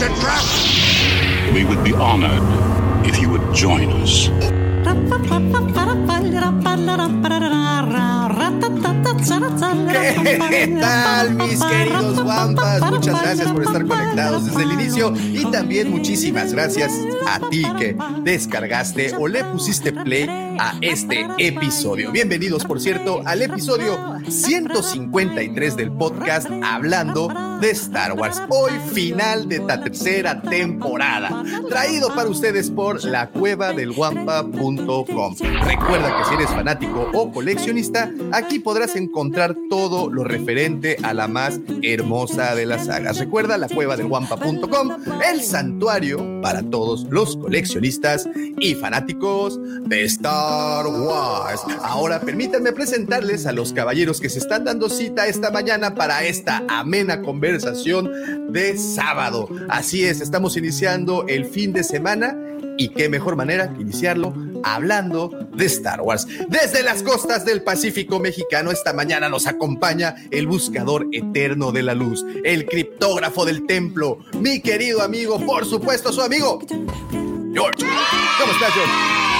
It's a trap! We would be honored if you would join us. ¿Qué tal, mis queridos guampas? Muchas gracias por estar conectados desde el inicio y también muchísimas gracias a ti que descargaste o le pusiste play a este episodio. Bienvenidos, por cierto, al episodio 153 del podcast Hablando de Star Wars. Hoy final de la tercera temporada, traído para ustedes por la cueva del guampa.com. Recuerda que si eres fanático o coleccionista, aquí podrás encontrar todo lo referente a la más hermosa de las sagas. Recuerda la cueva del guampa.com, el santuario para todos los coleccionistas y fanáticos de Star Wars. Ahora permítanme presentarles a los caballeros que se están dando cita esta mañana para esta amena conversación de sábado. Así es, estamos iniciando el fin de semana y qué mejor manera que iniciarlo hablando de Star Wars. Desde las costas del Pacífico mexicano, esta mañana nos acompaña el buscador eterno de la luz, el criptógrafo del templo, mi querido amigo, por supuesto, su amigo, George. ¿Cómo estás, George?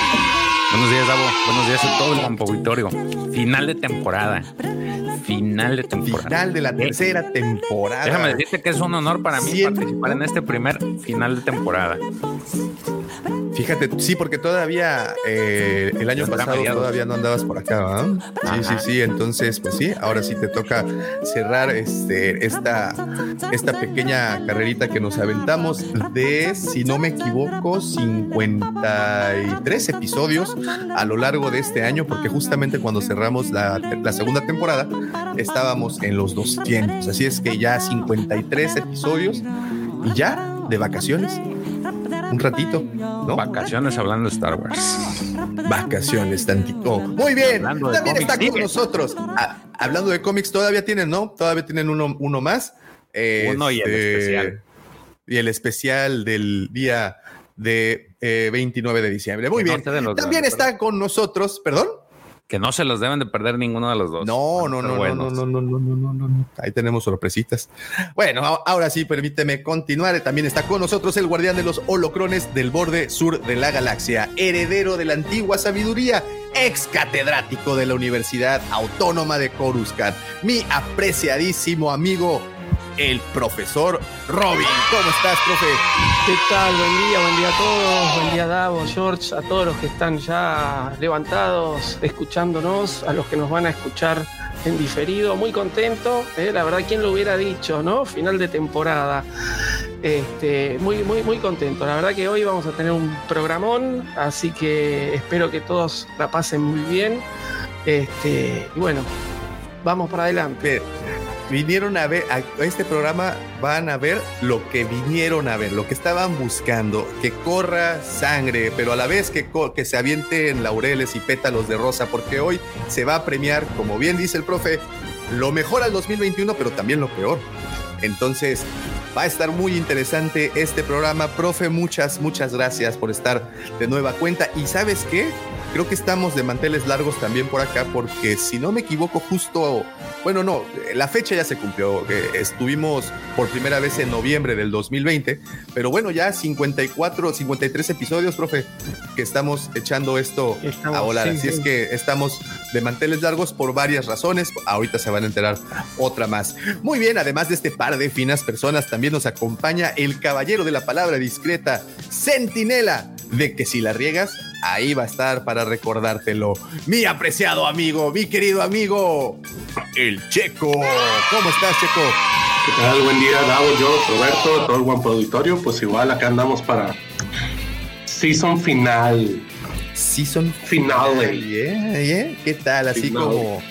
Buenos días, Davo. Buenos días a todo el campo Victorio. Final de temporada. Final de temporada. Final de la tercera temporada. Déjame decirte que es un honor para mí participar en este primer final de temporada. Fíjate, sí, porque todavía eh, el año pasado mediados. todavía no andabas por acá, ¿verdad? Sí, sí, sí. Entonces, pues sí, ahora sí te toca cerrar este, esta, esta pequeña carrerita que nos aventamos de, si no me equivoco, 53 episodios a lo largo de este año, porque justamente cuando cerramos la, la segunda temporada estábamos en los 200. Así es que ya 53 episodios y ya de vacaciones. Un ratito, ¿no? Vacaciones hablando de Star Wars. Vacaciones, tantito. Muy bien. Hablando También cómics, está con sigue. nosotros. Ah, hablando de cómics, todavía tienen, ¿no? Todavía tienen uno, uno más. Uno y el Este, especial. Y el especial del día de eh, 29 de diciembre. Muy bien. También está con nosotros, perdón. Que no se los deben de perder ninguno de los dos. No, no, no, no, buenos. no, no, no, no, no, no, no. Ahí tenemos sorpresitas. Bueno, ahora sí, permíteme continuar. También está con nosotros el guardián de los holocrones del borde sur de la galaxia, heredero de la antigua sabiduría, ex catedrático de la Universidad Autónoma de Coruscant, mi apreciadísimo amigo, el profesor Robin. ¿Cómo estás, profe? ¿Qué tal? Buen día, buen día a todos, buen día Davo, George, a todos los que están ya levantados, escuchándonos, a los que nos van a escuchar en diferido, muy contento, eh, la verdad, ¿quién lo hubiera dicho, no? Final de temporada, este, muy, muy, muy contento, la verdad que hoy vamos a tener un programón, así que espero que todos la pasen muy bien, este, y bueno, vamos para adelante. Vinieron a ver, a este programa van a ver lo que vinieron a ver, lo que estaban buscando, que corra sangre, pero a la vez que, que se avienten laureles y pétalos de rosa, porque hoy se va a premiar, como bien dice el profe, lo mejor al 2021, pero también lo peor. Entonces, va a estar muy interesante este programa. Profe, muchas, muchas gracias por estar de nueva cuenta. ¿Y sabes qué? Creo que estamos de manteles largos también por acá, porque si no me equivoco, justo, bueno, no, la fecha ya se cumplió. eh, Estuvimos por primera vez en noviembre del 2020, pero bueno, ya 54, 53 episodios, profe, que estamos echando esto Estamos, a volar. sí, Así es que estamos de manteles largos por varias razones. Ahorita se van a enterar otra más. Muy bien, además de este par de finas personas, también nos acompaña el caballero de la palabra discreta, Centinela, de que si la riegas, ahí va a estar para recordártelo. Mi apreciado amigo, mi querido amigo, el Checo. ¿Cómo estás, Checo? ¿Qué tal? Buen día, Davo, yo, Roberto, todo el buen auditorio. Pues igual acá andamos para season final. Season Finale. Yeah, yeah. ¿Qué tal? Así como,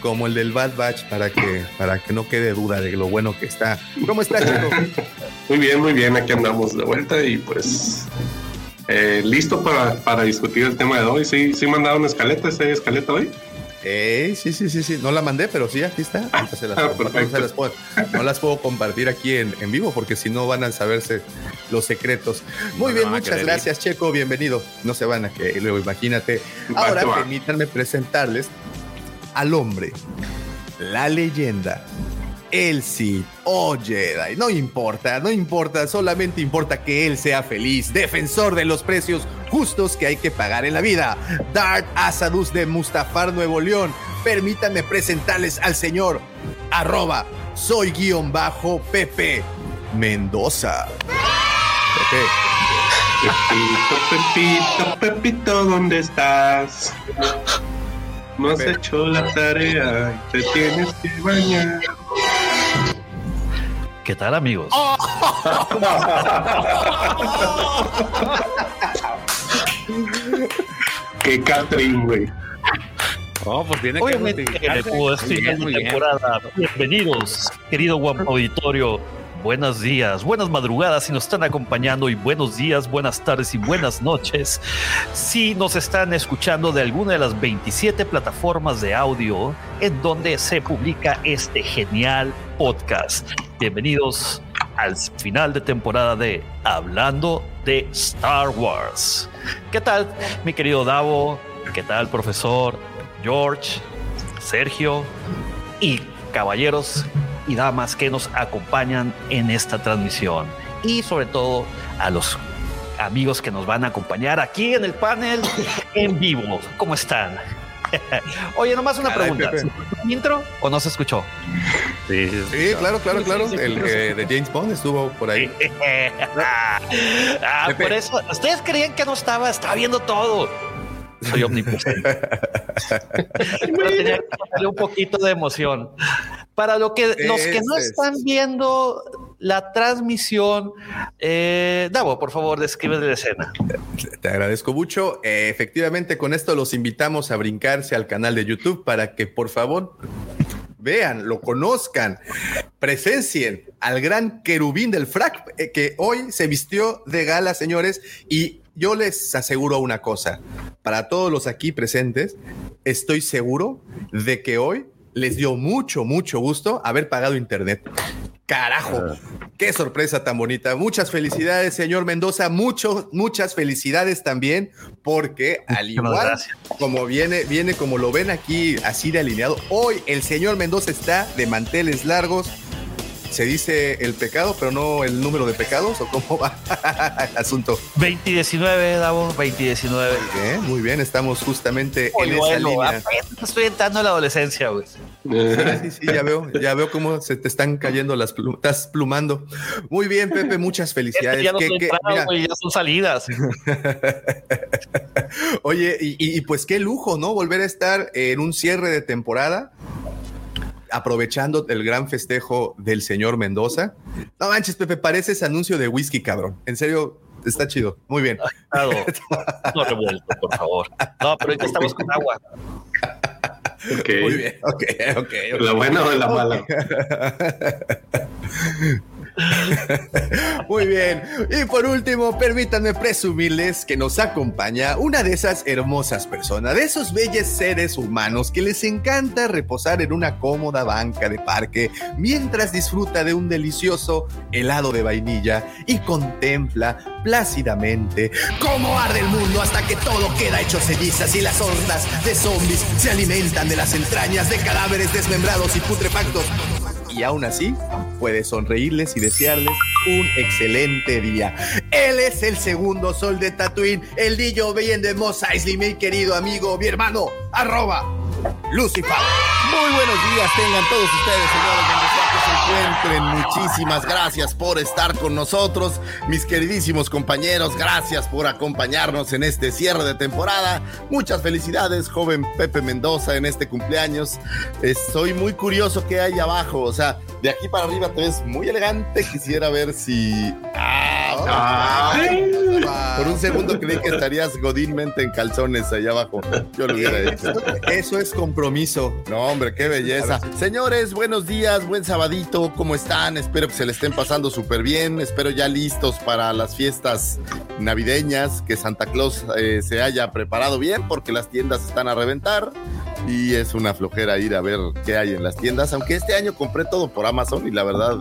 como el del Bad Batch para que, para que no quede duda de lo bueno que está. ¿Cómo está, chico? Muy bien, muy bien. Aquí andamos de vuelta y pues eh, listo para, para discutir el tema de hoy. Sí, sí mandaron escaleta, ¿sí hay escaleta hoy? Eh, sí, sí, sí, sí. No la mandé, pero sí, aquí está. Ahorita se las- Ah, se las puedo, no las puedo compartir aquí en, en vivo porque si no van a saberse los secretos. Muy No, bien, muchas ir. gracias, Checo. Bienvenido. No se van a que luego imagínate. Va Ahora permítanme presentarles al hombre, la leyenda, el Sith o Jedi. No importa, no importa, solamente importa que él sea feliz, defensor de los precios justos que hay que pagar en la vida. Dart Asadus de Mustafar, Nuevo León. Permítanme presentarles al señor arroba soy guion bajo Pepe Mendoza. Pepe. Pepito, Pepito, Pepito, ¿dónde estás? No has Pepe. hecho la tarea y te tienes que bañar. ¿Qué tal, amigos? Qué Catherine, güey. Oh, pues tiene Obviamente que que bien, temporada. Bienvenidos, querido guapo auditorio. Buenos días, buenas madrugadas si nos están acompañando y buenos días, buenas tardes y buenas noches. Si nos están escuchando de alguna de las 27 plataformas de audio en donde se publica este genial podcast. Bienvenidos al final de temporada de Hablando de Star Wars. ¿Qué tal, mi querido Davo? ¿Qué tal, profesor? George, Sergio y caballeros y damas que nos acompañan en esta transmisión. Y sobre todo a los amigos que nos van a acompañar aquí en el panel en vivo. ¿Cómo están? Oye, nomás una Caray, pregunta. ¿Se intro o no se escuchó? Sí, sí, Sí, claro, claro, claro. El eh, de James Bond estuvo por ahí. ah, por eso, ustedes creían que no estaba, estaba viendo todo. Soy omnipresente. Darle un poquito de emoción. Para lo que los que no están viendo la transmisión, eh, Davo, por favor, describe la escena. Te agradezco mucho. Eh, efectivamente, con esto los invitamos a brincarse al canal de YouTube para que por favor vean, lo conozcan, presencien al gran querubín del frac eh, que hoy se vistió de gala, señores, y yo les aseguro una cosa, para todos los aquí presentes, estoy seguro de que hoy les dio mucho, mucho gusto haber pagado internet. Carajo, qué sorpresa tan bonita. Muchas felicidades, señor Mendoza. Mucho, muchas felicidades también, porque al igual como viene, viene como lo ven aquí, así de alineado. Hoy el señor Mendoza está de manteles largos. Se dice el pecado, pero no el número de pecados, o cómo va el asunto. 2019, Davo, 2019. Muy bien, muy bien, estamos justamente Muy en esa línea. estoy entrando en la adolescencia, güey. Eh, Sí, sí, ya veo, ya veo cómo se te están cayendo las plumas, estás plumando. Muy bien, Pepe, muchas felicidades. ya no Qué- son qué- entradas, mira, güey, ya son salidas. Oye, y pues qué lujo, ¿no? Volver a estar en un cierre de temporada, aprovechando el gran festejo del señor Mendoza. No manches, Pepe, pareces anuncio de whisky, cabrón. En serio, está chido. Muy bien. No revuelto, por favor. No, pero ahorita estamos con agua. Muy bien. Ok, ok. ok. ¿La buena o la mala? Muy bien. Y por último, permítanme presumirles que nos acompaña una de esas hermosas personas, de esos bellos seres humanos que les encanta reposar en una cómoda banca de parque mientras disfruta de un delicioso helado de vainilla y contempla plácidamente cómo arde el mundo hasta que todo queda hecho cenizas y las hordas de zombies se alimentan de las entrañas de cadáveres desmembrados y putrefactos y aún así puede sonreírles y desearles un excelente día. Él es el segundo sol de Tatooine, el Dillo bien de Mos Eisley, mi querido amigo, mi hermano, arroba Lucifer. Muy buenos días tengan todos ustedes, señores, encuentren. Muchísimas gracias por estar con nosotros, mis queridísimos compañeros. Gracias por acompañarnos en este cierre de temporada. Muchas felicidades, joven Pepe Mendoza, en este cumpleaños. Estoy muy curioso qué hay abajo. O sea, de aquí para arriba te ves muy elegante. Quisiera ver si. Ah, Por un segundo creí que estarías godínmente en calzones allá abajo. Yo lo hubiera hecho. Eso es compromiso. No, hombre, qué belleza. Señores, buenos días, buen sabadito. ¿Cómo están? Espero que se le estén pasando súper bien. Espero ya listos para las fiestas navideñas, que Santa Claus eh, se haya preparado bien, porque las tiendas están a reventar. Y es una flojera ir a ver qué hay en las tiendas. Aunque este año compré todo por Amazon y la verdad,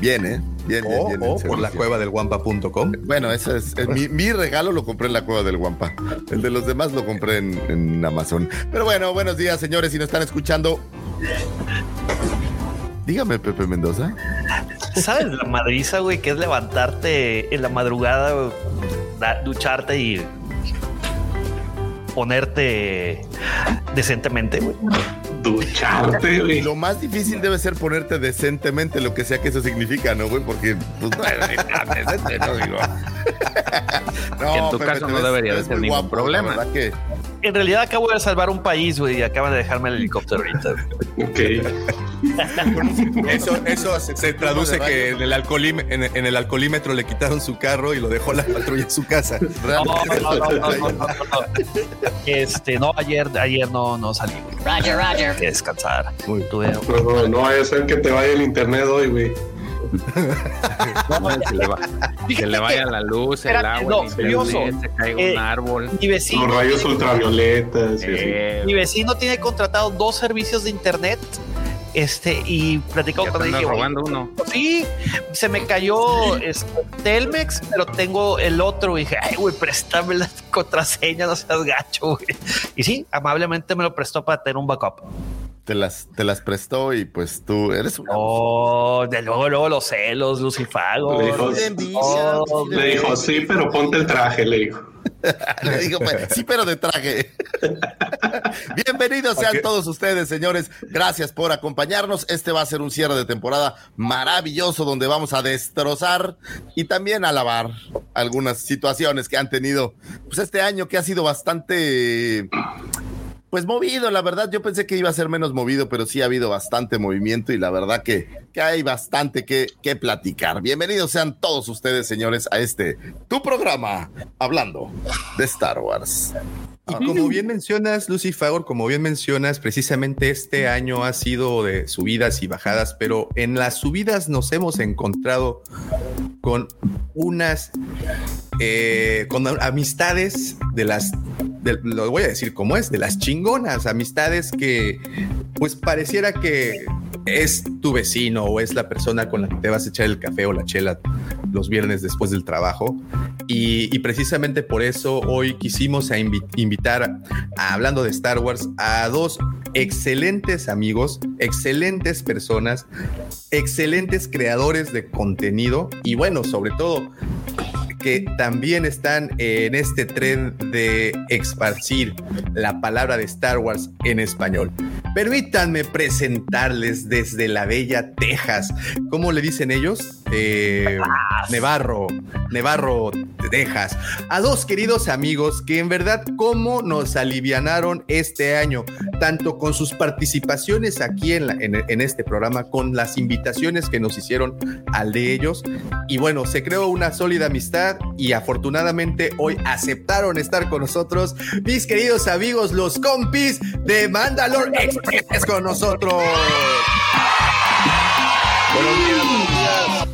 bien, ¿eh? Bien, bien, O, bien. o en por la cueva del guampa.com. Bueno, ese es, es mi, mi regalo lo compré en la cueva del Guampa. El de los demás lo compré en, en Amazon. Pero bueno, buenos días, señores, si nos están escuchando. Dígame, Pepe Mendoza. ¿Sabes la madriza, güey? Que es levantarte en la madrugada, güey, ducharte y ponerte decentemente, güey. Ducharte, güey. Lo más difícil debe ser ponerte decentemente, lo que sea que eso significa, ¿no, güey? Porque, pues, no, decente, no digo. No, Que en tu Pepe, caso no ves- debería de ser ningún guapo, la problema. verdad que En realidad acabo de salvar un país, güey, y acaban de dejarme el helicóptero ahorita. Ok. Eso, eso se, se traduce que en el, en, en el alcoholímetro le quitaron su carro y lo dejó la patrulla en su casa. No, no, no, no, no, no, no, no. Este, no, ayer, ayer no, no salí, güey. Roger, Roger. Hay que descansar. Tuve No, no, no vaya a ser que te vaya el internet hoy, güey. que, le va- que le vaya la luz, el Espérate, agua, no, el internet, se caiga Eh, un árbol. mi vecino. Los rayos ultravioletas. Eh, Mi vecino tiene contratado dos servicios de internet. Este, y platicó ya con él. dije, robando uno. Sí, se me cayó este, Telmex, pero tengo el otro. Y dije, ay, güey, préstame la contraseña, no seas gacho, güey. Y sí, amablemente me lo prestó para tener un backup. Te las, te las prestó y pues tú eres un Oh, de luego, luego los celos, Lucifago. Le dijo, Oh, le dijo, sí, pero ponte el traje, le dijo. Le digo, pues, sí, pero de traje. Bienvenidos sean todos ustedes, señores. Gracias por acompañarnos. Este va a ser un cierre de temporada maravilloso donde vamos a destrozar y también alabar algunas situaciones que han tenido pues este año que ha sido bastante pues movido, la verdad, yo pensé que iba a ser menos movido, pero sí ha habido bastante movimiento y la verdad que, que hay bastante que, que platicar. Bienvenidos sean todos ustedes, señores, a este, tu programa, hablando de Star Wars. Y como bien mencionas, Lucy Fagor, como bien mencionas, precisamente este año ha sido de subidas y bajadas, pero en las subidas nos hemos encontrado con unas eh, con amistades de las, de- lo voy a decir como es, de las chingonas, amistades que pues pareciera que es tu vecino o es la persona con la que te vas a echar el café o la chela los viernes después del trabajo. Y, precisamente por eso hoy quisimos a invi- invitar, a- hablando de Star Wars, a dos excelentes amigos, excelentes personas, excelentes creadores de contenido y bueno, sobre todo que también están en este tren de esparcir la palabra de Star Wars en español. Permítanme presentarles desde la bella Texas. ¿Cómo le dicen ellos? Eh, Nevarro, Nevarro, Texas. A dos queridos amigos que en verdad cómo nos alivianaron este año, tanto con sus participaciones aquí en- en este programa, con las invitaciones que nos hicieron al de ellos. Y bueno, se creó una sólida amistad y afortunadamente hoy aceptaron estar con nosotros mis queridos amigos, los compis de Mandalore Express con nosotros. Buenos días, buenos días.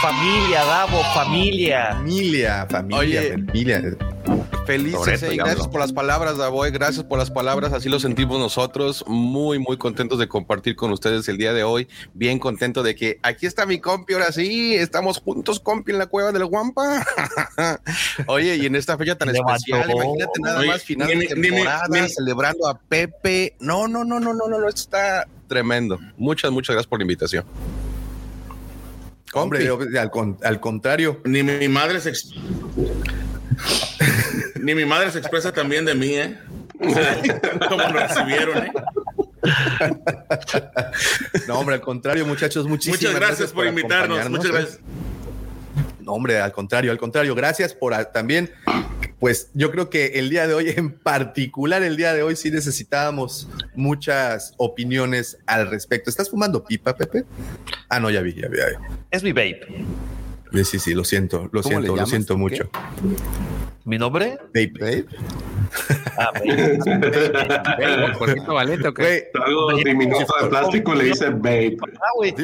Familia, Davo, familia. Familia, familia, Oye. familia. Felices eh, gracias por las palabras, Davoy. Gracias por las palabras. Así lo sentimos nosotros. Muy, muy contentos de compartir con ustedes el día de hoy. Bien contento de que aquí está mi compi. Ahora sí, estamos juntos, compi, en la cueva del Guampa. Oye, y en esta fecha tan especial, imagínate nada Oye, más final de temporada, celebrando a Pepe. No, no, no, no, no, no, no. Esto está tremendo. Muchas, muchas gracias por la invitación. Hombre, yo, al, con- al contrario. Ni mi madre se ex- ni mi madre se expresa también de mí, ¿eh? Como lo recibieron, ¿eh? No, hombre, al contrario, muchachos, muchísimas Muchas gracias por invitarnos. Muchas gracias. No, hombre, al contrario, al contrario. Gracias por a- también pues yo creo que el día de hoy, en particular el día de hoy, sí necesitábamos muchas opiniones al respecto. ¿Estás fumando pipa, Pepe? Ah, no, ya vi, ya vi. Ya vi. Es mi vape. Sí, sí, sí, lo siento, lo ¿Cómo le siento, lo siento ¿Qué? ¿Mi nombre? Vape. ¿Eh? Ah, vape. ¿Porquito valete o qué? Güey, Algo diminuto de plástico le dice babe. Ah, güey.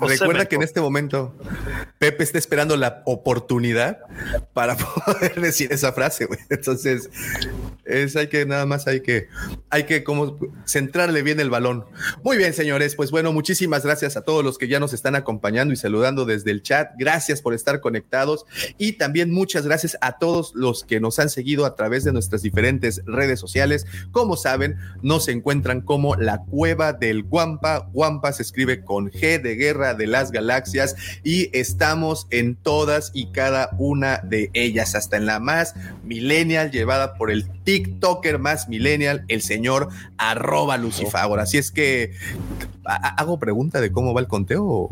Recuerda que en este momento Pepe está esperando la oportunidad para poder decir esa frase, güey. Entonces, es hay que nada más hay que hay que como centrarle bien el balón. Muy bien, señores, pues bueno, muchísimas gracias a todos los que ya nos están acompañando y saludando desde el chat. Gracias por estar conectados y también muchas gracias a todos los que nos han seguido a través de nuestras diferentes redes sociales. Como saben, nos encuentran como la cueva del Guampa. Guampa se escribe con G de Guerra de las Galaxias y estamos en todas y cada una de ellas, hasta en la más millennial llevada por el TikToker más millennial, el señor arroba Lucifagor. Así es que ¿ha- hago pregunta de cómo va el conteo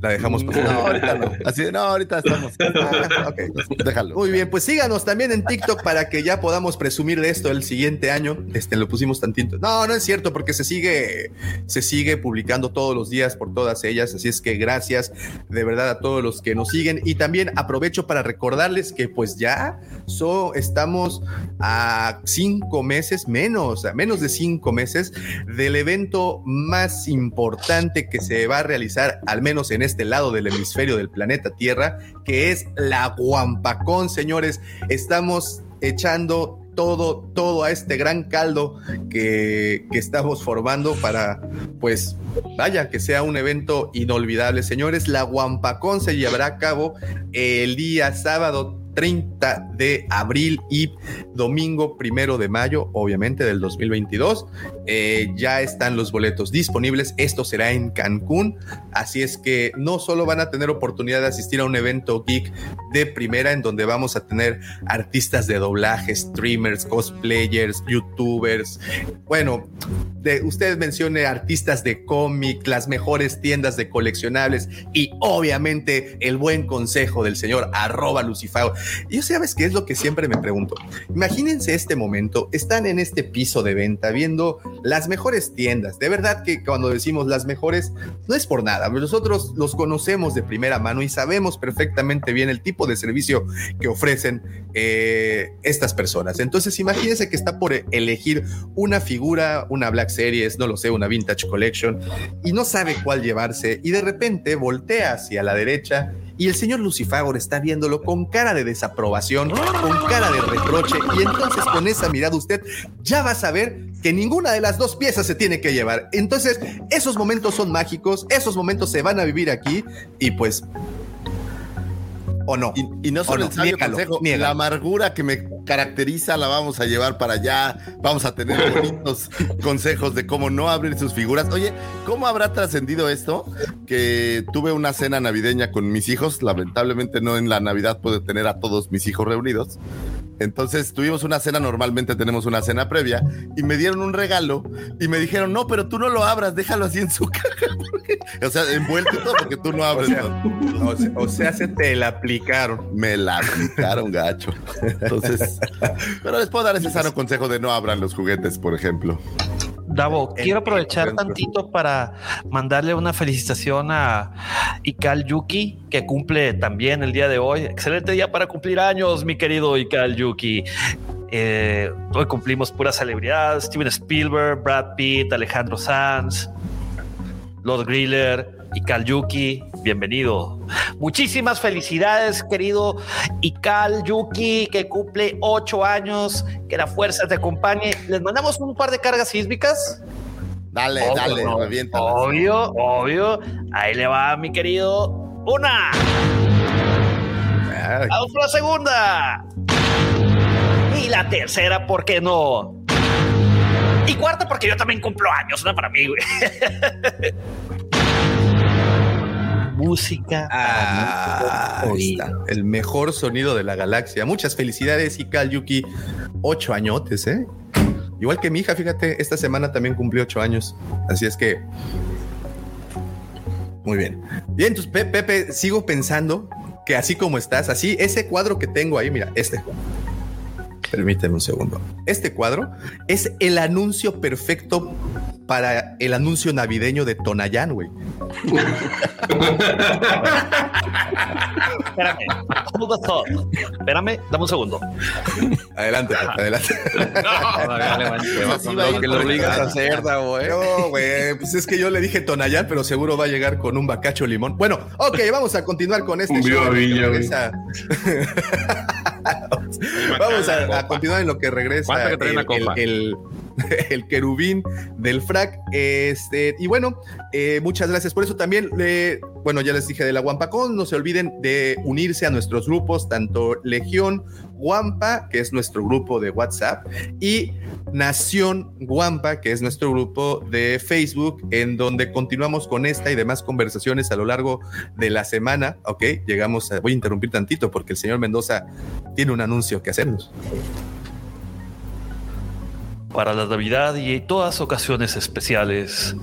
la dejamos No, pasar? ahorita no. Así de, no, ahorita estamos. Ah, ok. Déjalo. Muy bien, pues síganos también en TikTok para que ya podamos presumir de esto el siguiente año. Este lo pusimos tantito. No, no es cierto, porque se sigue, se sigue publicando todos los días por todas ellas. Así es que gracias de verdad a todos los que nos siguen. Y también aprovecho para recordarles que pues ya so, estamos a cinco meses, menos, a menos de cinco meses, del evento más importante que se va a realizar, al menos en este lado del hemisferio del planeta Tierra, que es la Guampacón, señores. Estamos echando todo, todo a este gran caldo que, que estamos formando para, pues, vaya, que sea un evento inolvidable. Señores, la Guampacón se llevará a cabo el día sábado 30 de abril y domingo primero de mayo, obviamente del 2022. Eh, ya están los boletos disponibles. Esto será en Cancún. Así es que no solo van a tener oportunidad de asistir a un evento geek de primera en donde vamos a tener artistas de doblaje, streamers, cosplayers, youtubers. Bueno, de, usted mencione artistas de cómic, las mejores tiendas de coleccionables y obviamente el buen consejo del señor arroba. Y yo sabes qué es lo que siempre me pregunto. Imagínense este momento, están en este piso de venta viendo las mejores tiendas. De verdad que cuando decimos las mejores, no es por nada. Nosotros los conocemos de primera mano y sabemos perfectamente bien el tipo de servicio que ofrecen eh, estas personas. Entonces imagínense que está por elegir una figura, una Black Series, no lo sé, una Vintage Collection, y no sabe cuál llevarse y de repente voltea hacia la derecha y el señor Lucifagor está viéndolo con cara de desaprobación, con cara de reproche, y entonces con esa mirada usted ya va a saber que ninguna de las dos piezas se tiene que llevar. Entonces, esos momentos son mágicos, esos momentos se van a vivir aquí, y pues. ¿O no? Y, y no ¿O solo no? el sabio Niégalo, consejo, niégalo. la amargura que me caracteriza la vamos a llevar para allá. Vamos a tener bonitos consejos de cómo no abrir sus figuras. Oye, ¿cómo habrá trascendido esto? Que tuve una cena navideña con mis hijos. Lamentablemente no en la Navidad pude tener a todos mis hijos reunidos. Entonces tuvimos una cena, normalmente tenemos una cena previa, y me dieron un regalo y me dijeron, no, pero tú no lo abras, déjalo así en su caja. porque-". o sea, envuelto y todo, porque tú no abres. O sea, ¿no? O sea, o sea, se te la aplicaron. Me la aplicaron, gacho. Entonces, pero les puedo dar ese sano consejo de no abran los juguetes, por ejemplo. Davo, quiero aprovechar tantito para mandarle una felicitación a Ikal Yuki, que cumple también el día de hoy. Excelente día para cumplir años, mi querido Ikal Yuki. Eh, hoy cumplimos pura celebridad: Steven Spielberg, Brad Pitt, Alejandro Sanz, Lord Griller, Ikal Yuki. Bienvenido. Muchísimas felicidades, querido Ikal Yuki, que cumple ocho años. Que la fuerza te acompañe. Les mandamos un par de cargas sísmicas. Dale, Obvio, dale, no. Obvio, obvio. Ahí le va, mi querido. Una. Ay, Vamos por la segunda. Y la tercera, ¿por qué no? Y cuarta, porque yo también cumplo años, una para mí, güey. Música. Ah, para ahí nuestro está, oído. el mejor sonido de la galaxia. Muchas felicidades, Ikal Yuki. Ocho añotes, ¿eh? Igual que mi hija, fíjate, esta semana también cumplió ocho años. Así es que. Muy bien. Bien, entonces, Pe- Pepe, sigo pensando que así como estás, así, ese cuadro que tengo ahí, mira, este. Permíteme un segundo. Este cuadro es el anuncio perfecto para el anuncio navideño de Tonayán, güey. Espérame, hold the thought. Espérame, dame un segundo. Adelante, adelante. Lo que lo obligas a hacer, ¿eh? No, güey, pues es que yo le dije Tonayán, pero seguro va a llegar con un bacacho limón. Bueno, ok, vamos a continuar con este Un show. villa, güey. Regresa- Vamos a, a continuar en lo que regresa ¿Cuánto que el- el querubín del frac. Este, y bueno, eh, muchas gracias por eso. También, bueno, ya les dije de la Guampacón, no se olviden de unirse a nuestros grupos, tanto Legión Guampa, que es nuestro grupo de WhatsApp, y Nación Guampa, que es nuestro grupo de Facebook, en donde continuamos con esta y demás conversaciones a lo largo de la semana. Ok, llegamos a, voy a interrumpir tantito porque el señor Mendoza tiene un anuncio que hacernos. Para la Navidad y todas ocasiones especiales,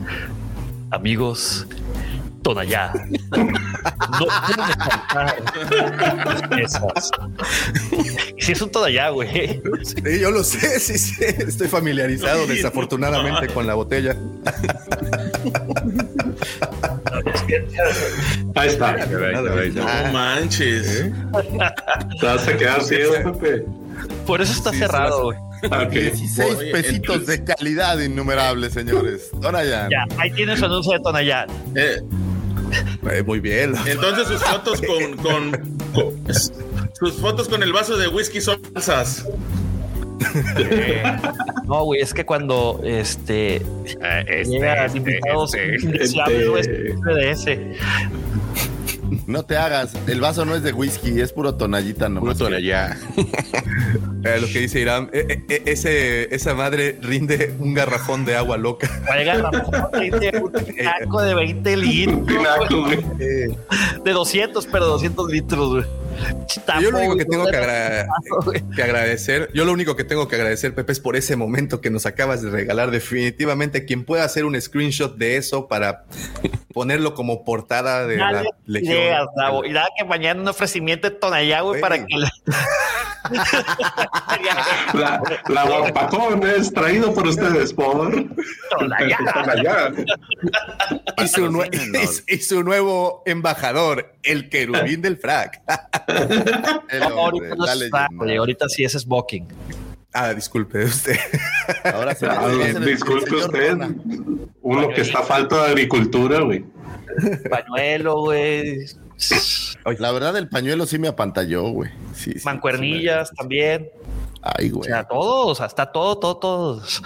amigos, Tonayá. No pueden faltar esas. Si es un Tonayá, güey. Sí, yo lo sé, sí, sí. Estoy familiarizado desafortunadamente con la botella. Ahí está. No manches. Te vas a quedar ciego, Pepe. Por eso está Sí, cerrado, güey. Ok. 16 Oye, pesitos entonces- de calidad innumerables, señores. Donayan. Ya, ahí tiene su anuncio de Tonayá. Eh, Eh, muy bien. entonces sus fotos con, con, con- sus fotos con el vaso de whisky son falsas. No, güey, es que cuando este este, llegan este, invitados este. Este. es de ese. No te hagas. El vaso no es de whisky, es puro tonallita Puro nomás. Tonayá. Eh, lo que dice Irán, eh, eh, eh, ese, esa madre rinde un garrafón de agua loca. Vaya un taco de 20 litros. Güey. Eh, De 200, pero 200 litros, güey. Yo lo único que tengo que, agradecer agra- que agradecer, yo lo único que tengo que agradecer, Pepe, es por ese momento que nos acabas de regalar. Definitivamente, quien pueda hacer un screenshot de eso para ponerlo como portada de la Legión. Davo. Y nada que mañana un ofrecimiento de Tonayá, güey, para que la... La, la guapacón es traído por ustedes por Tonayá. Tonayá. Y su, nue- y su nuevo embajador, el querubín del frac. No, ahorita, no güey, ahorita sí es smoking. Ah, disculpe usted. Ahora se Ah, disculpe usted. Uno que está falto de agricultura, güey. Pañuelo, güey. La verdad, el pañuelo sí me apantalló, güey. Sí, sí, Mancuernillas sí me- también. Ay, O güey. sea, todos, hasta todo, todo, todos.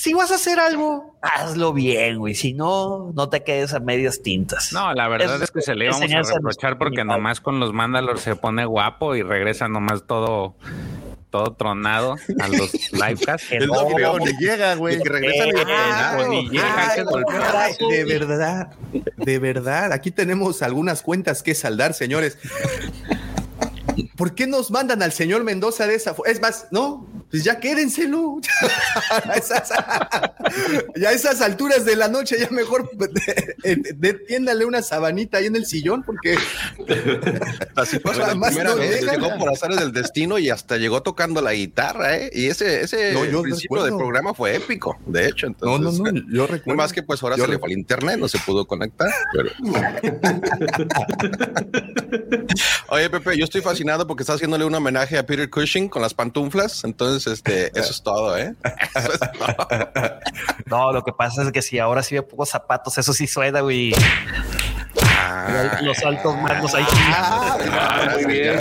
Si vas a hacer algo, hazlo bien, güey. Si no, no te quedes a medias tintas. No, la verdad es que se le íbamos a reprochar porque nomás con los Mandalor se pone guapo y regresa nomás todo, todo tronado a los livecasts. Es lo ni llega, güey. Y que Eh, pues ni llega, de verdad, de verdad. Aquí tenemos algunas cuentas que saldar, señores. ¿Por qué nos mandan al señor Mendoza de esa forma? Es más, no, pues ya quédenselo. a esas, ya a esas alturas de la noche, ya mejor eh, detiéndale una sabanita ahí en el sillón, porque Así pasó la Más primera no vez. Llegó por azares del destino y hasta llegó tocando la guitarra, ¿eh? Y ese, ese No, yo principio del programa fue épico, de hecho. no, Entonces, no, no, yo recuerdo. No más que pues ahora Yo se le fue al internet, no se pudo conectar. Pero... Oye, Pepe, yo estoy fascinado porque estás haciéndole un homenaje a Peter Cushing con las pantuflas. Entonces, este, eso es todo, ¿eh? Eso es todo. No, lo que pasa es que si ahora sí veo pocos zapatos, eso sí suena, güey. Ah, Los altos mandos ahí. Ah, muy bien.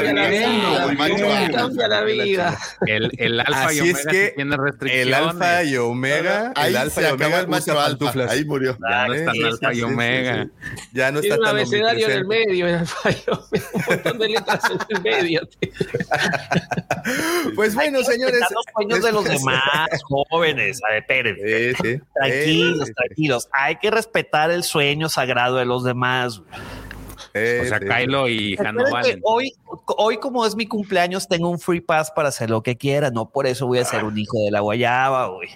Bienvenido a la vida, Cambia la macho vida, alfa. El, el alfa Así y es omega que sí tiene restricciones. el alfa y omega, Ahí el alfa se y omega el macho alfa. Ahí murió. Ya no están sí, alfa y omega. Ya no Tiene está un tan abecedario en el medio, el fallo. Un montón de letras en el medio. Pues bueno, señores. Los sueños de los demás, jóvenes. A ver. Tranquilos, tranquilos. Hay que respetar el sueño sagrado de los demás. güey. eh, O sea, sí. Kylo y Valen. hoy, hoy, como es mi cumpleaños, tengo un free pass para hacer lo que quiera. No por eso voy a ser un hijo de la guayaba, güey.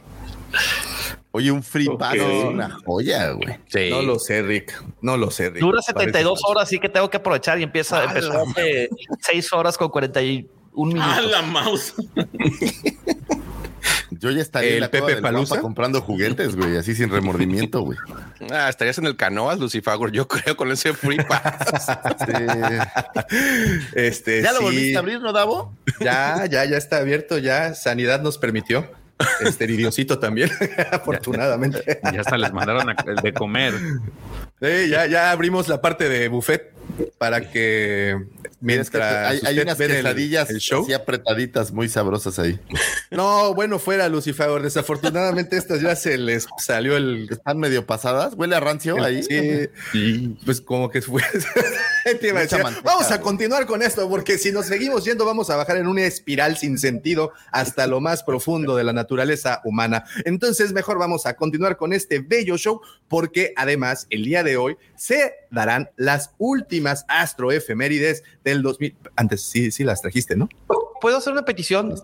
Oye, un free pass Ok. es una joya, güey. Sí. No lo sé, Rick. No lo sé, Rick. Dura Parece 72 falso. horas, así que tengo que aprovechar y empieza, empezó hace 6 horas con 41 Ah, minutos. la mouse. Yo ya estaría en ¿El la cueva Pepe Palusa? comprando juguetes, güey, así sin remordimiento, güey. Ah, estarías en el canoas, Lucifagor, yo creo, con ese free pass. Este, ¿Ya lo sí. volviste a abrir, no, Davo? Ya, ya, ya está abierto, ya Sanidad nos permitió. Este Idiosito también, afortunadamente. Ya hasta les mandaron a- de comer. Sí, ya, ya abrimos la parte de buffet para que Mira, es que mientras hay, unas el- quesadillas el show. así apretaditas muy sabrosas ahí. No, bueno, fuera Lucifer. Desafortunadamente estas ya se les salió el. Están medio pasadas. Huele a rancio el- ahí. Sí, pues como que fue. Vamos a continuar con esto, porque si nos seguimos yendo, vamos a bajar en una espiral sin sentido hasta lo más profundo de la naturaleza humana. Entonces, mejor vamos a continuar con este bello show, porque además el día de hoy se darán las últimas astroefemérides del 2000. Antes sí, sí las trajiste, ¿no? ¿Puedo hacer una petición?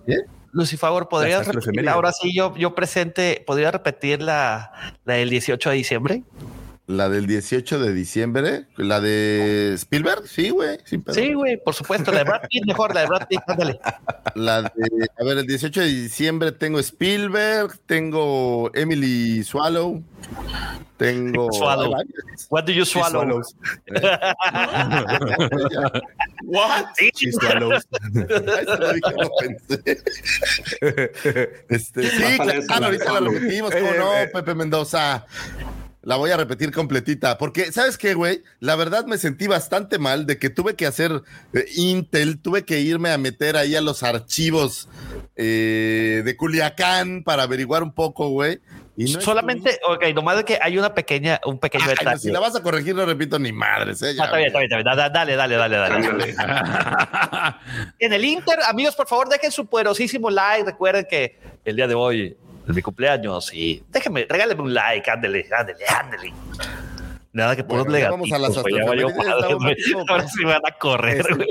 Lucifagor, ¿podrías repetir? Ahora sí, yo, yo presente, ¿podría repetir la, la del 18 de diciembre? La del 18 de diciembre, la de Spielberg, sí, güey. Sí, güey, por supuesto, la de Brad Pitt, mejor, la de Brad Pitt, ándale. La de, a ver, el 18 de diciembre tengo Spielberg, tengo Emily Swallow, tengo. Swallow. What do you swallow? swallows. What? Sí, She swallows. Ay, se lo dije, no pensé. Este, sí, claro, ahorita la Swallow. repetimos, ¿cómo Eh, no, eh. Pepe Mendoza? La voy a repetir completita, porque, ¿sabes qué, güey? La verdad me sentí bastante mal de que tuve que hacer eh, Intel, tuve que irme a meter ahí a los archivos eh, de Culiacán para averiguar un poco, güey. Y no Solamente, ok, nomás de que hay una pequeña, un pequeño Ay, no, detalle. si la vas a corregir, no repito ni madres, ¿eh? Ah, está bien, está bien, está bien. Da- Dale, dale, dale, dale. Ándale. En el Inter, amigos, por favor, dejen su poderosísimo like. Recuerden que el día de hoy es mi cumpleaños y déjenme, regálenme un like, ándele, ándele, ándele. Nada que puros Bueno, vamos a las. Mateo, Ahora pues. sí van a correr, Este- güey.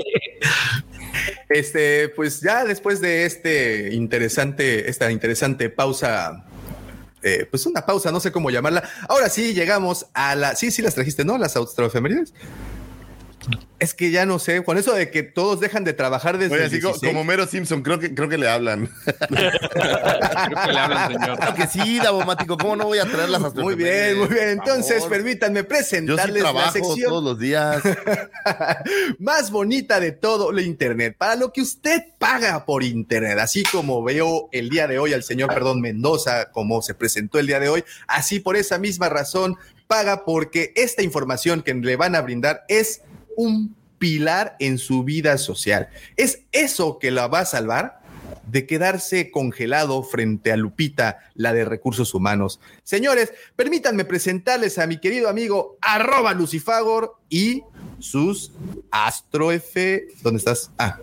Este, pues ya después de este interesante, esta interesante pausa, eh, pues una pausa, no sé cómo llamarla. Ahora sí llegamos a la, sí, sí las trajiste, ¿no? Las astroefemérides. Es que ya no sé, con eso de que todos dejan de trabajar desde Oye, el así co- 16. como Mero Simpson, creo que, creo que le hablan. Creo que le hablan, señor. Claro que sí, Davomático, ¿cómo no voy a traer las Muy bien, muy bien. Entonces, permítanme Yo sí presentarles la sección todos los días. más bonita de todo lo Internet, para lo que usted paga por Internet, así como veo el día de hoy al señor, perdón, Mendoza, como se presentó el día de hoy, así por esa misma razón paga porque esta información que le van a brindar es un pilar en su vida social. Es eso que la va a salvar de quedarse congelado frente a Lupita, la de recursos humanos. Señores, permítanme presentarles a mi querido amigo arroba Lucifagor y sus Astro F. ¿Dónde estás? Ah,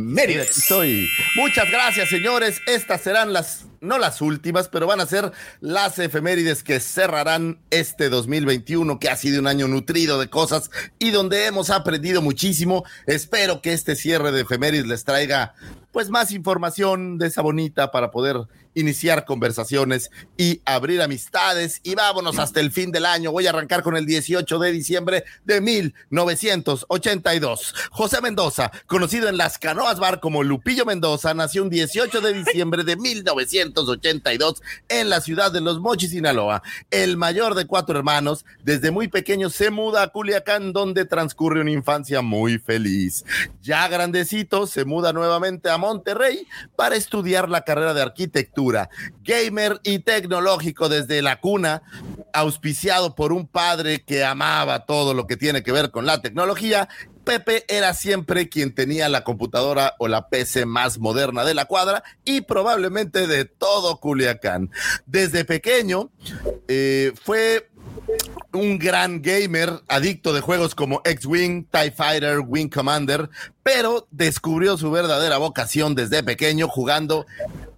Mérida. Estoy. Muchas gracias, señores. Estas serán las, no las últimas, pero van a ser las efemérides que cerrarán este 2021, que ha sido un año nutrido de cosas y donde hemos aprendido muchísimo. Espero que este cierre de efemérides les traiga pues más información de esa bonita para poder iniciar conversaciones y abrir amistades y vámonos hasta el fin del año. Voy a arrancar con el 18 de diciembre de 1982. José Mendoza, conocido en las canoas bar como Lupillo Mendoza, nació un 18 de diciembre de 1982 en la ciudad de Los Mochis, Sinaloa. El mayor de cuatro hermanos, desde muy pequeño se muda a Culiacán donde transcurre una infancia muy feliz. Ya grandecito se muda nuevamente a Monterrey para estudiar la carrera de arquitectura. Gamer y tecnológico desde la cuna, auspiciado por un padre que amaba todo lo que tiene que ver con la tecnología. Pepe era siempre quien tenía la computadora o la PC más moderna de la cuadra y probablemente de todo Culiacán. Desde pequeño eh, fue un gran gamer, adicto de juegos como X-Wing, TIE Fighter, Wing Commander, pero descubrió su verdadera vocación desde pequeño jugando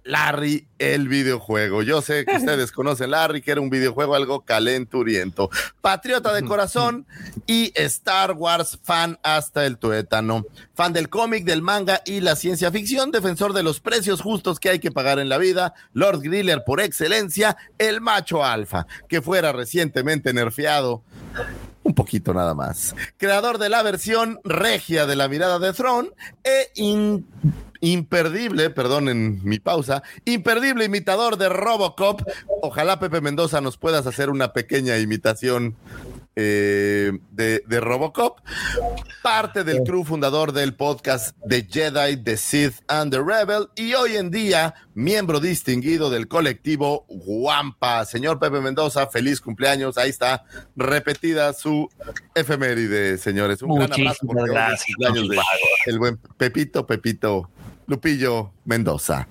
Larry el videojuego. Yo sé que ustedes conocen Larry, que era un videojuego algo calenturiento. Patriota de corazón y Star Wars fan hasta el tuétano. Fan del cómic, del manga y la ciencia ficción, defensor de los precios justos que hay que pagar en la vida, Lord Griller por excelencia, el macho alfa, que fuera recientemente nerfeado un poquito nada más. Creador de la versión regia de la mirada de Throne e imperdible, perdonen mi pausa, imperdible imitador de Robocop. Ojalá Pepe Mendoza nos puedas hacer una pequeña imitación eh, de, de Robocop. Parte del crew fundador del podcast The Jedi, The Sith and The Rebel y hoy en día miembro distinguido del colectivo Guampa. Señor Pepe Mendoza, feliz cumpleaños. Ahí está repetida su efeméride, señores. Un gran abrazo Muchísimas porque hoy gracias, de el buen Pepito, Pepito. Lupillo Mendoza.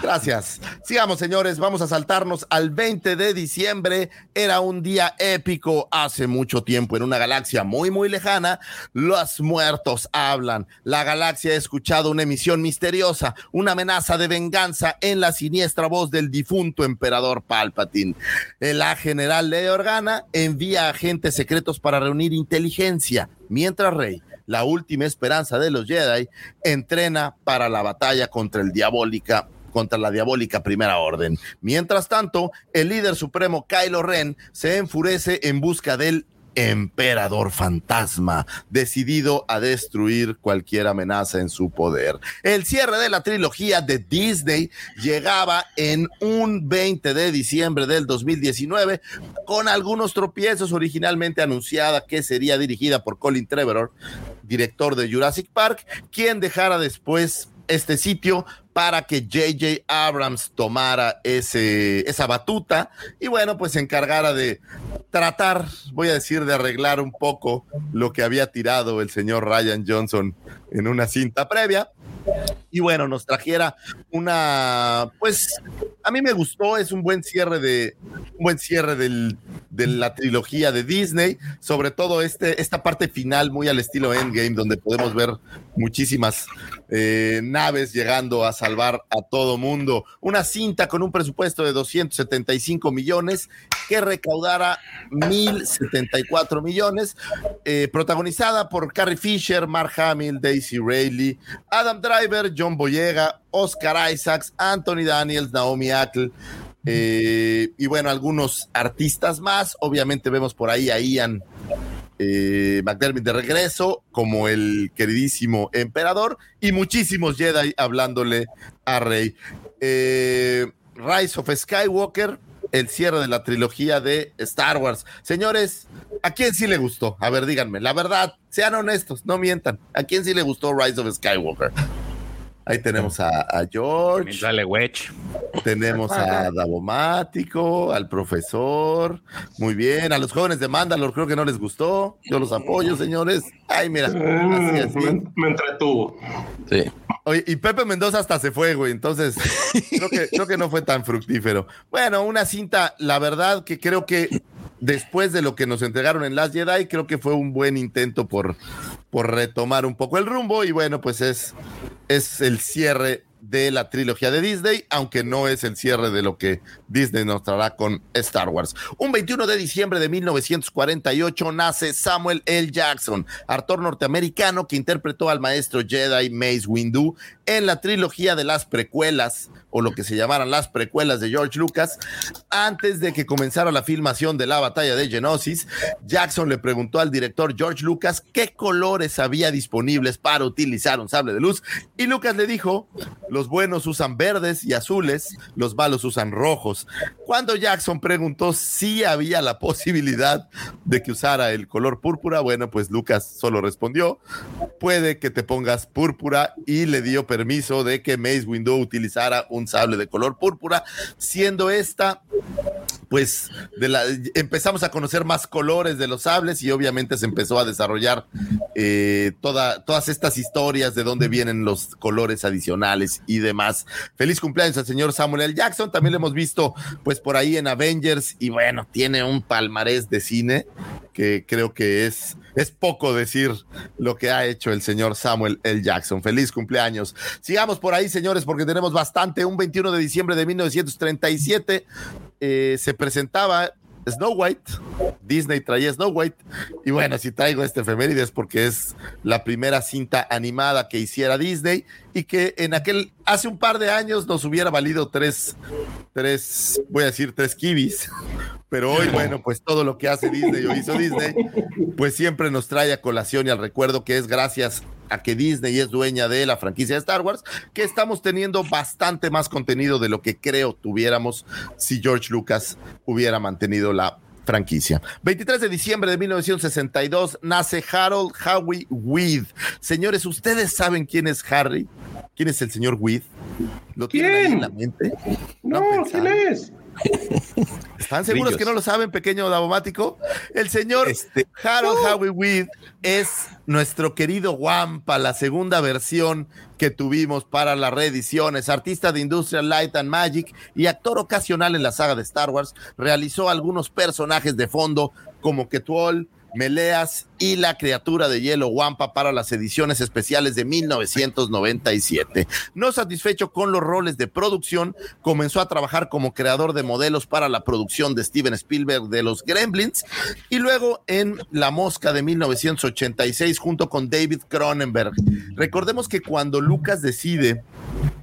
Gracias. Sigamos, señores. Vamos a saltarnos al 20 de diciembre. Era un día épico hace mucho tiempo en una galaxia muy, muy lejana. Los muertos hablan. La galaxia ha escuchado una emisión misteriosa, una amenaza de venganza en la siniestra voz del difunto emperador Palpatine. La general Leia Organa envía agentes secretos para reunir inteligencia, mientras Rey la última esperanza de los Jedi, entrena para la batalla contra el diabólica contra la diabólica primera orden. Mientras tanto, el líder supremo Kylo Ren se enfurece en busca del emperador fantasma, decidido a destruir cualquier amenaza en su poder. El cierre de la trilogía de Disney llegaba en un 20 de diciembre del 2019 con algunos tropiezos originalmente anunciada que sería dirigida por Colin Trevorrow, director de Jurassic Park, quien dejara después este sitio para que JJ Abrams tomara ese, esa batuta y bueno, pues se encargara de tratar, voy a decir, de arreglar un poco lo que había tirado el señor Ryan Johnson en una cinta previa. Y bueno, nos trajera una, pues a mí me gustó, es un buen cierre de, un buen cierre de la trilogía de Disney, sobre todo este, esta parte final muy al estilo Endgame, donde podemos ver muchísimas eh, naves llegando a salvar a todo mundo. Una cinta con un presupuesto de 275 millones que recaudara 1074 millones, eh, protagonizada por Carrie Fisher, Mark Hamill, Daisy Rayleigh, Adam Driver, John Boyega, Oscar Isaacs, Anthony Daniels, Naomi Ackle. eh, y bueno, algunos artistas más. Obviamente vemos por ahí a Ian eh, McDermott de regreso, como el queridísimo emperador, y muchísimos Jedi hablándole a Rey. Eh, Rise of Skywalker, el cierre de la trilogía de Star Wars. Señores, ¿a quién sí le gustó? A ver, díganme, la verdad, sean honestos, no mientan. ¿A quién sí le gustó Rise of Skywalker? Ahí tenemos a, a George. Dale, Wedge. Tenemos a Davomático, al profesor. Muy bien. A los jóvenes de Mandalor creo que no les gustó. Yo los apoyo, señores. Ay, mira. Así, así. Me, me entretuvo. Sí. Oye, y Pepe Mendoza hasta se fue, güey. Entonces, creo que, creo que no fue tan fructífero. Bueno, una cinta, la verdad que creo que después de lo que nos entregaron en Last Jedi, creo que fue un buen intento por, por retomar un poco el rumbo. Y bueno, pues es, es el cierre de la trilogía de Disney, aunque no es el cierre de lo que Disney nos traerá con Star Wars. Un 21 de diciembre de 1948 nace Samuel L. Jackson, actor norteamericano que interpretó al maestro Jedi Mace Windu en la trilogía de las precuelas, o lo que se llamaran las precuelas de George Lucas. Antes de que comenzara la filmación de la batalla de Genosis, Jackson le preguntó al director George Lucas qué colores había disponibles para utilizar un sable de luz, y Lucas le dijo, los buenos usan verdes y azules, los malos usan rojos. Cuando Jackson preguntó si había la posibilidad de que usara el color púrpura, bueno, pues Lucas solo respondió, puede que te pongas púrpura y le dio permiso de que Mace Windu utilizara un sable de color púrpura, siendo esta pues de la, empezamos a conocer más colores de los sables y obviamente se empezó a desarrollar eh, toda, todas estas historias de dónde vienen los colores adicionales y demás. Feliz cumpleaños al señor Samuel L. Jackson, también lo hemos visto pues por ahí en Avengers y bueno, tiene un palmarés de cine que creo que es, es poco decir lo que ha hecho el señor Samuel L. Jackson. Feliz cumpleaños. Sigamos por ahí, señores, porque tenemos bastante. Un 21 de diciembre de 1937 eh, se presentaba Snow White. Disney traía Snow White. Y bueno, si traigo este efemérides porque es la primera cinta animada que hiciera Disney y que en aquel, hace un par de años nos hubiera valido tres, tres, voy a decir tres kibis. Pero hoy, bueno, pues todo lo que hace Disney o hizo Disney, pues siempre nos trae a colación y al recuerdo que es gracias a que Disney es dueña de la franquicia de Star Wars, que estamos teniendo bastante más contenido de lo que creo tuviéramos si George Lucas hubiera mantenido la franquicia. 23 de diciembre de 1962 nace Harold Howie Weed. Señores, ¿ustedes saben quién es Harry? ¿Quién es el señor Weed? ¿Lo tienen ahí en la mente? No, ¿quién es? ¿Están seguros que no lo saben, pequeño Davomático? El señor Harold Howie Weed es nuestro querido Wampa, la segunda versión que tuvimos para las reediciones. Artista de Industrial Light and Magic y actor ocasional en la saga de Star Wars, realizó algunos personajes de fondo como Ketuol, Meleas y la criatura de hielo Wampa para las ediciones especiales de 1997. No satisfecho con los roles de producción, comenzó a trabajar como creador de modelos para la producción de Steven Spielberg de los Gremlins y luego en La Mosca de 1986 junto con David Cronenberg. Recordemos que cuando Lucas decide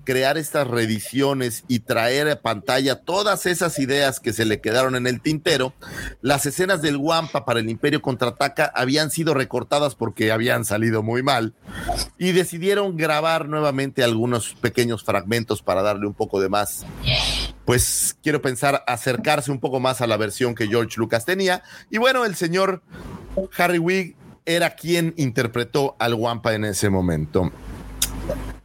crear estas reediciones y traer a pantalla todas esas ideas que se le quedaron en el tintero, las escenas del Wampa para el Imperio contraataca habían sido recortadas porque habían salido muy mal y decidieron grabar nuevamente algunos pequeños fragmentos para darle un poco de más. Pues quiero pensar acercarse un poco más a la versión que George Lucas tenía. Y bueno, el señor Harry Wig era quien interpretó al Wampa en ese momento.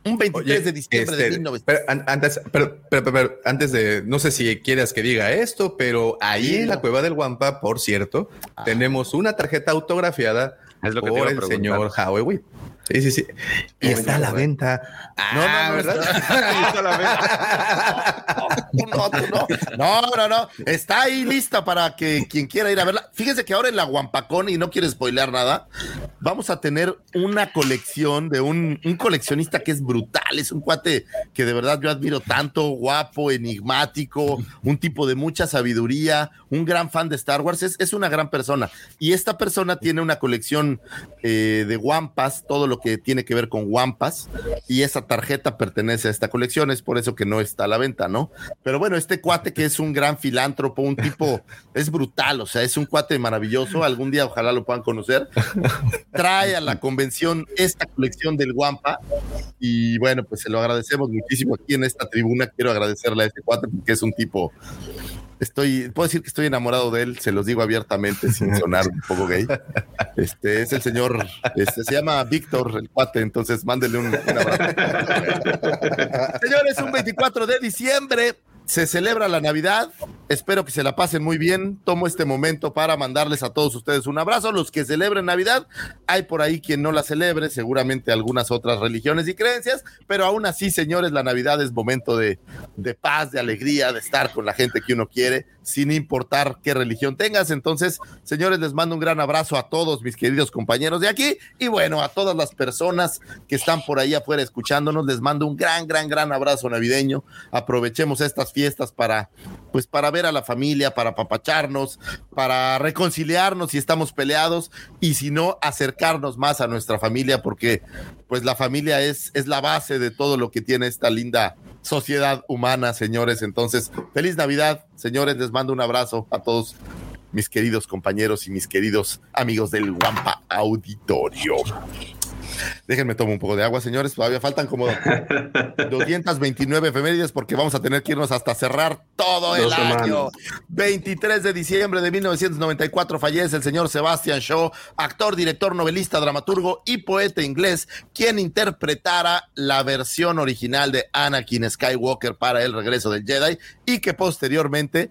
Un 23 de diciembre de Este, 1900. pero an- antes, pero, pero- pero- pero antes de, no sé si quieras que diga esto, pero ahí en la cueva del Guampa, por cierto, tenemos una tarjeta autografiada Es lo que por a el señor Howie. Sí, sí, sí. Y está a la venta. No, Ah, no, no, ¿verdad? No, no. No. Está ahí lista para que quien quiera ir a verla. Fíjense que ahora en la Guampacón, y no quiero spoilear nada, vamos a tener una colección de un, coleccionista que es brutal. Es un cuate que de verdad yo admiro tanto, guapo, enigmático, un tipo de mucha sabiduría, un gran fan de Star Wars. Es, es una gran persona. Y esta persona tiene una colección eh, de Wampas, todo lo que tiene que ver con Wampas, y esa tarjeta pertenece a esta colección, es por eso que no está a la venta, ¿no? Pero bueno, este cuate que es un gran filántropo, un tipo, es brutal, o sea, es un cuate maravilloso, algún día ojalá lo puedan conocer, trae a la convención esta colección del Wampa, y bueno, pues se lo agradecemos muchísimo aquí en esta tribuna, quiero agradecerle a este cuate porque es un tipo Estoy, puedo decir que estoy enamorado de él, se los digo abiertamente sin sonar un poco gay. Este es el señor, este se llama Víctor, el cuate, entonces mándele un, un abrazo. Señores, un 24 de diciembre se celebra la Navidad. Espero que se la pasen muy bien. Tomo este momento para mandarles a todos ustedes un abrazo. Los que celebren Navidad, hay por ahí quien no la celebre, seguramente algunas otras religiones y creencias, pero aún así, señores, la Navidad es momento de, de paz, de alegría, de estar con la gente que uno quiere, sin importar qué religión tengas. Entonces, señores, les mando un gran abrazo a todos mis queridos compañeros de aquí y bueno, a todas las personas que están por ahí afuera escuchándonos, les mando un gran, gran, gran abrazo navideño. Aprovechemos estas fiestas para, pues, para ver a la familia, para apapacharnos, para reconciliarnos si estamos peleados y si no, acercarnos más a nuestra familia porque, pues, la familia es, es la base de todo lo que tiene esta linda sociedad humana, señores. Entonces, feliz Navidad, señores. Les mando un abrazo a todos mis queridos compañeros y mis queridos amigos del Guampa Auditorio. Déjenme tomar un poco de agua, señores. Todavía faltan como 229 efemérides porque vamos a tener que irnos hasta cerrar todo el Dos año. semanas. 23 de diciembre de 1994 fallece el señor Sebastian Shaw, actor, director, novelista, dramaturgo y poeta inglés, quien interpretara la versión original de Anakin Skywalker para el regreso del Jedi y que posteriormente,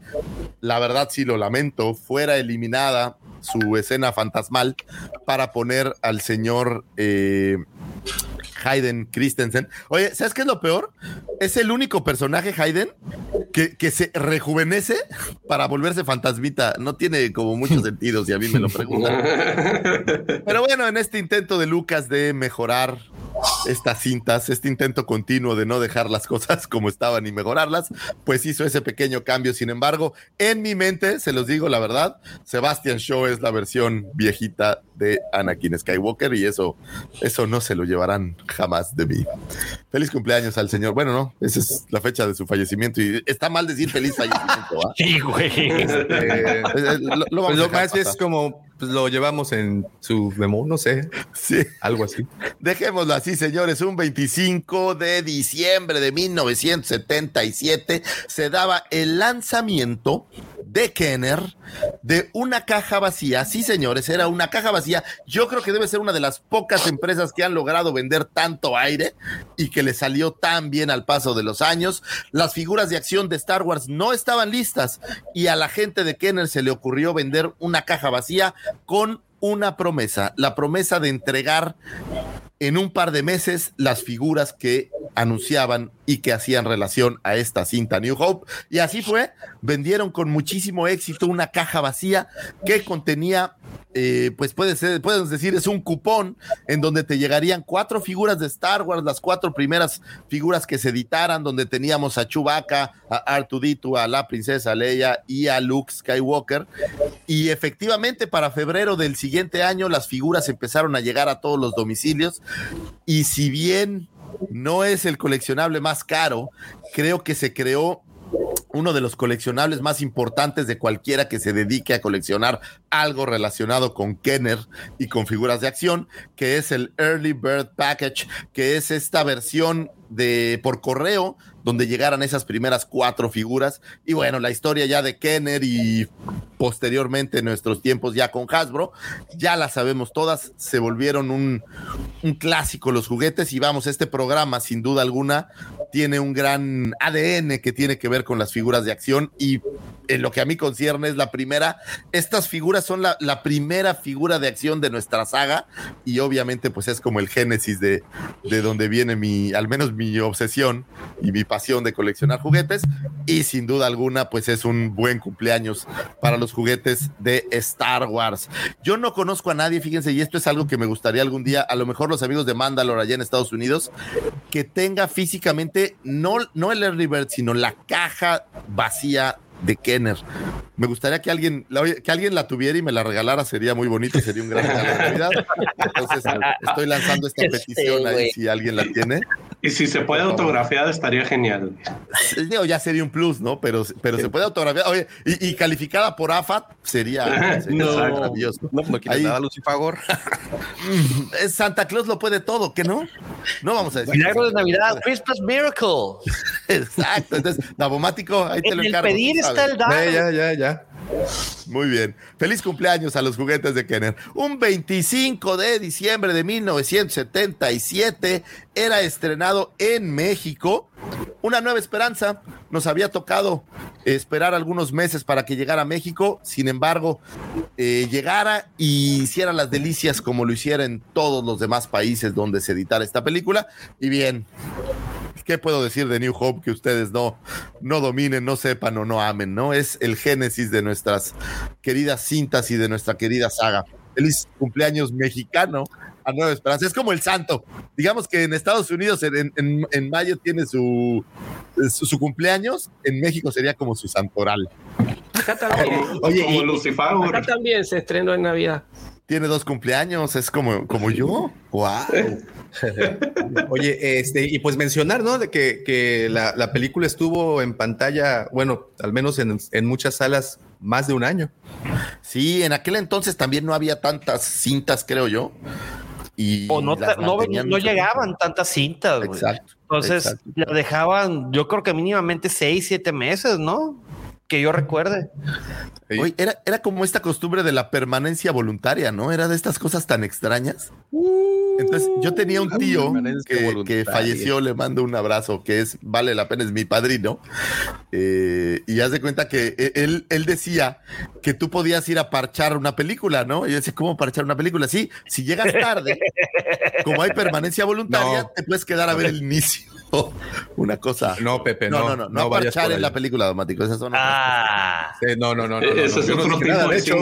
la verdad sí lo lamento, fuera eliminada su escena fantasmal para poner al señor eh, Hayden Christensen. Oye, ¿sabes qué es lo peor? Es el único personaje, Hayden, que, que se rejuvenece para volverse fantasmita. No tiene como mucho sentido si a mí me lo preguntan. Pero bueno, en este intento de Lucas de mejorar estas cintas, este intento continuo de no dejar las cosas como estaban y mejorarlas, pues hizo ese pequeño cambio. Sin embargo, en mi mente, se los digo la verdad, Sebastian Shaw es la versión viejita de Anakin Skywalker y eso, eso no se lo llevarán jamás de mí. Feliz cumpleaños al señor. Bueno, no, esa es la fecha de su fallecimiento y está mal decir feliz fallecimiento. ¿ah? Sí, güey. Eh, lo, lo Pues lo más es como pues, lo llevamos en su memo, no sé. Sí. Algo así. Dejémoslo así, señores. Un 25 de diciembre de 1977 se daba el lanzamiento de Kenner de una caja vacía. Sí, señores, era una caja vacía. Yo creo que debe ser una de las pocas empresas que han logrado vender tanto aire y que le salió tan bien al paso de los años. Las figuras de acción de Star Wars no estaban listas y a la gente de Kenner se le ocurrió vender una caja vacía con una promesa, la promesa de entregar en un par de meses las figuras que anunciaban y que hacían relación a esta cinta New Hope. Y así fue, vendieron con muchísimo éxito una caja vacía que contenía, eh, pues puede ser, podemos decir, es un cupón en donde te llegarían cuatro figuras de Star Wars, las cuatro primeras figuras que se editaran, donde teníamos a Chewbacca, a R2D2, a la princesa Leia y a Luke Skywalker. Y efectivamente, para febrero del siguiente año, las figuras empezaron a llegar a todos los domicilios. Y si bien no es el coleccionable más caro, creo que se creó uno de los coleccionables más importantes de cualquiera que se dedique a coleccionar algo relacionado con Kenner y con figuras de acción, que es el Early Bird Package, que es esta versión de por correo donde llegaran esas primeras cuatro figuras. Y bueno, la historia ya de Kenner y posteriormente nuestros tiempos ya con Hasbro, ya la sabemos todas, se volvieron un, un clásico los juguetes. Y vamos, este programa sin duda alguna tiene un gran ADN que tiene que ver con las figuras de acción. Y en lo que a mí concierne es la primera, estas figuras son la, la primera figura de acción de nuestra saga. Y obviamente pues es como el génesis de, de donde viene mi, al menos mi obsesión y mi pasión de coleccionar juguetes y sin duda alguna pues es un buen cumpleaños para los juguetes de Star Wars. Yo no conozco a nadie, fíjense, y esto es algo que me gustaría algún día, a lo mejor los amigos de Mandalore allá en Estados Unidos, que tenga físicamente no, no el Early Bird, sino la caja vacía de Kenner. Me gustaría que alguien, la, que alguien la tuviera y me la regalara, sería muy bonito y sería un gran regalo de Navidad. Entonces estoy lanzando esta Ya petición ahí si alguien la tiene. Y si se puede autografiar, estaría genial. Digo, ya sería un plus, ¿no? Pero, pero se puede autografiar. Oye, y, y calificada por AFAT sería, sería No. maravilloso. No, no quiere nada, Lucifagor. Es Santa Claus lo puede todo, ¿qué no? No vamos a decir. Milagro de Navidad, Christmas Miracle. Exacto. Entonces, Davomático, ahí te En lo el encargo. pedir tú está el dar. Ya, ya, ya. Muy bien. Feliz cumpleaños a los juguetes de Kenner. Un 25 de diciembre de 1977 era estrenado en México Una Nueva Esperanza. Nos había tocado esperar algunos meses para que llegara a México. Sin embargo, eh, llegara y hiciera las delicias como lo hiciera en todos los demás países donde se editara esta película. Y bien, ¿qué puedo decir de New Hope que ustedes no, no dominen, no sepan o no amen? ¿no? Es el génesis de nuestras queridas cintas y de nuestra querida saga. Feliz cumpleaños mexicano a Nueva Esperanza. Es como el santo. Digamos que en Estados Unidos en, en- en mayo tiene su, su, su cumpleaños, en México sería como su santoral. Acá también. Oye, como y- Lucifer. Acá también se estrenó en Navidad. Tiene dos cumpleaños, es como, como yo. ¡Wow! Oye, este, y pues mencionar, ¿no? De que, que la, la película estuvo en pantalla, bueno, al menos en, en muchas salas, más de un año. Sí, en aquel entonces también no había tantas cintas, creo yo. y O no, llegaban tantas cintas, güey. Exacto, Entonces, exacto. la dejaban, yo creo que mínimamente seis, siete meses, ¿no? Que yo recuerde. Oye, era, era como esta costumbre de la permanencia voluntaria, ¿no? Era de estas cosas tan extrañas. Entonces, yo tenía un tío que, falleció, le mando un abrazo, que es, vale la pena, es mi padrino. Eh, y haz de cuenta que e- él, él decía que tú podías ir a parchar una película, ¿no? Y yo decía, ¿cómo parchar una película? Sí, si llegas tarde, como hay permanencia voluntaria, No. te puedes quedar a ver el inicio. Una cosa. No, Pepe, No, no. no, no, no, no vayas parchar por en la película, Domático. Esas son Ah, Sí, no, no, no. no, no, Eso no. es otro tipo nada, de hecho.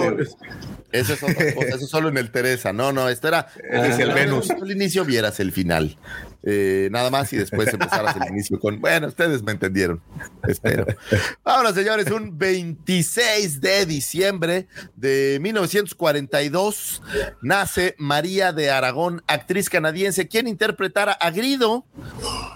Eso es otra cosa, eso solo en el Teresa. No, no, esto era. Ese es el Ah, Venus. Al inicio vieras el final. Eh, nada más y después empezaras el inicio con. Bueno, ustedes me entendieron. Espero. Vámonos, señores. Un 26 de diciembre de 1942 nace María de Aragón, actriz canadiense, quien interpretara a Grido.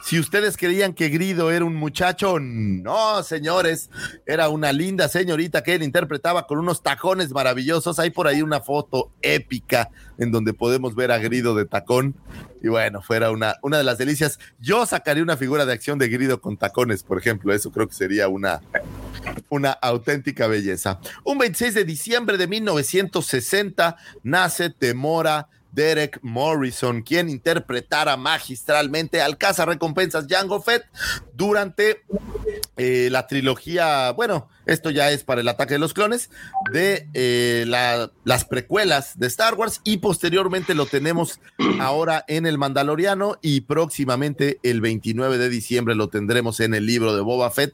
Si ustedes creían que Grido era un muchacho, no, señores. Era una linda señorita que él interpretaba con unos tacones maravillosos. Hay por ahí una foto épica en donde podemos ver a Grido de tacón. Y bueno, fuera una, una de las delicias. Yo sacaría una figura de acción de Grido con tacones, por ejemplo. Eso creo que sería una, una auténtica belleza. Un 26 de diciembre de 1960 nace Temora Derek Morrison, quien interpretara magistralmente al recompensas Jango Fett durante eh, la trilogía, bueno, esto ya es para el ataque de los clones, de eh, la- las precuelas de Star Wars y posteriormente lo tenemos ahora en el Mandaloriano y próximamente el 29 de diciembre lo tendremos en el libro de Boba Fett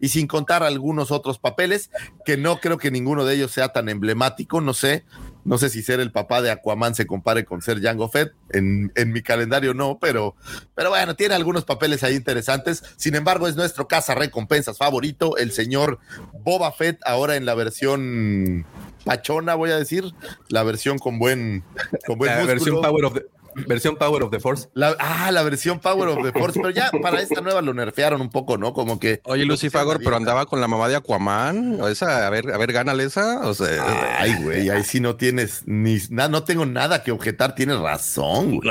y sin contar algunos otros papeles que no creo que ninguno de ellos sea tan emblemático, no sé. No sé si ser el papá de Aquaman se compare con ser Jango Fett. En, en mi calendario no, pero, pero bueno, tiene algunos papeles ahí interesantes. Sin embargo, es nuestro caza recompensas favorito, el señor Boba Fett, ahora en la versión pachona, voy a decir, la versión con buen, con buen La músculo. versión Power of the, versión Power of the Force. La- ah, la versión Power of the Force, pero ya para esta nueva lo nerfearon un poco, ¿no? Como que. Oye, Lucy Fagor, pero andaba con la mamá de Aquaman. O esa, a ver, a ver, gánale esa. O sea, Ay, güey, ahí sí no tienes ni nada, no tengo nada que objetar, tienes razón, güey.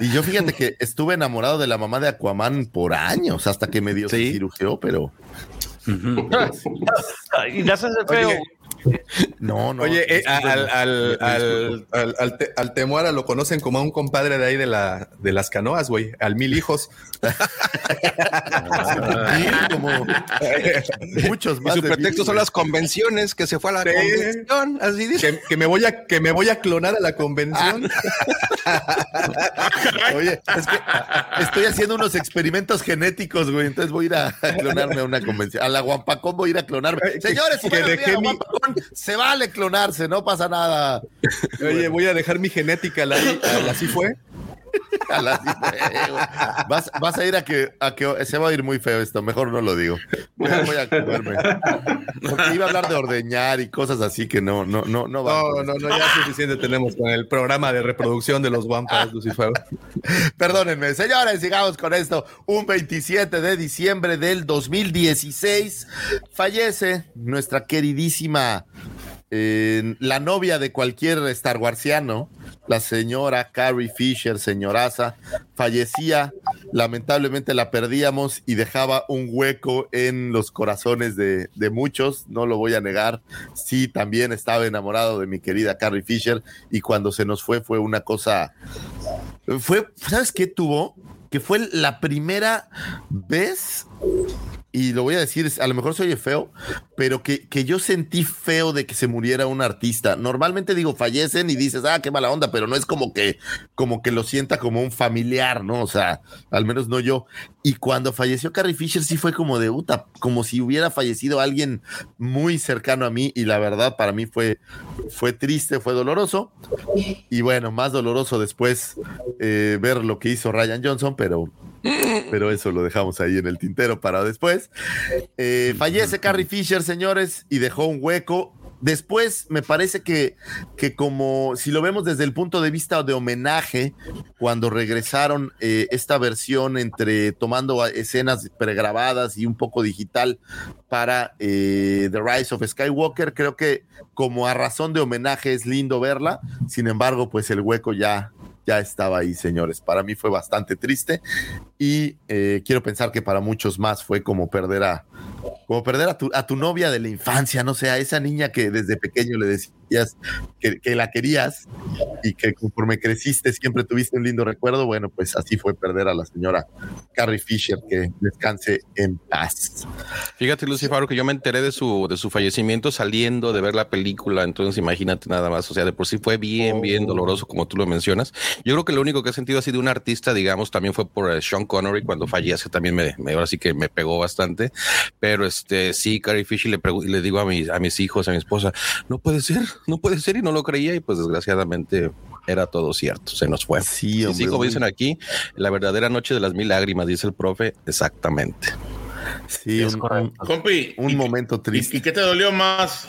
Y yo fíjate que estuve enamorado de la mamá de Aquaman por años, hasta que me dio su cirugió, pero. y le haces el feo. Oye, No, no. Oye, eh, al, al, me- me al, disculpo. al, al, te- al Temuara lo conocen como a un compadre de ahí de, la, de las canoas, güey, al mil hijos. Como muchos y más. su de pretexto son las convenciones, que se fue a la Sí. convención. Así dice. Que, que me voy a, que me voy a clonar a la convención. Oye, es que estoy haciendo unos experimentos genéticos, güey. Entonces voy a ir a clonarme a una convención. A la Guampacón voy a ir a clonarme. Señores, que dejé mi- Guampacón, se vale clonarse, no pasa nada. Oye, voy a dejar mi genética, así fue. A la- vas, vas a ir a que, a que se va a ir muy feo esto, mejor no lo digo. Voy a, voy a clonarme. Porque iba a hablar de ordeñar y cosas así que no, no, no, no va. No, no, no, ya suficiente tenemos con el programa de reproducción de los Wampas, Lucifer. Perdónenme, señores, sigamos con esto. Un 27 de diciembre del 2016 fallece nuestra queridísima, la novia de cualquier Star Warsiano, la señora Carrie Fisher, señoraza, fallecía. Lamentablemente la perdíamos y dejaba un hueco en los corazones de, de muchos, no lo voy a negar. Sí, también estaba enamorado de mi querida Carrie Fisher y cuando se nos fue fue una cosa fue, ¿sabes qué tuvo? Que fue la primera vez, y lo voy a decir, a lo mejor se oye feo, pero que, que yo sentí feo de que se muriera un artista. Normalmente digo, fallecen y dices, ah, qué mala onda, pero no es como que, como que lo sienta como un familiar, ¿no? O sea, al menos no yo. Y cuando falleció Carrie Fisher sí fue como de puta, como si hubiera fallecido alguien muy cercano a mí y la verdad para mí fue, fue triste, fue doloroso. Y bueno, más doloroso después eh, ver lo que hizo Ryan Johnson, pero, pero eso lo dejamos ahí en el tintero para después. Eh, fallece Carrie Fisher, señores, y dejó un hueco. Después me parece que, que como si lo vemos desde el punto de vista de homenaje, cuando regresaron eh, esta versión entre tomando escenas pregrabadas y un poco digital para eh, The Rise of Skywalker, creo que como a razón de homenaje es lindo verla, sin embargo, pues el hueco ya, ya estaba ahí, señores. Para mí fue bastante triste y eh, quiero pensar que para muchos más fue como perder a, como perder a tu, a tu novia de la infancia, no sé, a esa niña que desde pequeño le decías que, que la querías y que conforme creciste siempre tuviste un lindo recuerdo. Bueno, pues así fue perder a la señora Carrie Fisher, que descanse en paz. Fíjate, Lucifer, que yo me enteré de su, de su fallecimiento saliendo de ver la película, entonces imagínate nada más, o sea, de por sí fue bien, bien doloroso, como tú lo mencionas. Yo creo que lo único que he sentido así de un artista, digamos, también fue por eh, Sean Connery cuando fallece, también me, me, ahora sí que me pegó bastante, pero este, sí, Carrie Fisher le, le digo a mis, a mis hijos, a mi esposa, no puede ser, no puede ser, y no lo creía, y pues desgraciadamente era todo cierto, se nos fue. Sí, Y hombre, sí, como dicen aquí, la verdadera noche de las mil lágrimas, dice el profe, exactamente. Sí, un, un- Compi, un momento triste. ¿y qué te dolió más?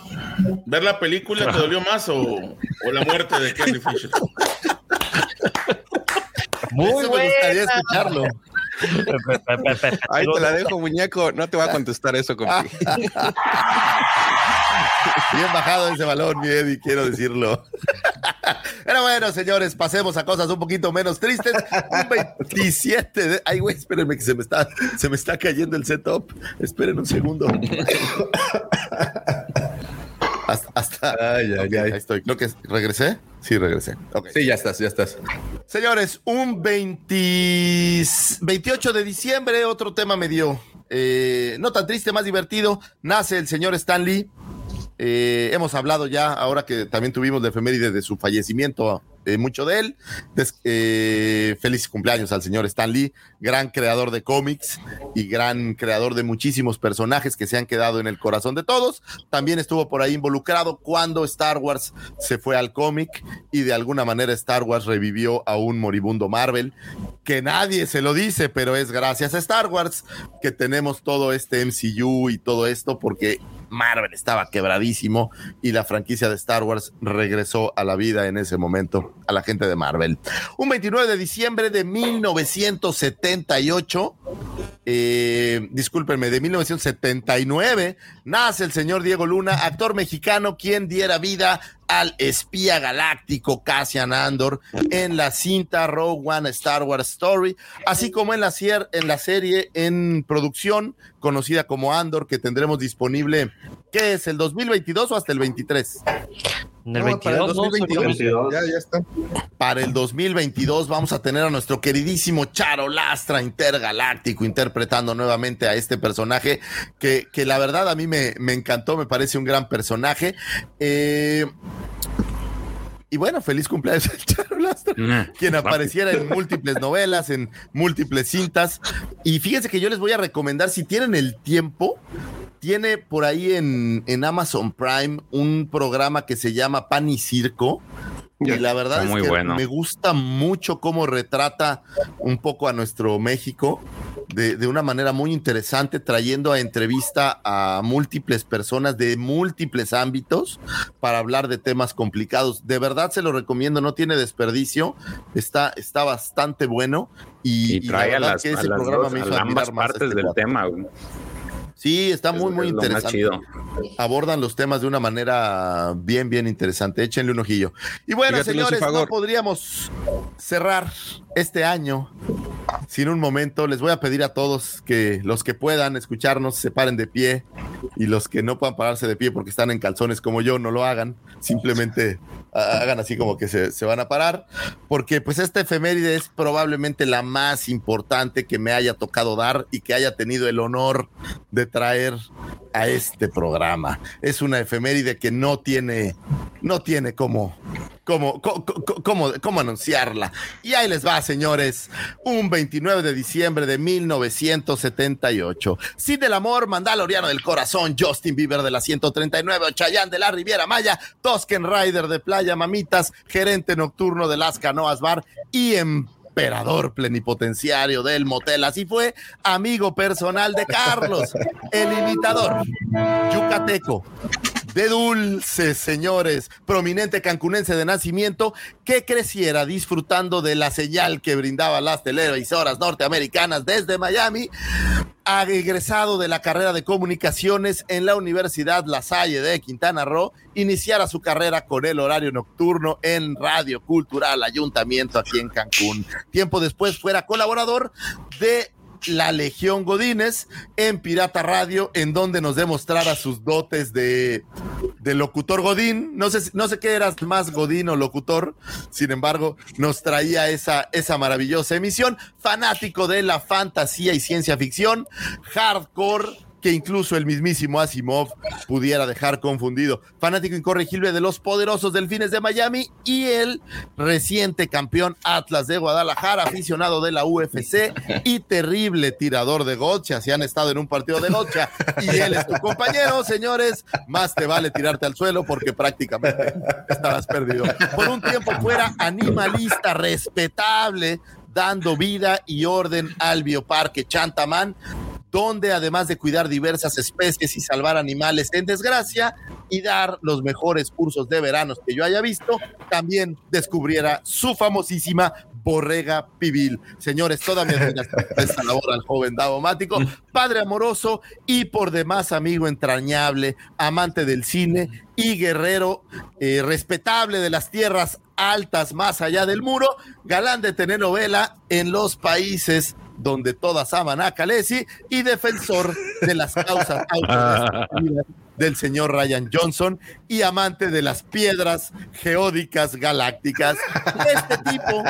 ¿Ver la película te dolió más o, o la muerte de Carrie Fisher? Muy Eso me gustaría escucharlo. Ahí te la dejo, muñeco. No te va a contestar eso, compi. Bien bajado ese balón, mi Eddie, quiero decirlo. Pero bueno, señores, pasemos a cosas un poquito menos tristes. Un 27 de... Ay, güey, espérenme que se me está, se me está cayendo el setup. Esperen un segundo. hasta... hasta... Ay, ay, ay. Ahí estoy. Creo que regresé. Sí, regresé. Sí, ya estás, ya estás. Señores, un 20 28 de diciembre, otro tema me dio. eh, no tan triste, más divertido. Nace el señor Stanley. Eh, hemos hablado ya, ahora que también tuvimos la efeméride de su fallecimiento, eh, mucho de él. Eh, feliz cumpleaños al señor Stan Lee, gran creador de cómics y gran creador de muchísimos personajes que se han quedado en el corazón de todos. También estuvo por ahí involucrado cuando Star Wars se fue al cómic y de alguna manera Star Wars revivió a un moribundo Marvel, que nadie se lo dice, pero es gracias a Star Wars que tenemos todo este MCU y todo esto porque Marvel estaba quebradísimo y la franquicia de Star Wars regresó a la vida en ese momento a la gente de Marvel. Un 29 de diciembre de 1978, eh, discúlpenme, de 1979, nace el señor Diego Luna, actor mexicano, quien diera vida al espía galáctico Cassian Andor en la cinta Rogue One Star Wars Story, así como en la, en la serie en producción conocida como Andor que tendremos disponible, ¿qué es? ¿El 2022 o hasta el 23? En el No, para el 22, ¿no? 2022. Ya, ya está. Para el 2022 vamos a tener a nuestro queridísimo Charo Lastra intergaláctico interpretando nuevamente a este personaje que, que la verdad a mí me, me encantó, me parece un gran personaje. Eh, y bueno, feliz cumpleaños al Charo Lastra, quien apareciera en múltiples novelas, en múltiples cintas. Y fíjense que yo les voy a recomendar, si tienen el tiempo, tiene por ahí en, en Amazon Prime un programa que se llama Pan y Circo. Y la verdad es que bueno. me gusta mucho cómo retrata un poco a nuestro México de, de una manera muy interesante, trayendo a entrevista a múltiples personas de múltiples ámbitos para hablar de temas complicados. De verdad se lo recomiendo, no tiene desperdicio, está, está bastante bueno. Y, Y y la trae a las, que a ese las programa dos- me a ambas a partes este del tema. güey. Sí, está Es- muy, muy es lo más interesante. chido. Abordan los temas de una manera bien, bien interesante. Échenle un ojillo. Y bueno, Fíjate, señores, no podríamos cerrar este año sin un momento. Les voy a pedir a todos que los que puedan escucharnos se paren de pie y los que no puedan pararse de pie porque están en calzones como yo, no lo hagan. Simplemente hagan así como que se, se van a parar. Porque pues esta efeméride es probablemente la más importante que me haya tocado dar y que haya tenido el honor de traer a este programa. Es una efeméride que no tiene, no tiene cómo, cómo, cómo, cómo anunciarla. Y ahí les va, señores. Un 29 de diciembre de 1978. Sid del Amor, Mandaloriano del Corazón, Justin Bieber de la 139, Chayán de la Riviera Maya, Tosken Rider de Playa Mamitas, Gerente Nocturno de Las Canoas Bar y emperador plenipotenciario del motel. Así fue, amigo personal de Carlos, el imitador yucateco. De dulces, señores, prominente cancunense de nacimiento, que creciera disfrutando de la señal que brindaba las televisoras norteamericanas desde Miami, egresado de la carrera de comunicaciones en la Universidad La Salle de Quintana Roo, iniciara su carrera con el horario nocturno en Radio Cultural Ayuntamiento aquí en Cancún. Tiempo después fuera colaborador de la Legión Godínez en Pirata Radio, en donde nos demostrara sus dotes de, de locutor Godín. No sé, no sé qué eras más Godín o locutor, sin embargo, nos traía esa, esa maravillosa emisión. Fanático de la fantasía y ciencia ficción, hardcore que incluso el mismísimo Asimov pudiera dejar confundido. Fanático incorregible de los poderosos delfines de Miami y el reciente campeón Atlas de Guadalajara, aficionado de la UFC y terrible tirador de gocha. Si han estado en un partido de gocha y él es tu compañero, señores, más te vale tirarte al suelo porque prácticamente estarás perdido. Por un tiempo fuera animalista respetable, dando vida y orden al bioparque Chantamán, donde además de cuidar diversas especies y salvar animales en desgracia y dar los mejores cursos de veranos que yo haya visto, también descubriera su famosísima borrega pibil. Señores, toda mi admiración esta labor al joven Davomático, padre amoroso y por demás amigo entrañable, amante del cine y guerrero eh, respetable de las tierras altas más allá del muro, galán de telenovela en los países donde todas aman a Calesi y defensor de las causas del señor Ryan Johnson y amante de las piedras geódicas galácticas. Este tipo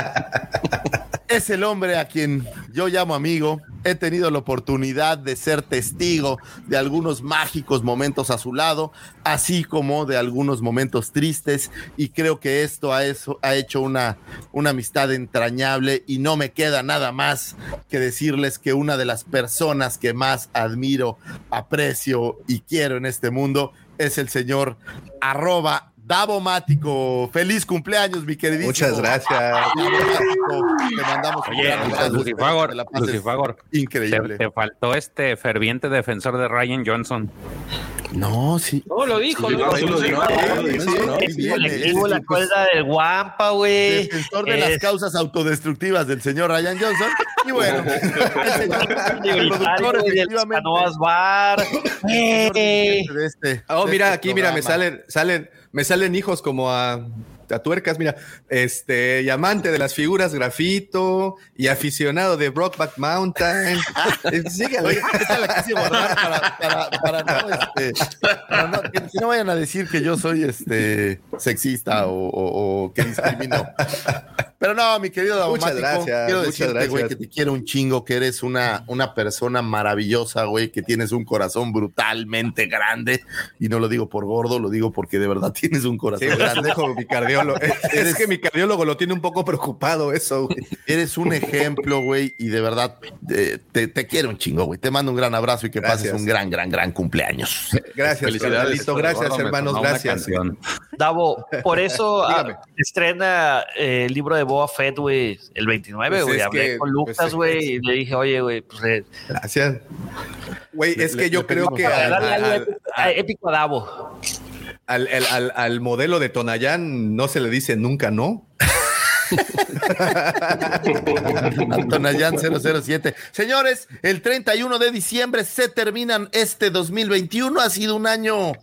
es el hombre a quien yo llamo amigo. He tenido la oportunidad de ser testigo de algunos mágicos momentos a su lado, así como de algunos momentos tristes, y creo que esto ha, eso, ha hecho una, una amistad entrañable y no me queda nada más que decirles que una de las personas que más admiro, aprecio y quiero en este mundo es el señor arroba Davomático. Feliz cumpleaños, mi queridísimo. Muchas gracias. Te mandamos un Oye. Lucifagor, Lucifagor, Increíble. Te, te faltó este ferviente defensor de Ryan Johnson. No, sí. No, lo dijo, Sí, lo no, sí lo dijo, no, la cuerda del guampa, güey. Defensor de las causas autodestructivas del señor Ryan Johnson. Y bueno, el señor productor, del efectivamente. Canoas Bar. Eh. Este, Oh, de mira, este aquí, mira, me salen, salen, me salen hijos como a, a tuercas, mira, este, y amante de las figuras grafito y aficionado de Brockback Mountain. Oye, esta la quise borrar para, para, para no, este, para no- que, que no vayan a decir que yo soy este sexista o, o- o que discrimino. Pero no, mi querido Muchas gracias, quiero muchas decirte, güey, que te quiero un chingo, que eres una, una persona maravillosa, güey, que tienes un corazón brutalmente grande. Y no lo digo por gordo, lo digo porque de verdad tienes un corazón grande. dijo mi cardiólogo. Es, es que mi cardiólogo lo tiene un poco preocupado eso, güey. Eres un ejemplo, güey, y de verdad eh, te, te quiero un chingo, güey. Te mando un gran abrazo y que Gracias. pases un gran, gran, gran cumpleaños. Gracias, Felicidades. Gracias, Gordo, hermanos. Gracias. Davo, por eso ah, estrena eh, el libro de Boba Fett, güey, el 29, Pues güey. Hablé que- con pues Lucas, güey, y le dije, oye, güey, pues eh, Gracias. Güey, es Le- que yo creo que para al, darle algo al- épico, a- épico a Davo. Al- al- al- modelo de Tonayán no se le dice nunca no. Antonayan 007. Señores, el 31 de diciembre se terminan este 2021. Ha sido un año,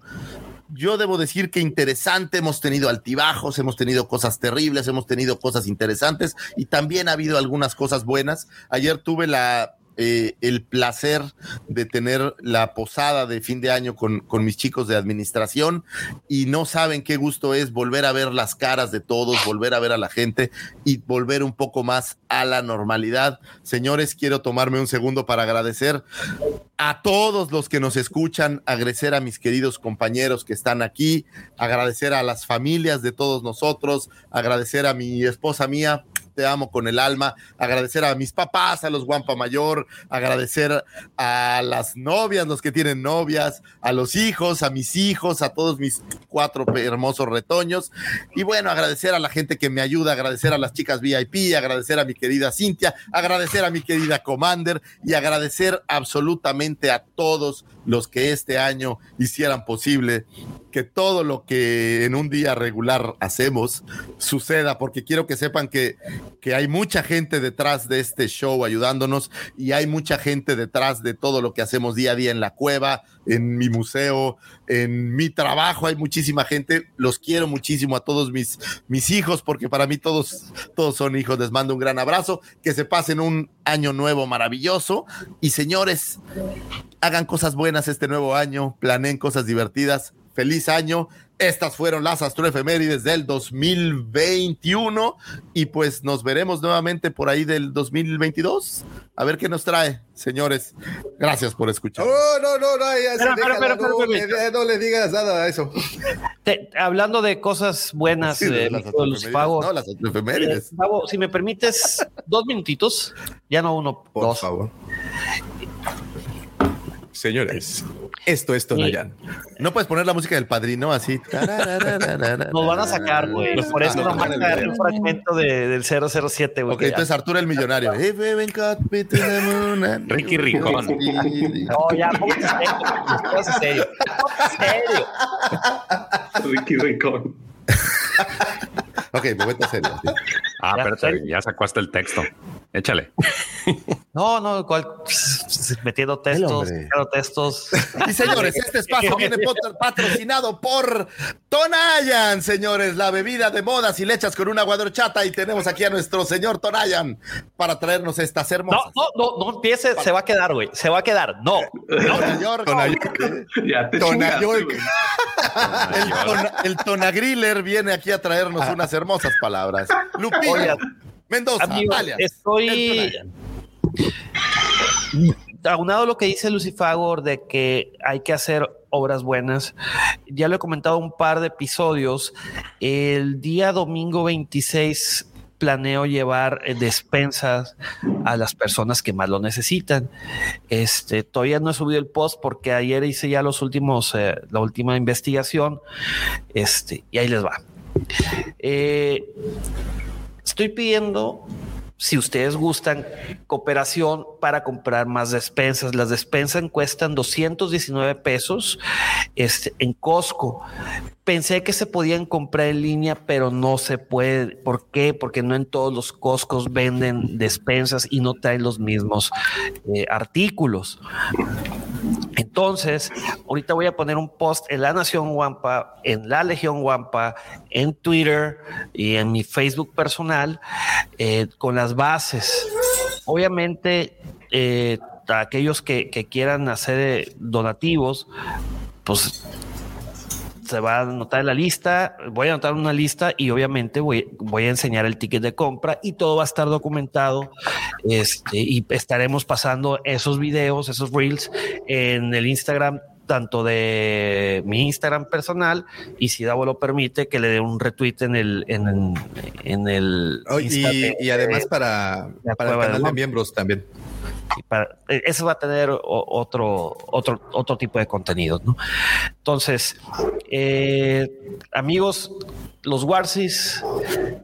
yo debo decir que interesante. Hemos tenido altibajos, hemos tenido cosas terribles, hemos tenido cosas interesantes y también ha habido algunas cosas buenas. Ayer tuve la eh, el placer de tener la posada de fin de año con, con mis chicos de administración y no saben qué gusto es volver a ver las caras de todos, volver a ver a la gente y volver un poco más a la normalidad. Señores, quiero tomarme un segundo para agradecer a todos los que nos escuchan, agradecer a mis queridos compañeros que están aquí, agradecer a las familias de todos nosotros, agradecer a mi esposa mía, te amo con el alma, agradecer a mis papás, a los Guampa Mayor, agradecer a las novias, los que tienen novias, a los hijos, a mis hijos, a todos mis cuatro hermosos retoños. Y bueno, agradecer a la gente que me ayuda, agradecer a las chicas VIP, agradecer a mi querida Cintia, agradecer a mi querida Commander y agradecer absolutamente a todos los que este año hicieran posible que todo lo que en un día regular hacemos suceda, porque quiero que sepan que, que hay mucha gente detrás de este show ayudándonos y hay mucha gente detrás de todo lo que hacemos día a día en la cueva, en mi museo, en mi trabajo, hay muchísima gente, los quiero muchísimo a todos mis, mis hijos, porque para mí todos, todos son hijos, les mando un gran abrazo, que se pasen un año nuevo maravilloso. Y señores, hagan cosas buenas este nuevo año, planeen cosas divertidas, feliz año. Estas fueron las astroefemérides del 2021 y pues nos veremos nuevamente por ahí del 2022. A ver qué nos trae, señores. Gracias por escuchar. Oh, no, no, no, ya Pero, pero, pero, no, le- pero- no le digas nada a eso. Te- hablando de cosas buenas, Sí, de eh, las No, astroefemérides. eh, si me permites dos minutitos, ya no uno, Por dos. favor. Señores, esto es Tonayán. No puedes poner la música del padrino así. Nos van a sacar, güey. Por eso Ah, nomás no, agarré un fragmento de, del 007, güey. Ok, entonces Arturo el millonario. Ricky Ricón. No, ya, póngase serio. Póngase serio. Ricky Ricón. Ok, momento serio. Ah, Ya, espérate, ya sacó hasta el texto. Échale. No, no, cual, metiendo textos, metiendo textos. Y señores, este espacio viene patrocinado por Tonayan, señores, la bebida de moda si le echas con una agua de horchata y tenemos aquí a nuestro señor Tonayan para traernos estas No, hermosas. no, no, no empiece, se va a quedar, güey. Se va a quedar. No. Tonayork. Ya te Tonayork. El, tona- el Tonagriller viene aquí a traernos unas hermosas palabras. Lupillo, Oigan, Mendoza, Amigo, estoy aunado lo que dice Lucifagor de que hay que hacer obras buenas. Ya lo he comentado un par de episodios. El día domingo 26 planeo llevar eh, despensas a las personas que más lo necesitan. Este, todavía no he subido el post porque ayer hice ya los últimos, eh, la última investigación. Este, y ahí les va. Eh, estoy pidiendo, si ustedes gustan, cooperación para comprar más despensas. Las despensas cuestan 219 pesos este, en Costco. Pensé que se podían comprar en línea, pero no se puede. ¿Por qué? Porque no en todos los Costcos venden despensas y no traen los mismos eh, artículos. Entonces, ahorita voy a poner un post en La Nación Guampa, en La Legión Guampa, en Twitter y en mi Facebook personal eh, con las bases. Obviamente, eh, aquellos que, quieran hacer donativos, pues se va a anotar en la lista, voy a anotar una lista y obviamente voy, voy a enseñar el ticket de compra y todo va a estar documentado este, y estaremos pasando esos videos, esos reels en el Instagram tanto de mi Instagram personal y si Davo lo permite que le dé un retweet en el en, en el Oh, y, de- y además de- para, para el canal de miembros también. Y para- eh, eso va a tener otro, otro, otro tipo de contenido, ¿no? Entonces, eh, amigos, los Warsis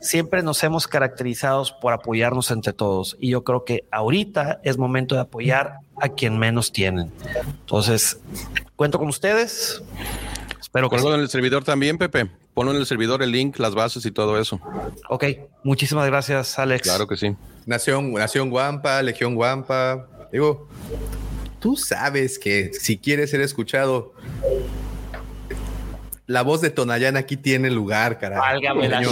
siempre nos hemos caracterizado por apoyarnos entre todos y yo creo que ahorita es momento de apoyar a quien menos tienen. Entonces, cuento con ustedes. Espero que en el servidor también, Pepe. Ponlo en el servidor el link, las bases y todo eso. Ok, muchísimas gracias, Alex. Claro que sí. Nación, Nación Guampa, Legión Guampa. Digo, tú sabes que si quieres ser escuchado, la voz de Tonayán aquí tiene lugar, carajo. Válgame la.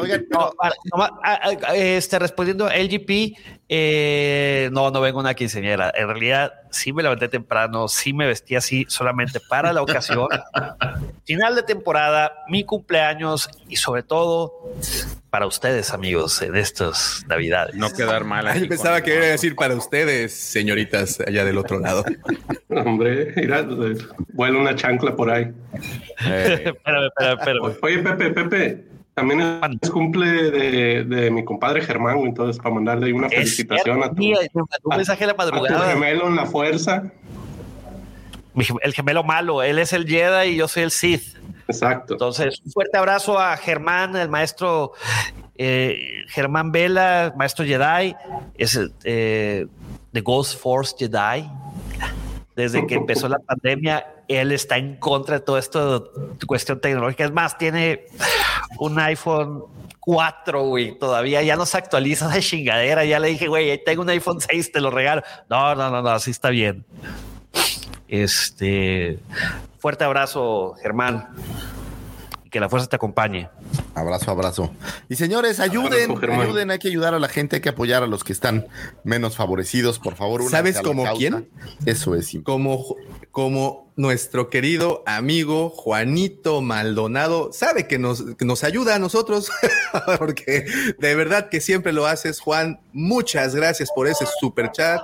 Oigan, No, para- nomás, ah, ah, este, respondiendo a LGP, eh, no, no vengo una quinceañera. En realidad, sí me levanté temprano, sí me vestí así solamente para la ocasión. Final de temporada, mi cumpleaños y sobre todo para ustedes, amigos, en estas navidades. No quedar mal. Yo pensaba que iba a decir para ustedes, señoritas, allá del otro lado. Hombre, mira, vuela una chancla por ahí. Eh, espérame, espérame, espérame. Oye, Pepe, Pepe, también es cumple de, de mi compadre Germán, entonces para mandarle ahí una Es felicitación a tu, mandó un a- mensaje a la a tu madrugada. gemelo en la fuerza. El gemelo malo, él es el Jedi y yo soy el Sith. Exacto. Entonces, un fuerte abrazo a Germán, el maestro eh, Germán Vela, maestro Jedi. Es, eh, The Ghost Force Jedi. Desde que empezó la pandemia, él está en contra de todo esto, cuestión tecnológica. Es más, tiene un iPhone 4, güey. Todavía ya no se actualiza esa chingadera. Ya le dije, güey, tengo un iPhone 6, te lo regalo. No, no, no, no, así está bien. Este fuerte abrazo, Germán. Que la fuerza te acompañe. Abrazo, abrazo. Y señores, ayuden, ayuden, hay que ayudar a la gente, hay que apoyar a los que están menos favorecidos, por favor. ¿Sabes como quién? Eso es. Como, como nuestro querido amigo Juanito Maldonado sabe que nos, que nos ayuda a nosotros, porque de verdad que siempre lo haces, Juan. Muchas gracias por ese super chat.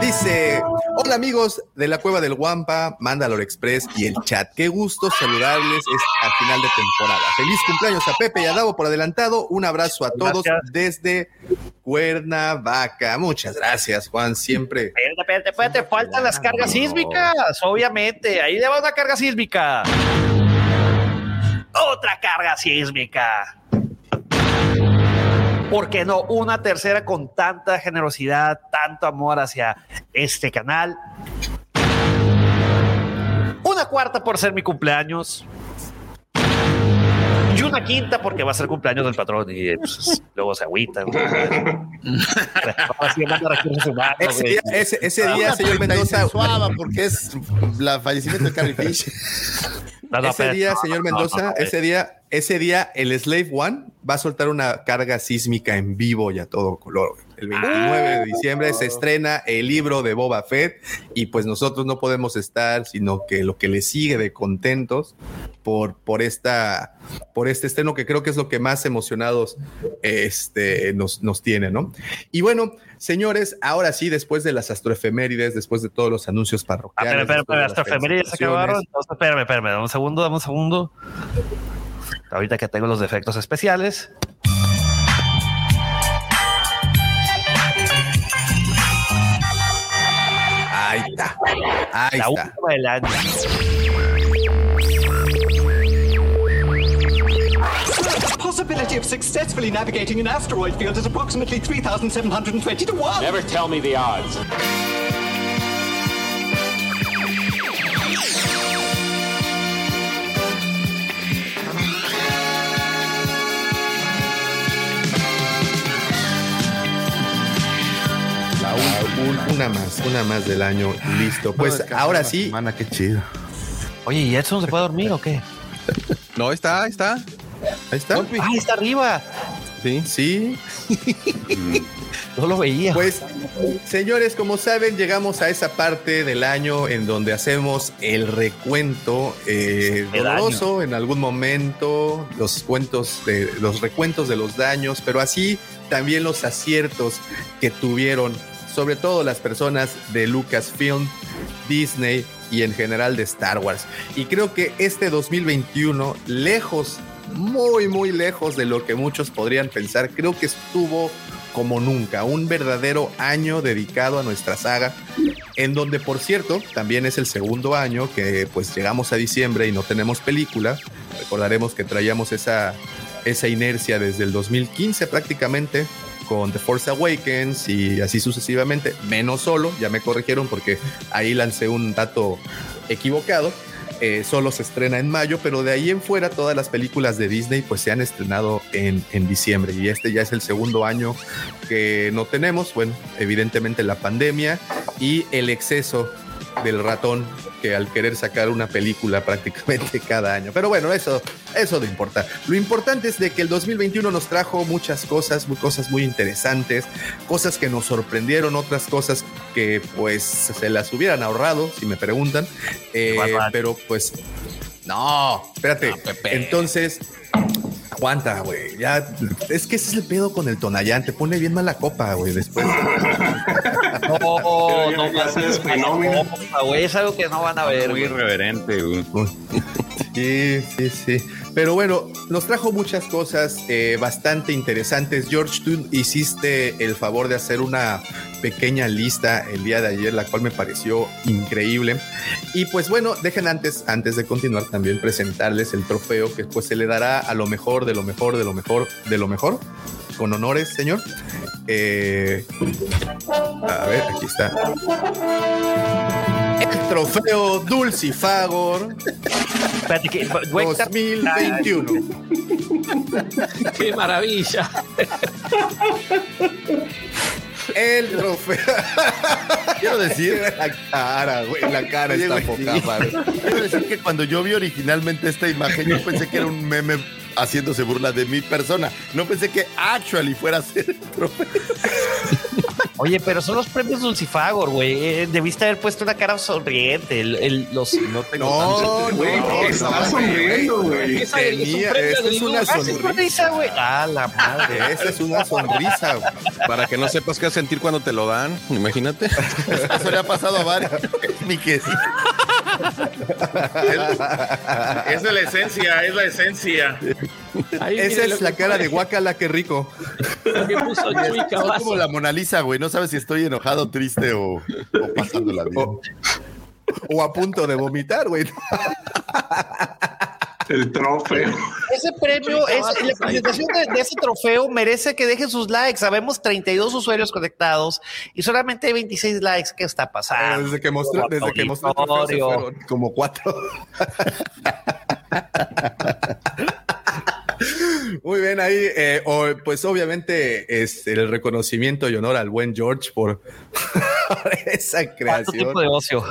Dice, hola amigos de la Cueva del Guampa, Mandalore Express y el chat. Qué gusto saludarles es al final de temporada. Feliz cumpleaños a Pepe y a Davo por adelantado. Un abrazo a todos desde Cuernavaca. Muchas gracias, Juan. Siempre. Espérate, espérate, espérate, faltan las cargas sísmicas, obviamente. Ahí le va una carga sísmica. Otra carga sísmica. ¿Por qué no? Una tercera con tanta generosidad, tanto amor hacia este canal. Una cuarta por ser mi cumpleaños. Y una quinta porque va a ser cumpleaños del patrón y pues, luego se agüita. Ese día, ese, ese día, señor Mendoza. Suava, porque es la fallecimiento de Carrie. No, no, ese día, No, señor Mendoza, no, no, ese día, ese día, el Slave One va a soltar una carga sísmica en vivo y a todo color. El 29 de diciembre se estrena el libro de Boba Fett y pues nosotros no podemos estar, sino que lo que le sigue de contentos por, por esta, por este estreno que creo que es lo que más emocionados este, nos, nos tiene, ¿no? Y bueno, señores, ahora sí, después de las astroefemérides, después de todos los anuncios Ah, parroquiales. espera, espera, después de espera, las hasta efemérides se acabaron. Entonces, espérame, espérame, dame un segundo, dame un segundo. Ahorita que tengo los defectos especiales. Ahí está. Ahí la está. última del año. Possibility of successfully navigating an asteroid field is approximately 3,720 to 1. Never tell me the odds. Un- una más, una más del año. Listo. Pues ahora sí. Semana, qué chido. Oye, ¿y Edson se puede dormir o qué? No, está, ahí está. Ahí está. Ah, está arriba. Sí. Sí. No lo veía. Pues, señores, como saben, llegamos a esa parte del año en donde hacemos el recuento eh, doloroso en algún momento, los cuentos de los recuentos de los daños, pero así también los aciertos que tuvieron, sobre todo las personas de Lucasfilm, Disney y en general de Star Wars. Y creo que este 2021, lejos, muy, muy lejos de lo que muchos podrían pensar, creo que estuvo como nunca, un verdadero año dedicado a nuestra saga, en donde por cierto también es el segundo año que pues llegamos a diciembre y no tenemos película, recordaremos que traíamos esa, esa inercia desde el 2015 prácticamente con The Force Awakens y así sucesivamente, menos solo, ya me corrigieron porque ahí lancé un dato equivocado. Eh, solo se estrena en mayo, pero de ahí en fuera todas las películas de Disney pues se han estrenado en, en diciembre y este ya es el segundo año que no tenemos, bueno, evidentemente la pandemia y el exceso del ratón que al querer sacar una película prácticamente cada año. Pero bueno, eso, eso no importa. Lo importante es de que el 2021 nos trajo muchas cosas, cosas muy interesantes, cosas que nos sorprendieron, otras cosas que pues se las hubieran ahorrado, si me preguntan. Eh, pero pues, no, espérate. Entonces, aguanta, güey. Ya, es que ese es el pedo con el Tonayán. Te pone bien mala copa, güey, después. No, no, ya se despeinó, mira. no, güey, es algo que no van a ver. Muy irreverente, güey. Sí, sí, sí. Pero bueno, nos trajo muchas cosas eh, bastante interesantes. George, tú hiciste el favor de hacer una pequeña lista el día de ayer, la cual me pareció increíble. Y pues bueno, dejen antes, antes de continuar también presentarles el trofeo que pues se le dará a lo mejor, de lo mejor, de lo mejor, de lo mejor. Con honores, señor. eh, a ver, aquí está. El trofeo Dulcifagor Espérate, que, güey, 2021. ¡Qué maravilla! El trofeo. Quiero decir. La cara, güey. La cara está madre. Quiero decir que cuando yo vi originalmente esta imagen, yo pensé que era un meme haciéndose burla de mi persona. No pensé que actually fuera a ser el trofeo. Oye, pero son los premios Dulcifagor, güey. Eh, Debiste haber puesto una cara sonriente. El, el- los, no tengo No, no, Güey, no, estaba no, sonriendo, güey. Esa es una sonrisa. güey. Ah, la madre. Esa es una sonrisa, güey. Para que no sepas qué sentir cuando te lo dan, imagínate. Eso le ha pasado a varios. Mi que Es de la esencia, es la esencia. Ahí, Esa es la cara pone, de guacala, qué rico. lo que puso Soy como la Mona Lisa, güey. No sabes si estoy enojado, triste o, o pasándola bien. O, o a punto de vomitar, güey. El trofeo. Ese premio, es, la presentación de, de ese trofeo merece que dejen sus likes. Sabemos 32 usuarios conectados y solamente hay 26 likes. ¿Qué está pasando? Desde que mostró, desde que mostró el trofeo se Auditorio. fueron como cuatro. Muy bien, ahí, eh, o- pues obviamente es el reconocimiento y honor al buen George por, por esa ¿Cuánto creación. tiempo de ocio?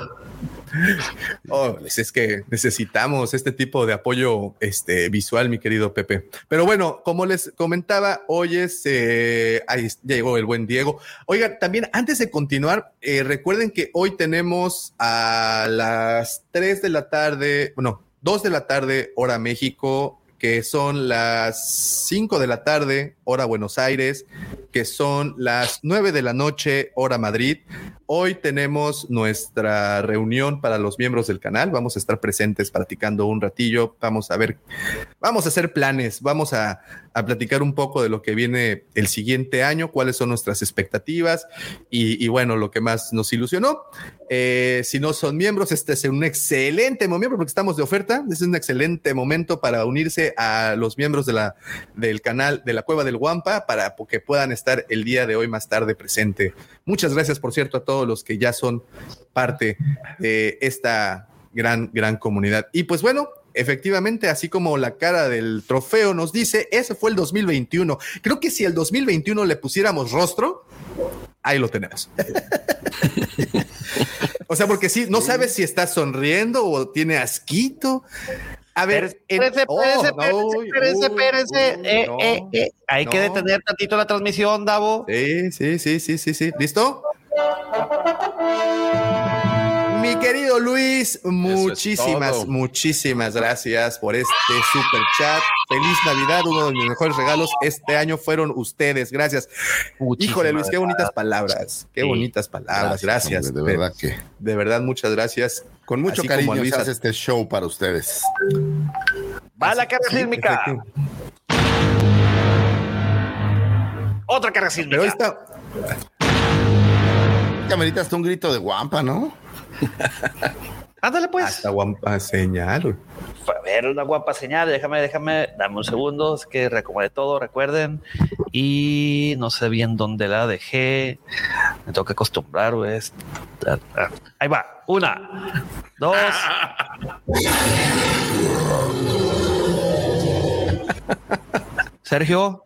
Oh, pues es que necesitamos este tipo de apoyo este, visual, mi querido Pepe. Pero bueno, como les comentaba, hoy es, eh, ahí llegó el buen Diego. Oigan, también antes de continuar, eh, recuerden que hoy tenemos a las 3 de la tarde, bueno, 2 de la tarde, hora México, que son las 5 de la tarde, hora Buenos Aires, que son las 9 de la noche, hora Madrid. Hoy tenemos nuestra reunión para los miembros del canal. Vamos a estar presentes platicando un ratillo. Vamos a ver, vamos a hacer planes, vamos a, a platicar un poco de lo que viene el siguiente año, cuáles son nuestras expectativas y, bueno, lo que más nos ilusionó. Eh, si no son miembros, este es un excelente momento porque estamos de oferta. Este es un excelente momento para unirse a los miembros de la, del canal de la Cueva del Guampa para que puedan estar el día de hoy más tarde presente. Muchas gracias, por cierto, a todos los que ya son parte de esta gran, gran comunidad. Y pues bueno, efectivamente, así como la cara del trofeo nos dice, ese fue el 2021. Creo que si el 2021 le pusiéramos rostro, ahí lo tenemos. o sea, porque sí, no sabes si está sonriendo o tiene asquito. A ver, no, eh, eh. Hay que detener tantito la transmisión, Davo. Sí, sí, sí, sí, sí, sí. ¿Listo? Mi querido Luis, muchísimas, muchísimas gracias por este super chat. Feliz Navidad, uno de mis mejores regalos este año fueron ustedes. Gracias. Híjole, Luis, qué bonitas palabras. Qué Sí. bonitas palabras. Gracias. hombre, de verdad que. De verdad, muchas gracias. Con mucho Así cariño Luis, hace este show para ustedes. Va la carga Sí, sísmica. Otra carga sísmica. Pero ahí está. Que amerita hasta un grito de guampa, ¿no? Ándale, pues. Hasta guampa señal. A ver, una guapa señal. Déjame, déjame, dame un segundo. Es que recomodé todo, recuerden. Y no sé bien dónde la dejé. Me tengo que acostumbrar, güey. Es- ah, Ahí va. Una, dos. Sergio.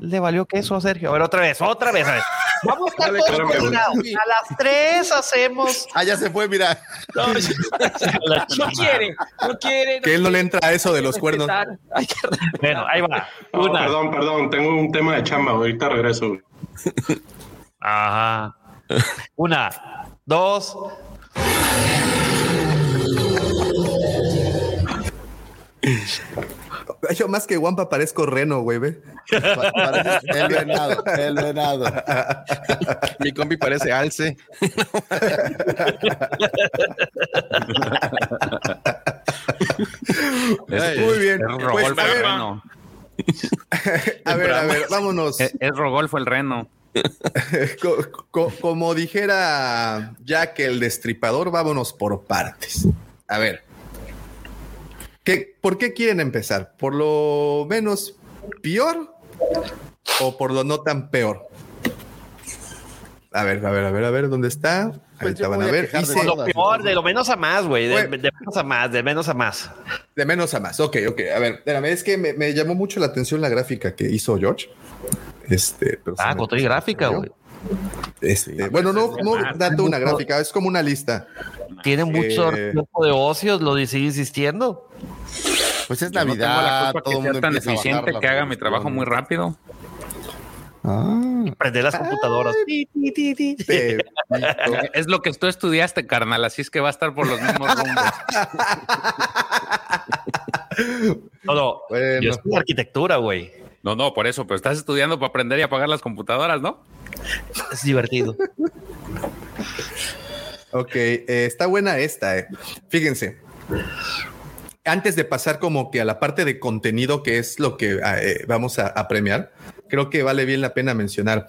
Le valió queso a Sergio. A ver, otra vez, otra vez. A ver. Vamos a estar Dale, todos espérame, güey. coordinados. A las tres hacemos. Ah, ya se fue, mira. No, no quiere, no quiere. Que él no le entra a eso de los cuernos. respetar. Hay que Bueno, ahí va. No, Una. perdón, perdón, tengo un tema de chamba, ahorita regreso. Ajá. Una, dos. Yo más que guampa parezco reno, güey, ve. El venado, el venado. Mi compi parece alce. Es- Muy bien. Es Pues, a ver, reno. a ver, a ver, vámonos. Es, es Rodolfo el reno. Co- co- como dijera Jack el destripador, vámonos por partes. A ver. ¿Qué, ¿Por qué quieren empezar? ¿Por lo menos peor o por lo no tan peor? A ver, a ver, a ver, a ver, ¿dónde está? Pues Ahorita van a ver. Dice- Lo peor, de lo menos a más, güey. De, de menos a más, de menos a más. De menos a más. Ok, ok. A ver, espérame, es que me, me llamó mucho la atención la gráfica que hizo George. Este, pero Ah, gráfica, güey. Este, bueno, no, no Ah, dato una gráfica, es como una lista. Tiene mucho Eh, tiempo de ocios, lo sigue insistiendo. Pues es Yo no tengo la Navidad, culpa todo que sea mundo tan eficiente que haga mi trabajo muy rápido. Prender las computadoras. Es lo que tú estudiaste, carnal, así es que va a estar por los mismos rumbos. No, no. Yo estudio arquitectura, güey. No, no, por eso, pero estás estudiando para aprender y apagar las computadoras, ¿no? Es divertido. Ok, eh, está buena esta. eh. Fíjense. Antes de pasar como que a la parte de contenido, que es lo que eh, vamos a, a premiar, creo que vale bien la pena mencionar.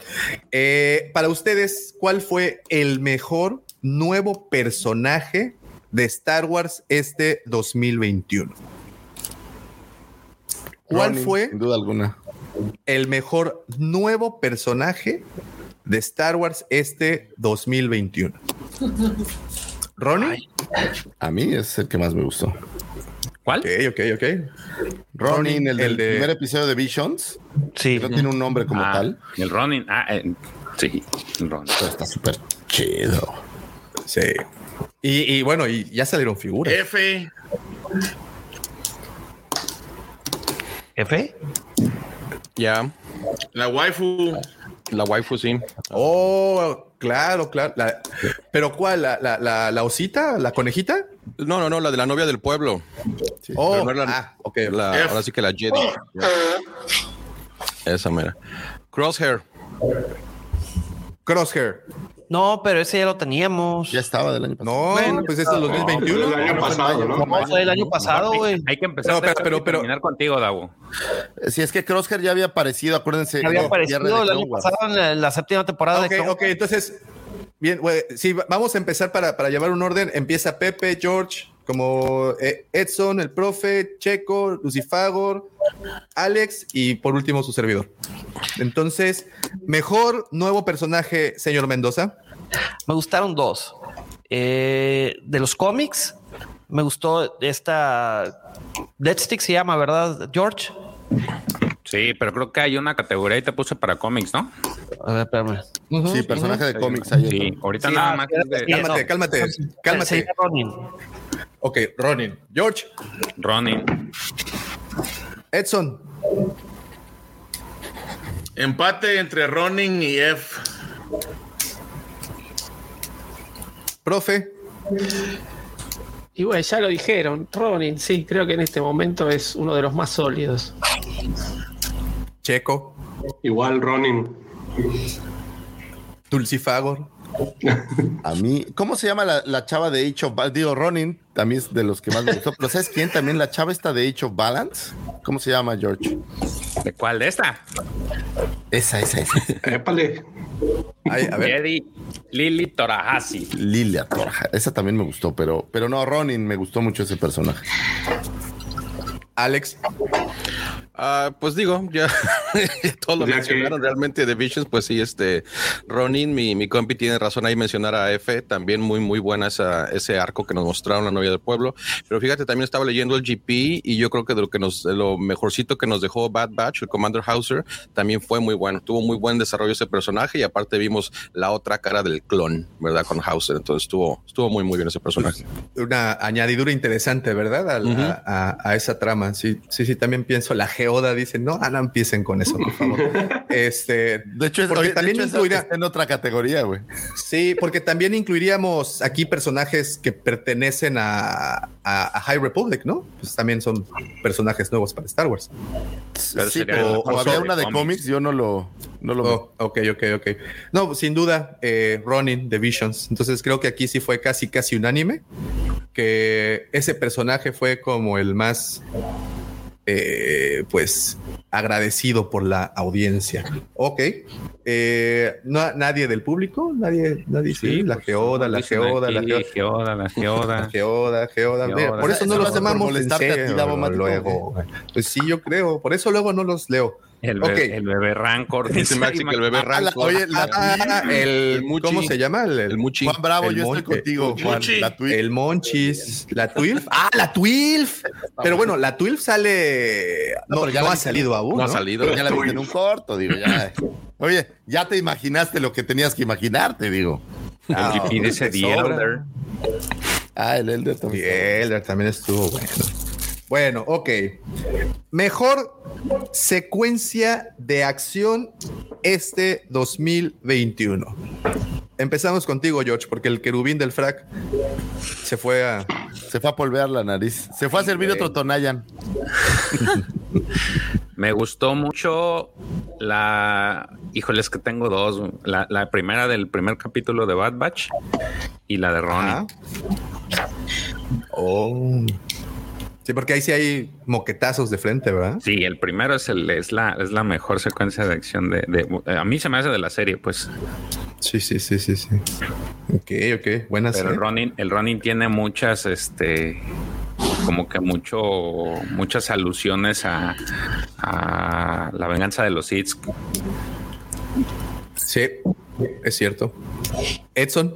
Eh, para ustedes, ¿cuál fue el mejor nuevo personaje de Star Wars este 2021? ¿Cuál Ronin, fue Sin duda alguna. el mejor nuevo personaje de Star Wars este 2021? ¿Ronnie? A mí es el que más me gustó. ¿Cuál? Ok, ok, ok. Ronin, el, del el de- primer episodio de Visions. Sí. No tiene un nombre como Ah, tal. El Ronin. Ah, eh, sí, el Ronin. Pero está súper chido. Sí. Y, y bueno, y ya salieron figuras. F. ¿F? Ya. La waifu. La waifu, sí. Oh, claro, claro. La- pero ¿cuál? ¿La, la, la, la osita? ¿La conejita? No, no, no, la de la novia del pueblo. Oh, Pero no la- ah, ok. la- F. ahora sí que la Jedi. Esa mera. Crosshair. Crosshair. No, pero ese ya lo teníamos. Ya estaba del año pasado. No, Bueno, pues este es el 2021. El año pasado, ¿no? No, fue el año pasado, güey. Hay que empezar No, a pero- pero- pero- terminar contigo, Davo. Si es que Crosshair ya había aparecido, acuérdense. Ya había no, aparecido el año pasado en la, séptima temporada Ok, de ok, entonces, bien, güey, sí, va- vamos a empezar para, para llevar un orden. Empieza Pepe, George, como eh, Edson, el profe, Checo, Lucifagor, Alex y por último su servidor. Entonces, mejor nuevo personaje, señor Mendoza. Me gustaron dos. Eh, de los cómics, me gustó esta. Deadstick se llama, ¿verdad, George? Sí, pero creo que hay una categoría y te puse para cómics, ¿no? A ver, espérame. Sí, personaje de cómics. hay Sí, otro. ahorita Sí, nada más. de- Cálmate, cálmate, cálmate. Ronin. Ok, Ronin. George, Ronin. Edson, Empate entre Ronin y F. profe, Y bueno, ya lo dijeron, Ronin, sí, creo que en este momento es uno de los más sólidos. Checo, Igual Ronin. Dulcifagor. A mí, ¿cómo se llama la, la chava de Age of Balance? Digo, Ronin también es de los que más me gustó. Pero ¿sabes quién también? La chava esta de Age of Balance. ¿Cómo se llama, George? ¿De cuál? ¿De esta? Esa, esa, esa. Épale. Ay, a ver. Jedi Lily Torahasi. Lilia Torja. Esa también me gustó, pero, pero no, Ronin me gustó mucho ese personaje. Alex. Ah, pues digo, ya todo lo Ya mencionaron realmente de Visions, pues sí, este Ronin, mi, mi compi tiene razón ahí mencionar a F, también muy muy buena esa, ese arco que nos mostraron la novia del pueblo, pero fíjate, también estaba leyendo el GP y yo creo que de lo que nos, de lo mejorcito que nos dejó Bad Batch, el Commander Hauser, también fue muy bueno, tuvo muy buen desarrollo ese personaje y aparte vimos la otra cara del clon, ¿verdad? Con Hauser, entonces estuvo, estuvo muy muy bien ese personaje. Una añadidura interesante, ¿verdad? A, a- a esa trama. Sí, sí, sí, también pienso la geoda, dicen, no, ah, no empiecen con eso, por favor. este, De hecho, es, porque oye, de también hecho, en otra categoría, güey. sí, porque también incluiríamos aquí personajes que pertenecen a, a- a High Republic, ¿no? Pues también son personajes nuevos para Star Wars. Pero Sí, pero o había una de cómics. cómics, yo no lo, no lo Oh, ok, ok, ok. No, sin duda, eh, Ronin de Visions. Entonces creo que aquí sí fue casi, casi unánime que ese personaje fue como el más, eh, pues, agradecido por la audiencia. Ok. Eh, no, nadie del público, nadie, nadie, sí, la pues, geoda, la geoda, la geoda. Geoda, la La geoda. geoda, geoda. Mira, Geoda. por eso no los llamamos en molestarte a ti, serio Davo Mático, luego. Pues sí, yo creo. Por eso luego no los leo. El, bebé, el bebé Rancor. Dice Maxi que el bebé Ah, Rancor. oye, la Ah, el. ¿cómo se llama? El, El Muchi. Juan Bravo, el yo estoy contigo, Juan. Muchi. La el Monchis, la Twilf. Ah, la Twilf. Pero bueno, la Twilf sale. No, ya no ha salido aún. No ha salido. Pero ya la viste en un corto, digo, ya. Oye, ya te imaginaste lo que tenías que imaginarte, digo. El de The sobra. Elder. Ah, el Elder Y también. Elder también estuvo bueno. Bueno, ok. Mejor secuencia de acción este 2021. Empezamos contigo, George, porque el querubín del frac se fue a. Se fue a polvear la nariz. Se fue a servir otro Tonayan. Me gustó mucho la. Híjole, es que tengo dos. La, la primera del primer capítulo de Bad Batch y la de Ronnie. Ajá. Oh. Sí, porque ahí sí hay moquetazos de frente, ¿verdad? Sí, el primero es, el, es, la, es la mejor secuencia de acción de, de- A mí se me hace de la serie, pues. Sí, sí, sí, sí, sí. Ok, ok. Buenas. Pero ¿eh? el Ronin, el Ronin tiene muchas, este, como que mucho, muchas alusiones a, a la venganza de los Sith. Sí, es cierto. Edson.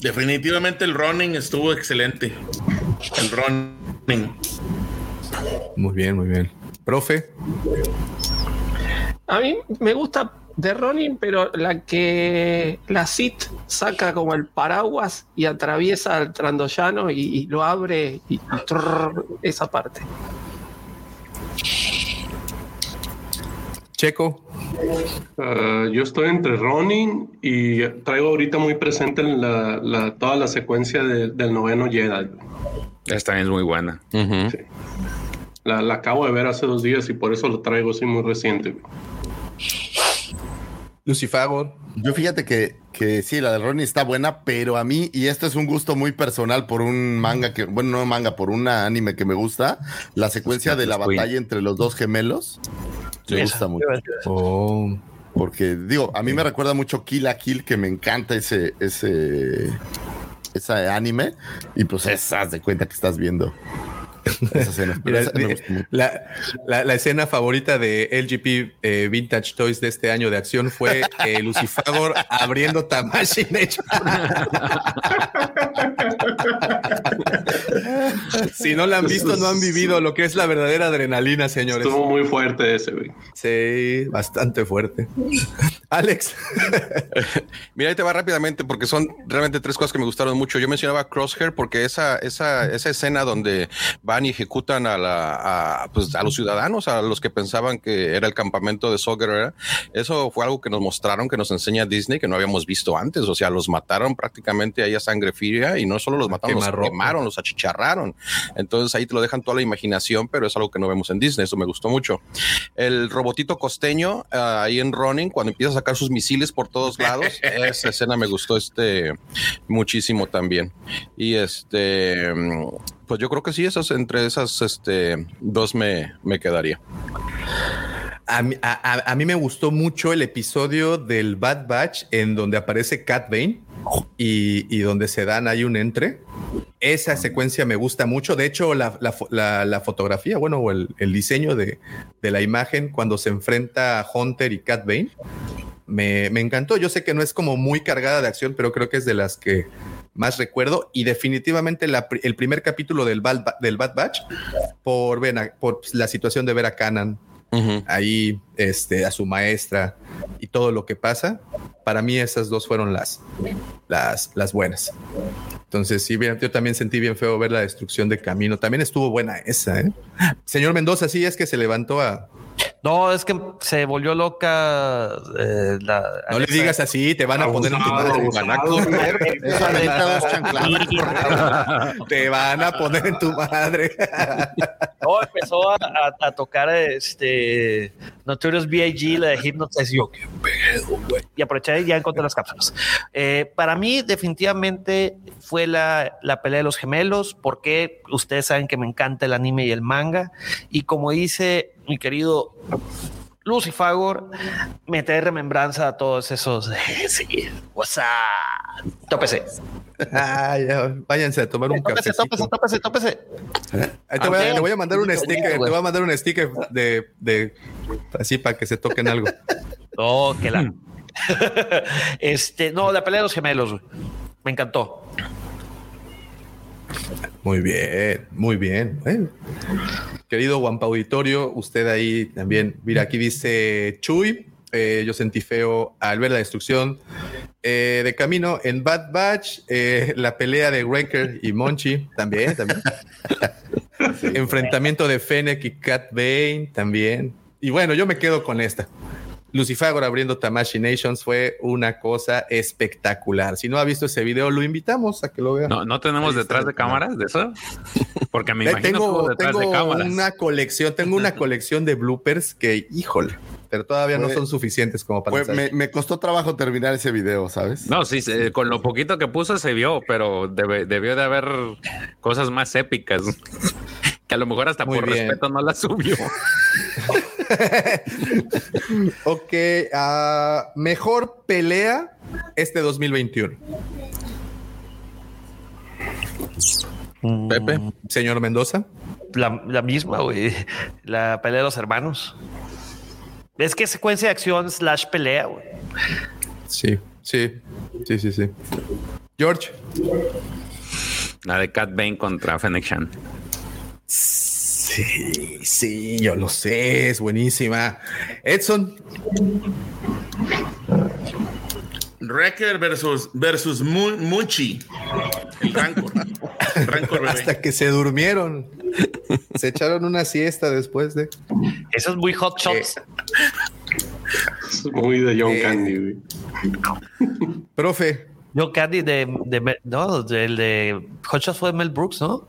Definitivamente el running estuvo excelente. El running. Muy bien, muy bien. Profe. A mí me gusta de Ronin, pero la que la Sith saca como el paraguas y atraviesa al Trandoyano y, y lo abre y, y trrr, esa parte. Checo. Ah, yo estoy entre Ronin y traigo ahorita muy presente la, la- toda la secuencia de- del noveno Jedi. Esta es muy buena. La, la acabo de ver hace dos días y por eso lo traigo así muy reciente. Lucifago. Yo fíjate que, que sí, la de Ronnie está buena, pero a mí, y esto es un gusto muy personal por un manga que, bueno, no manga, por un anime que me gusta, la secuencia de la batalla entre los dos gemelos, me gusta mucho. Oh. Porque, digo, a mí me recuerda mucho Kill a Kill, que me encanta ese, ese, ese anime, y pues es, haz de cuenta que estás viendo escena. Mira, esa la, la- la escena favorita de LGP eh, Vintage Toys de este año de acción fue eh, Lucifagor abriendo Tamashii hecho. si no la han visto, no han vivido lo que es la verdadera adrenalina, señores. Estuvo muy fuerte ese, güey. Sí, bastante fuerte. Alex. Mira, ahí te va rápidamente porque son realmente tres cosas que me gustaron mucho. Yo mencionaba Crosshair porque esa, esa, esa escena donde van y ejecutan a, la, a, pues, a los ciudadanos, a los que pensaban que era el campamento de Saw Gerrera, eso fue algo que nos mostraron, que nos enseña Disney, que no habíamos visto antes. O sea, los mataron prácticamente ahí a sangre fría y no solo los mataron, los quemaron, los achicharraron. Entonces ahí te lo dejan toda la imaginación, pero es algo que no vemos en Disney. Eso me gustó mucho. El robotito costeño ah, ahí en Ronin, cuando empieza a sacar sus misiles por todos lados, esa escena me gustó este muchísimo también. Y este, pues yo creo que sí, esas entre esas este, dos me, me quedaría. A mí, a- a- a mí me gustó mucho el episodio del Bad Batch en donde aparece Cat Bane y, y donde se dan ahí un entre. Esa secuencia me gusta mucho. De hecho, la, la fo- la- la fotografía, bueno, o el, el diseño de, de la imagen cuando se enfrenta Hunter y Cat Bane me, me encantó. Yo sé que no es como muy cargada de acción, pero creo que es de las que más recuerdo. Y definitivamente la el primer capítulo del Bad, Ba- del Bad Batch por, por la situación de ver a Canan ahí, este, a su maestra y todo lo que pasa. Para mí esas dos fueron las, las, las buenas. Entonces, sí, bien, yo también sentí bien feo ver la destrucción de camino. También estuvo buena esa, ¿eh? Señor Mendoza, sí es que se levantó a. No, es que se volvió loca. eh, la, No le digas así, te van a poner en tu madre. Te van a poner en tu madre. No, empezó a, a- a tocar este Notorious la de Hypnotize yo, qué pedo, güey. Y aproveché y ya encontré las cápsulas. Eh, para mí, definitivamente fue la, la pelea de los gemelos, porque ustedes saben que me encanta el anime y el manga. Y como dice mi querido Lucifagor, meter remembranza a todos esos. Sí, WhatsApp. Tópese. Ya, váyanse a tomar un café. Tópese, tópese, tópese, tópese. Ahí te voy a- Ah, le voy a mandar un sticker, te voy a mandar un sticker de, de así para que se toquen algo. Oh, que la. este, no, la pelea de los gemelos, güey. Me encantó. Muy bien, muy bien. Bueno. Querido Wampa Auditorio, usted ahí también, mira, aquí dice Chuy, eh, yo sentí feo al ver la destrucción eh, de camino en Bad Batch, eh, la pelea de Wrecker y Monchi, también, también. Enfrentamiento de Fennec y Cat Bane, también. Y bueno, yo me quedo con esta. Lucifagor abriendo Tamashi Nations fue una cosa espectacular. Si no ha visto ese video, lo invitamos a que lo vea. No, no tenemos Ahí detrás de cámaras de eso. Porque me Eh, imagino tengo, detrás de cámaras. una colección, tengo una colección de bloopers que, híjole, pero todavía no son suficientes como para lanzar. me, me costó trabajo terminar ese video, ¿sabes? No, sí, con lo poquito que puso se vio, pero debe- debió de haber cosas más épicas. Que a lo mejor hasta Muy por bien. respeto no las subió. Ok, ah, mejor pelea este 2021. Pepe. Señor Mendoza. La, la misma, güey. La pelea de los hermanos. Es que secuencia de acción slash pelea, güey. Sí, sí, sí, sí, sí. George. La de Cat Bane contra Fennec Shan. Sí, sí, yo lo sé, es buenísima. Edson. Wrecker versus, versus Mu- Muchi. El Rancor. El Rancor bebé. Hasta que se durmieron. Se echaron una siesta después de. Eso es muy hot shots. Muy de John Eh, Candy, güey. Profe. John Candy de, de no, del de Hot Shots fue Mel Brooks, ¿no?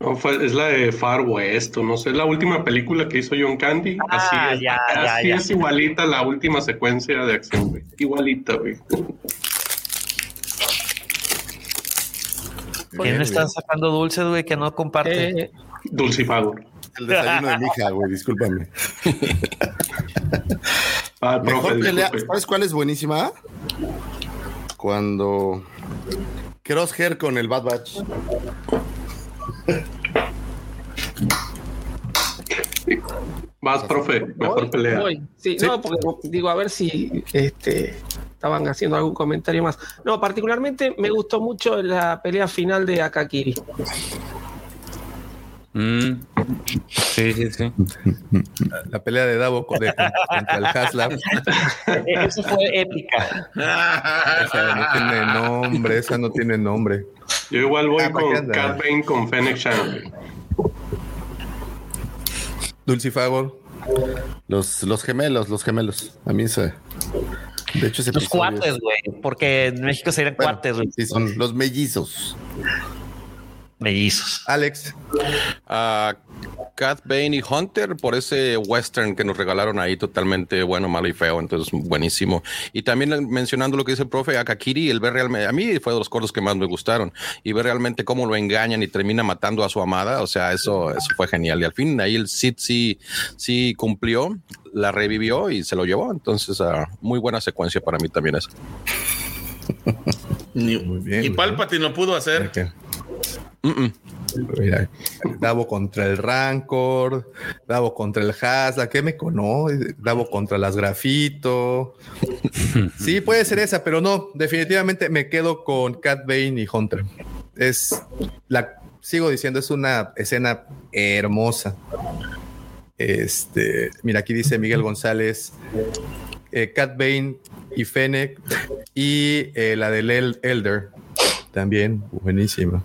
No, fue- es la de Far West, o no sé, es la última película que hizo John Candy. Ah, así es, ya, ya, así ya. es igualita la última secuencia de acción, güey. Igualita, güey. ¿Quién le están sacando dulces, güey, que no comparte? Eh, Dulcifagor. El desayuno de mi hija, güey, discúlpame. Ah, profe, Mejor pelea, disculpe. ¿sabes cuál es buenísima? Cuando Crosshair con el Bad Batch. Vas, profe, mejor voy, pelea. voy. Sí, no, porque digo, a ver si este, estaban haciendo algún comentario más. No, particularmente me gustó mucho la pelea final de Akakiri. Mm. Sí, sí, sí. La pelea de Davo con- de- contra el Haslab. Esa fue épica. Esa no tiene nombre, esa no tiene nombre. Yo igual voy Ah, ¿para qué con? Cat Bane con Fennec Shan. Dulcifagor. Los, los gemelos, los gemelos. A mí se. De hecho, ese Los cuates, es- güey, porque en México serían Bueno, cuates, güey. Sí, son los mellizos. Mellizos. Alex. a Cat Bane y Hunter por ese western que nos regalaron ahí, totalmente bueno, malo y feo, entonces buenísimo. Y también mencionando lo que dice el profe Akakiri, el ver realmente, a mí fue de los cortos que más me gustaron, y ver realmente cómo lo engañan y termina matando a su amada, o sea, eso, eso fue genial. Y al fin ahí el Sith sí, sí cumplió, la revivió y se lo llevó, entonces ah, muy buena secuencia para mí también eso. Ni- Muy bien. y Palpatine lo pudo hacer. Mira, Davo contra el Rancor, Davo contra el Hasla, ¿qué me conoce? Davo contra las Grafito. Sí, puede ser esa, pero no, definitivamente me quedo con Cat Bane y Hunter. Es la, sigo diciendo, es una escena hermosa. Este, mira, aquí dice Miguel González, eh, Cat Bane y Fennec y eh, la del El- Elder, también buenísima.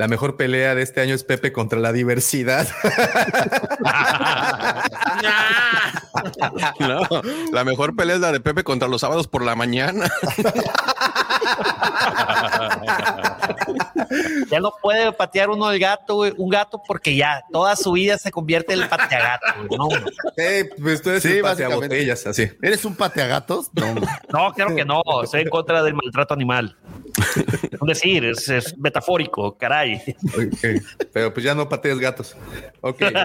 La mejor pelea de este año es Pepe contra la diversidad. No, la mejor pelea es la de Pepe contra los sábados por la mañana. Ya no puede patear uno el gato, güey, un gato, porque ya toda su vida se convierte en el pateagato, güey. No, güey. Eh, pues tú eres Sí, básicamente. pateabotellas, así. ¿Eres un pateagatos? No. no, claro que no. Estoy en contra del maltrato animal. Es decir, es, es metafórico, caray. Ok, Pero pues ya no patees gatos. Ok. Solo lo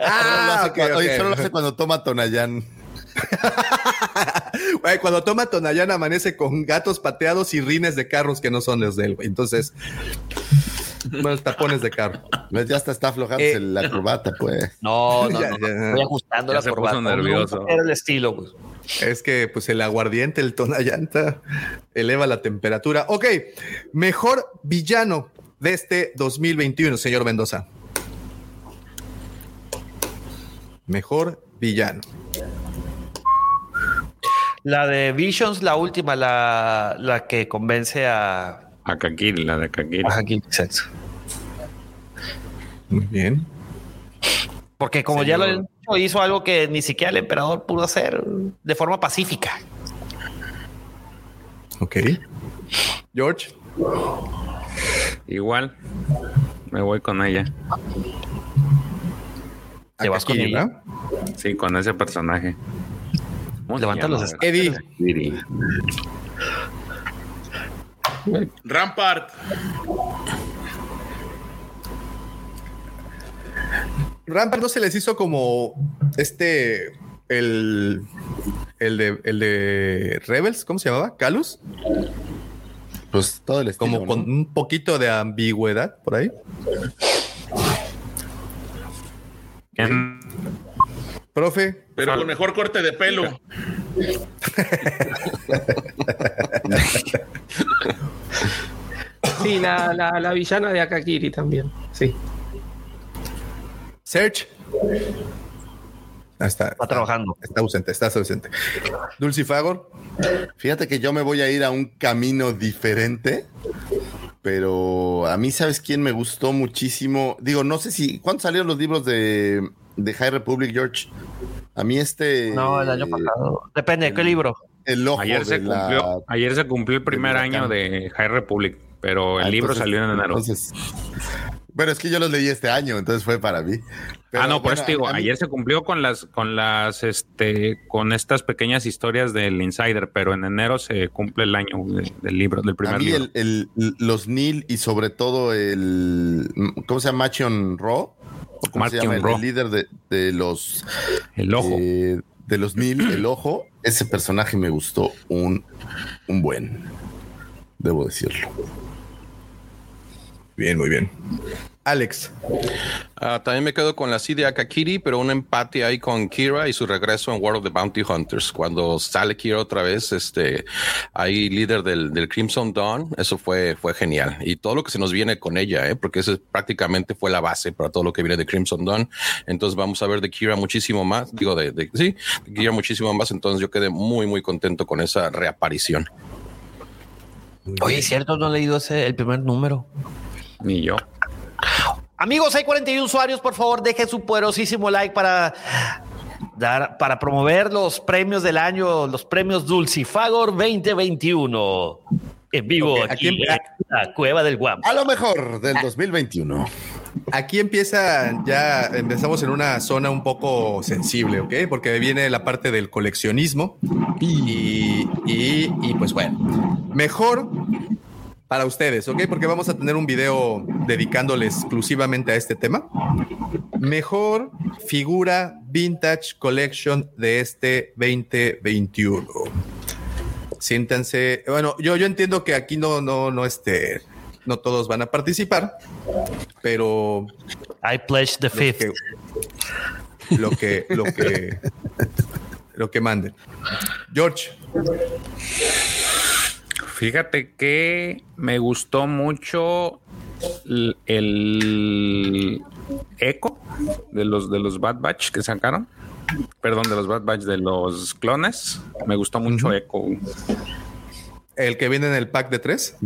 Ah, hace ok, cuando- oye, ok. solo lo hace cuando toma Tonayán. Güey, cuando toma Tonayán amanece con gatos pateados y rines de carros que no son los de él, güey. Entonces, bueno, tapones de carro. ¿Ves? Ya hasta está aflojándose la corbata, pues. No, no, Ya, no. ya. Estoy ajustando Ya la se puso corbata. nervioso. Nunca Era el estilo, pues. Es que pues el aguardiente, el Tonayanta, eleva la temperatura. Ok, mejor villano de este 2021, señor Mendoza. Mejor villano. La de Visions, la última, la, la que convence a. A Kakiri, la de Kakiri. A exacto. Muy bien. Porque como ya lo he dicho, hizo algo que ni siquiera el emperador pudo hacer de forma pacífica. Ok. George. Igual, me voy con ella. ¿Te vas con ella? ¿verdad? Sí, con ese personaje. ¿Cómo se Levanta los Eddie. Rampart. Rampart no se les hizo como este el el de el de Rebels, ¿cómo se llamaba? Calus. Pues todo el estilo. Como con un poquito de ambigüedad por ahí. ¿Quién? Profe. Pero con mejor corte de pelo. Sí, la, la, la villana de Akakiri también. Sí. Search. Ah, está, está trabajando. Está ausente, está ausente. Dulcifagor. Fíjate que yo me voy a ir a un camino diferente, pero a mí, ¿sabes quién me gustó muchísimo? Digo, no sé si. ¿Cuántos salieron los libros de, de High Republic, George? A mí este. No, el año pasado. Depende de qué libro. El ojo Ayer se, la- cumplió, ayer se cumplió el primer año de High Republic, pero el Ah, libro entonces- salió en enero. entonces- bueno, es que yo los leí este año, entonces fue para mí. Pero, ah, no, por eso digo, mí- ayer se cumplió con las, con las, este, con estas pequeñas historias del Insider, pero en enero se cumple el año de- del libro, del A primer mí libro. el, el- los Nil y sobre todo el ¿cómo se llama? Machion Ro ¿O ¿cómo se llama? Ro. el líder de, de los El ojo. eh, de los Nil, el ojo, ese personaje me gustó un, un buen, debo decirlo. Bien, muy bien. Alex. Ah, también me quedo con la CD de Akakiri, pero un empate ahí con Kira y su regreso en World of the Bounty Hunters. Cuando sale Kira otra vez, este, ahí líder del, del Crimson Dawn, eso fue, fue genial. Y todo lo que se nos viene con ella, ¿eh? porque ese prácticamente fue la base para todo lo que viene de Crimson Dawn. Entonces vamos a ver de Kira muchísimo más, digo, de, de- sí, de Kira muchísimo más. Entonces yo quedé muy, muy contento con esa reaparición. Oye, es cierto, no he leído ese, el primer número. Ni yo. Amigos, hay 41 usuarios, por favor, dejen su poderosísimo like para dar, para promover los premios del año, los premios Dulcifagor 2021. En vivo aquí, aquí- en la Cueva del Guam. A lo mejor del 2021. Aquí empieza, ya empezamos en una zona un poco sensible, ¿ok? Porque viene la parte del coleccionismo y, y, y, pues bueno, mejor para ustedes, ¿ok? Porque vamos a tener un video dedicándole exclusivamente a este tema. Mejor figura vintage collection de este 2021. Siéntanse, bueno, yo, yo entiendo que aquí no, no, no, este, no todos van a participar, pero I pledge the fifth. lo que, lo que, lo que manden. George. Fíjate que me gustó mucho el, el eco de los de los Bad Batch que sacaron. Perdón, de los Bad Batch de los clones. Me gustó mucho Echo. El que viene en el pack de tres.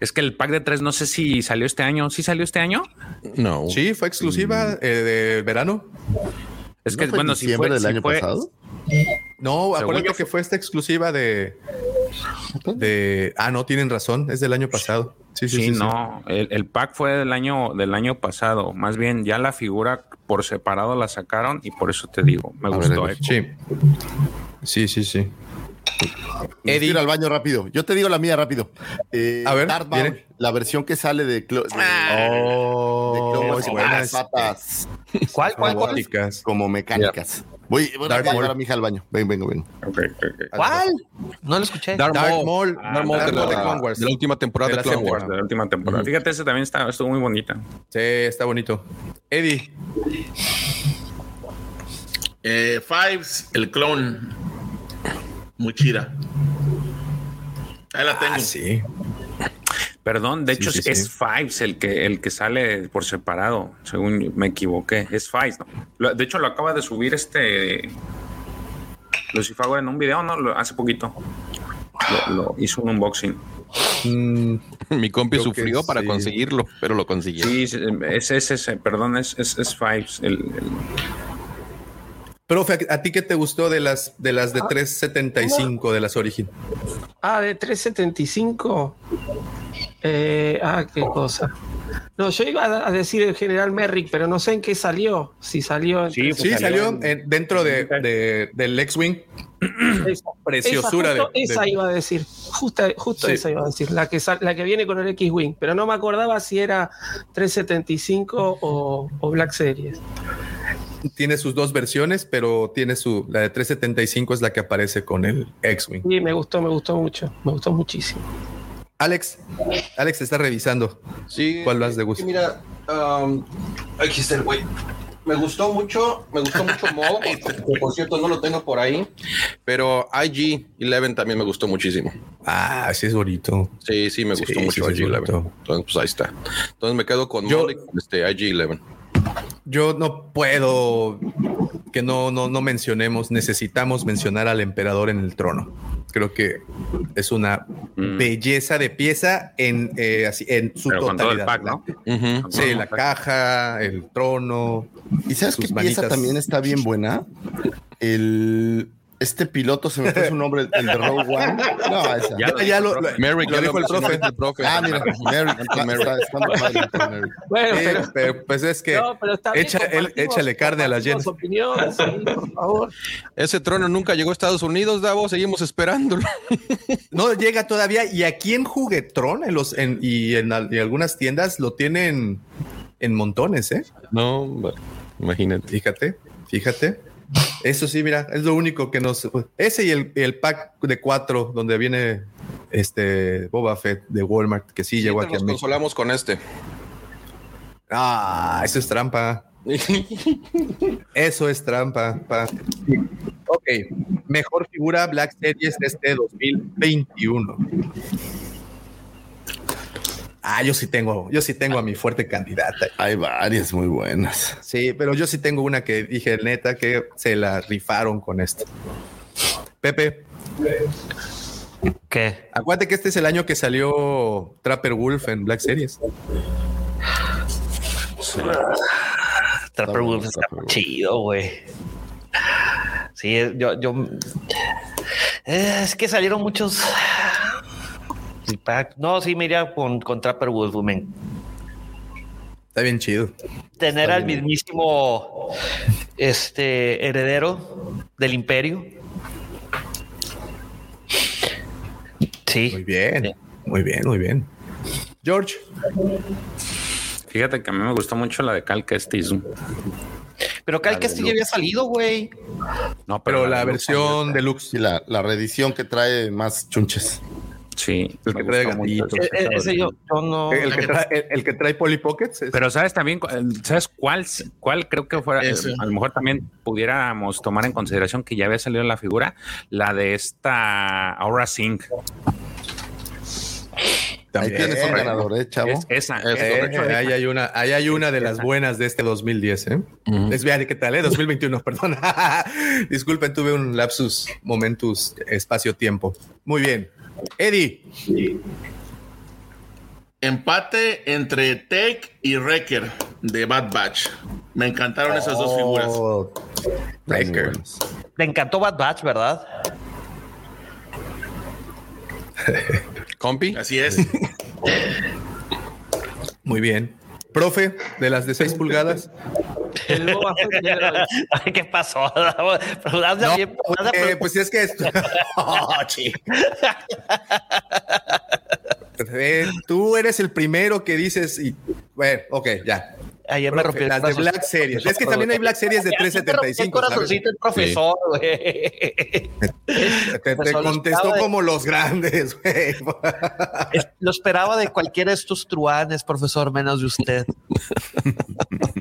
Es que el pack de tres no sé si salió este año. ¿Sí salió este año? No. Sí, fue exclusiva eh, de verano. Es que ¿No fue en bueno, si fue, del si año fue- pasado? No, acuérdate que fue esta exclusiva de, de. Ah, no, tienen razón. Es del año pasado. Sí, sí, Sí, sí. sí. no, El, el pack fue del año del año pasado. Más bien, ya la figura por separado la sacaron y por eso te digo, me A gustó. ver. Sí. Sí, sí, sí. Eddie. Ir al baño rápido. Yo te digo la mía rápido. Eh, A ver, Darth Maul, la versión que sale de, Clo- de, Oh, de Clone Wars, es con buena, las es- patas ¿Cuál, cuál, cuál? como mecánicas. Voy, voy a llevar a mi hija al baño. Ven, vengo, vengo. ¿Cuál? No lo escuché. Darth Maul. Maul, Darth Maul de, de la, Clone Wars. de la última temporada De de, la Clone Wars. De la última temporada. Fíjate, ese también está, estuvo muy bonita. Sí, está bonito. Eddie. Eh, Fives, el clon. Muy chida. Ahí la tengo. Ah, sí. Perdón, de hecho sí, es sí. Fives el que el que sale por separado, según me equivoqué. Es Fives, ¿no? Lo- De hecho, lo acaba de subir este Lucifago en un video, ¿no? Lo- hace poquito. Lo, lo hizo un unboxing. Mm, Mi compi Creo sufrió para sí. conseguirlo, pero lo consiguió. Sí, es ese, perdón, es, es, es Fives. El, el- Profe, ¿a ti qué te gustó de las de las de 375 de las Origin? Ah, de 375. Eh, ah, qué cosa. No, yo iba a decir el general Merrick, pero no sé en qué salió. Si salió en Sí, pues Sí, salió salió en- en- dentro de, de- del X-Wing. Esa, Preciosura esa, justo de- de- esa iba a decir. Justo, justo Sí. esa iba a decir. La que, sal- la que viene con el X-Wing. Pero no me acordaba si era 375 o, o Black Series. Tiene sus dos versiones, pero tiene su la de 375 es la que aparece con el X-Wing. Sí, me gustó, me gustó mucho. Me gustó muchísimo. Alex, Alex está revisando. Sí. ¿Cuál más le gusta? Sí, Mira, um, aquí está el güey. Me gustó mucho, me gustó mucho Maul, que por cierto no lo tengo por ahí, pero IG-11 también me gustó muchísimo. Ah, sí es bonito. Sí, sí, me gustó sí, mucho sí, es IG-11. bonito. Entonces, pues ahí está. Entonces me quedo con Yo- con este IG-11. Yo no puedo que no, no, no mencionemos, necesitamos mencionar al emperador en el trono. Creo que es una Mm. belleza de pieza en, eh, así, en su pero con todo el totalidad. pack, ¿no? Sí, la pack. caja, el trono. ¿Y sabes qué pieza también está bien buena? El este piloto se me fue su nombre, el de Rogue One. No, esa. Ya Ya, ya lo, lo- Merrick, lo ya dijo el profe. el profe. Ah, mira, Merrick, Merrick. Bueno, Sí, pero, pero pues es que no, pero está bien, echa- él- échale carne a las llenas. compartimos opiniones, sí, por favor. Ese trono nunca llegó a Estados Unidos, Davo, seguimos esperándolo. No llega todavía. Y aquí en Juguetron en los, en, y en, algunas tiendas lo tienen en montones, ¿eh? No, bueno, imagínate. Fíjate, fíjate. Eso sí, mira, es lo único que nos. Ese y el, el pack de cuatro donde viene este Boba Fett de Walmart, que sí, llegó Siempre aquí a nos México. consolamos con este. Ah, eso es trampa. Eso es trampa. pa. Ok, mejor figura Black Series de este 2021. Ah, yo sí tengo, yo sí tengo a mi fuerte candidata. Hay varias muy buenas. Sí, pero yo sí tengo una que dije neta que se la rifaron con esto. Pepe, ¿Qué? acuérdate que este es el año que salió Trapper Wolf en Black Series. Trapper Wolf está chido, güey. Sí, yo, yo. Es que salieron muchos. No, sí, me iría con, con Trapper Wolf, men. Está bien chido. Tener al mismísimo este heredero del imperio. Sí. Muy bien, muy bien, muy bien. George, Fíjate que a mí me gustó mucho la de Cal Kestis. Pero Cal Castillo había salido, güey. No, pero la de Luke versión deluxe. Sí, la, la reedición que trae más chunches. Sí, El que trae gatitos. E- e- ese yo, yo no. El que trae, el, el que trae Polly Pockets. es- Pero sabes también, ¿sabes cuál, cuál creo que fuera? Ese. eh, A lo mejor también pudiéramos tomar en consideración que ya había salido la figura, la de esta Aura Singh. Ahí También. tienes un ganador, ¿eh, chavo? Es esa. Es Eh, correcto. ahí hay una, ahí hay una de las buenas de este 2010, ¿eh? Es bien, ¿qué tal? Eh? 2021, perdón. Disculpen, tuve un lapsus momentus espacio-tiempo. Muy bien. Eddie, Empate entre Take y Wrecker de Bad Batch. Me encantaron esas dos figuras. Oh, Wrecker. Le encantó Bad Batch, ¿verdad? Compi. Así es. Muy bien. Profe, de las de 6 pulgadas. ¿Qué pasó? No, bien- eh, pues es que esto- Oh. Eh, tú eres el primero que dices y bueno, ok, ya. Ayer me rompí el las de corazón. Black Series. Es que también hay Black Series de Ya, ya me rompí el 375. ¿sabes? corazoncito el profesor, güey. Te, lo contestó de- como los grandes, güey. Lo esperaba de cualquiera de estos truanes, profesor, menos de usted.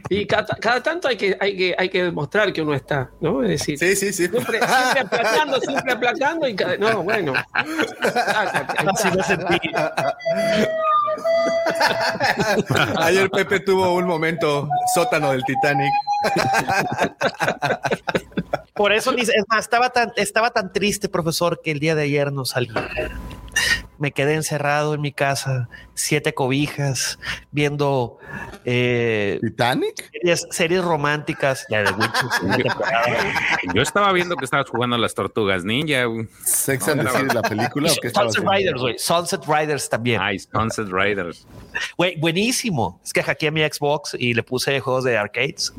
Y cada, cada tanto hay que, hay, que, hay que demostrar que uno está, ¿no? Es decir, Sí, sí, sí. siempre, siempre aplacando, siempre aplacando y cada- no, bueno. Así me sentí. Ayer Pepe tuvo un momento sótano del Titanic. Por eso, ni- es más, estaba tan, estaba tan triste, profesor, que el día de ayer no salí. Me quedé encerrado en mi casa, siete cobijas, viendo eh, ¿Titanic? series, series románticas. La de temporada. Yo estaba viendo que estabas jugando a las tortugas ninja. ¿Sex and the City, la película o qué estaba Sunset? Riders, güey. Sunset Riders también. Ay, Sunset Riders. Güey, buenísimo. Es que hackeé mi Xbox y le puse juegos de arcades.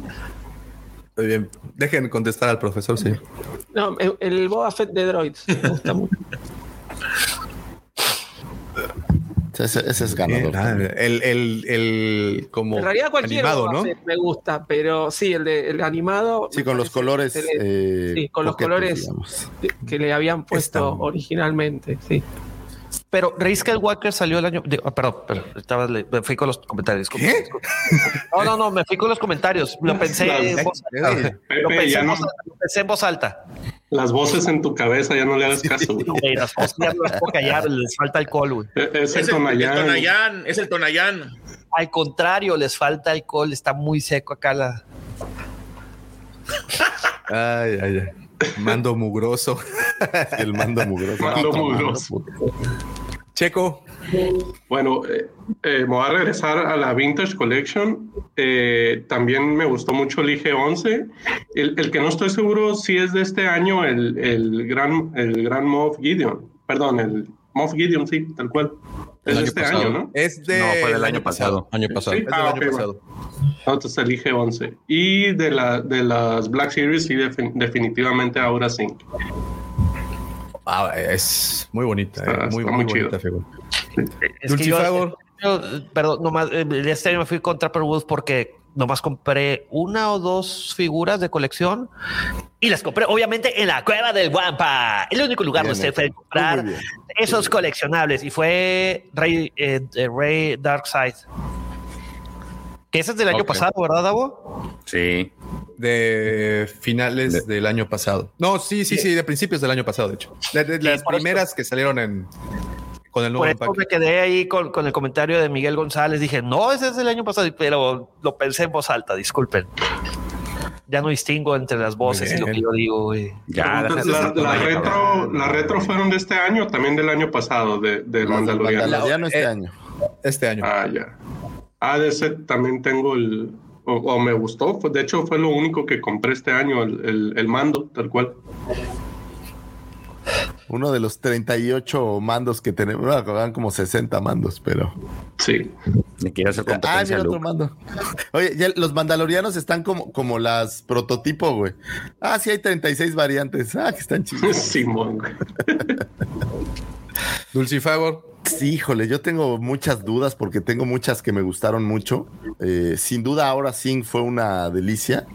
Muy bien. Dejen contestar al profesor, sí. No, el, el Boba Fett de droids. Me gusta mucho. Ese, ese es ganador. Ah, El, el, el como En realidad cualquier animado, Boba ¿no? Fett me gusta, pero sí, el, de, el animado. Sí, con los colores. eh, sí, con los colores digamos. que le habían puesto originalmente. Sí. Pero Rey Skywalker salió el año. digo, ah, perdón, perdón, estaba, me fui con los comentarios. ¿Qué? No, no, no, me fui con los comentarios. Lo pensé en voz alta. Lo Pepe, pensé, ya en no- voz alta, lo pensé en voz alta. Las voces en tu cabeza ya no le hagas caso. güey. Las voces ya no las puedo callar, les falta alcohol, güey. Es el Es el, el Tonayán. Tonayán, es el Tonayán. Al contrario, les falta alcohol, está muy seco acá la. Ay, ay, ay. Mando mugroso. El mando mugroso. Mando mugroso. Checo. Bueno, eh, eh, me voy a regresar a la Vintage Collection. Eh, también me gustó mucho el IG-11. El, el que no estoy seguro si es de este año, el, el gran, el gran Moff Gideon. Perdón, el Moff Gideon, sí, tal cual. Es El de año este pasado. año, ¿no? Es de No, fue del año pasado. Año pasado. Sí, Es del ah, año pasado. No, Entonces el IG-11. Y de, la, de las Black Series, sí, defin- definitivamente ahora sí. Ah, es muy bonita, eh, Está- muy, está muy muy chido. bonita figura. Es que yo, yo, perdón, nomás, eh, este año me fui con Trapper porque nomás compré una o dos figuras de colección y las compré obviamente en la cueva del Guampa, el único lugar Bien donde se puede comprar esos coleccionables y fue Rey, eh, Rey Darkseid. Que ese es del año pasado, ¿verdad, Davo? Sí. De finales del año pasado. No, sí, sí, sí, de principios del año pasado, de hecho. De, de las primeras que salieron en con el nuevo Por eso empaque. me quedé ahí con, con el comentario de Miguel González. Dije, no, ese es del año pasado, pero lo pensé en voz alta, disculpen. Ya no distingo entre las voces y lo que yo digo, güey. Ya, Entonces, la, la retro, la retro fueron de este año, también del año pasado, de, de Mandalorian. Mandaloriano este Eh, año. Este año. Ah, ya. Ah, de ese también tengo el. O, o me gustó. Pues, de hecho, fue lo único que compré este año, el, el- el mando, tal cual. Uno de los 38 mandos que tenemos. Bueno, eran como 60 mandos, pero. Sí. Le quiere hacer Ah, competencia mira a otro mando. Oye, ya los mandalorianos están como, como las prototipo, güey. Ah, sí, hay 36 variantes. Ah, que están chidos. Simón. Dulcifagor. Sí, híjole, yo tengo muchas dudas porque tengo muchas que me gustaron mucho. Eh, sin duda, ahora sí fue una delicia.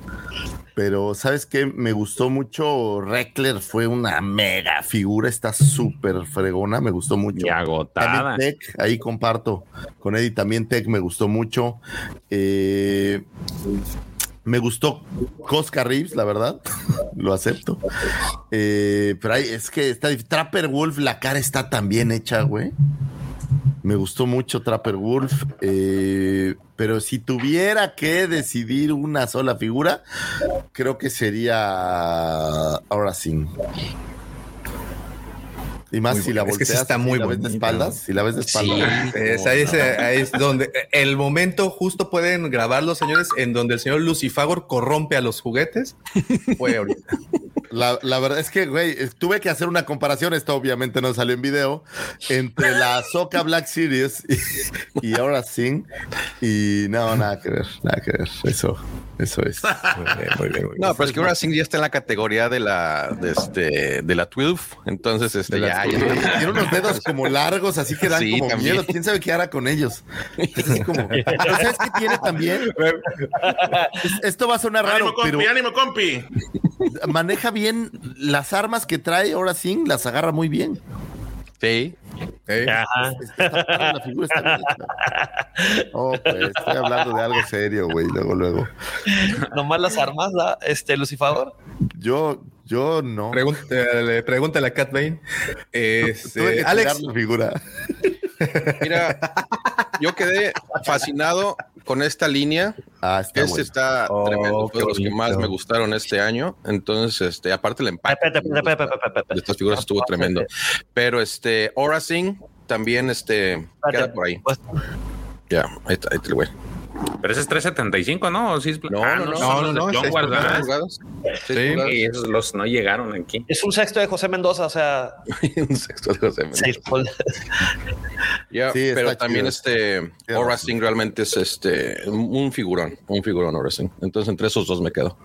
Pero, ¿sabes qué? Me gustó mucho. Reckler fue una mega figura. Está súper fregona. Me gustó mucho. Y agotada. Tech, ahí comparto con Eddie. También Tech me gustó mucho. Eh, me gustó Cosca Reeves, la verdad. Lo acepto. Eh, pero es que está Trapper Wolf, la cara está tan bien hecha, güey. Me gustó mucho Trapper Wolf. eh, pero si tuviera que decidir una sola figura, creo que sería ahora sí. Y más Muy si la bueno. Es que sí volteas, está si muy la ves de espaldas, si la ves de espaldas. Es, ahí, es, ahí es donde el momento justo pueden grabar los señores en donde el señor Lucifagor corrompe a los juguetes. Fue ahorita. La, la verdad es que, güey, eh, tuve que hacer una comparación, esto obviamente no salió en video, entre la Soca Black Series y, y ahora sí. Y no, nada que ver, nada que ver. Eso, eso es. Muy bien, muy bien, muy bien. No, pero es que ahora sí ya está en la categoría de la de este de la 12, entonces este De ya, ya- Tiene unos dedos como largos, así que dan Sí, como también. miedo. ¿Quién sabe qué hará con ellos? Es como- Pero ¿sabes qué tiene también? Es- Esto va a sonar raro, Ánimo, compi, pero ánimo, compi. maneja bien las armas que trae ahora sí, las agarra muy bien. Sí. Ajá. Está la figura está bien hecha. Oh, pues, estoy hablando de algo serio, güey, luego, luego. Nomás las armas, ¿da? este Lucifer. Yo, yo no. Pregúntale, pregúntale a Cat Bane. Tuve Este, que Alex, la figura. Mira, yo quedé fascinado con esta línea. Ah, está este bueno. está Oh, tremendo, fue de los que más me gustaron este año. Entonces, este, aparte el empate de estas figuras estuvo tremendo. Pero este, Aura Singh también este, queda por ahí. Pues, Ya, ahí está, ahí está el güey. Pero ese es 375, ¿no? ¿O sí es- No, Ah, no, no, no, no. Seis Sí. Sí, esos los no llegaron aquí. Es un sexto de José Mendoza, o sea, Un sexto de José Mendoza. Ya, Sí, pero chido. también este Aura razón. Singh realmente es este un figurón, un figurón Aura Singh. Entonces entre esos dos me quedo.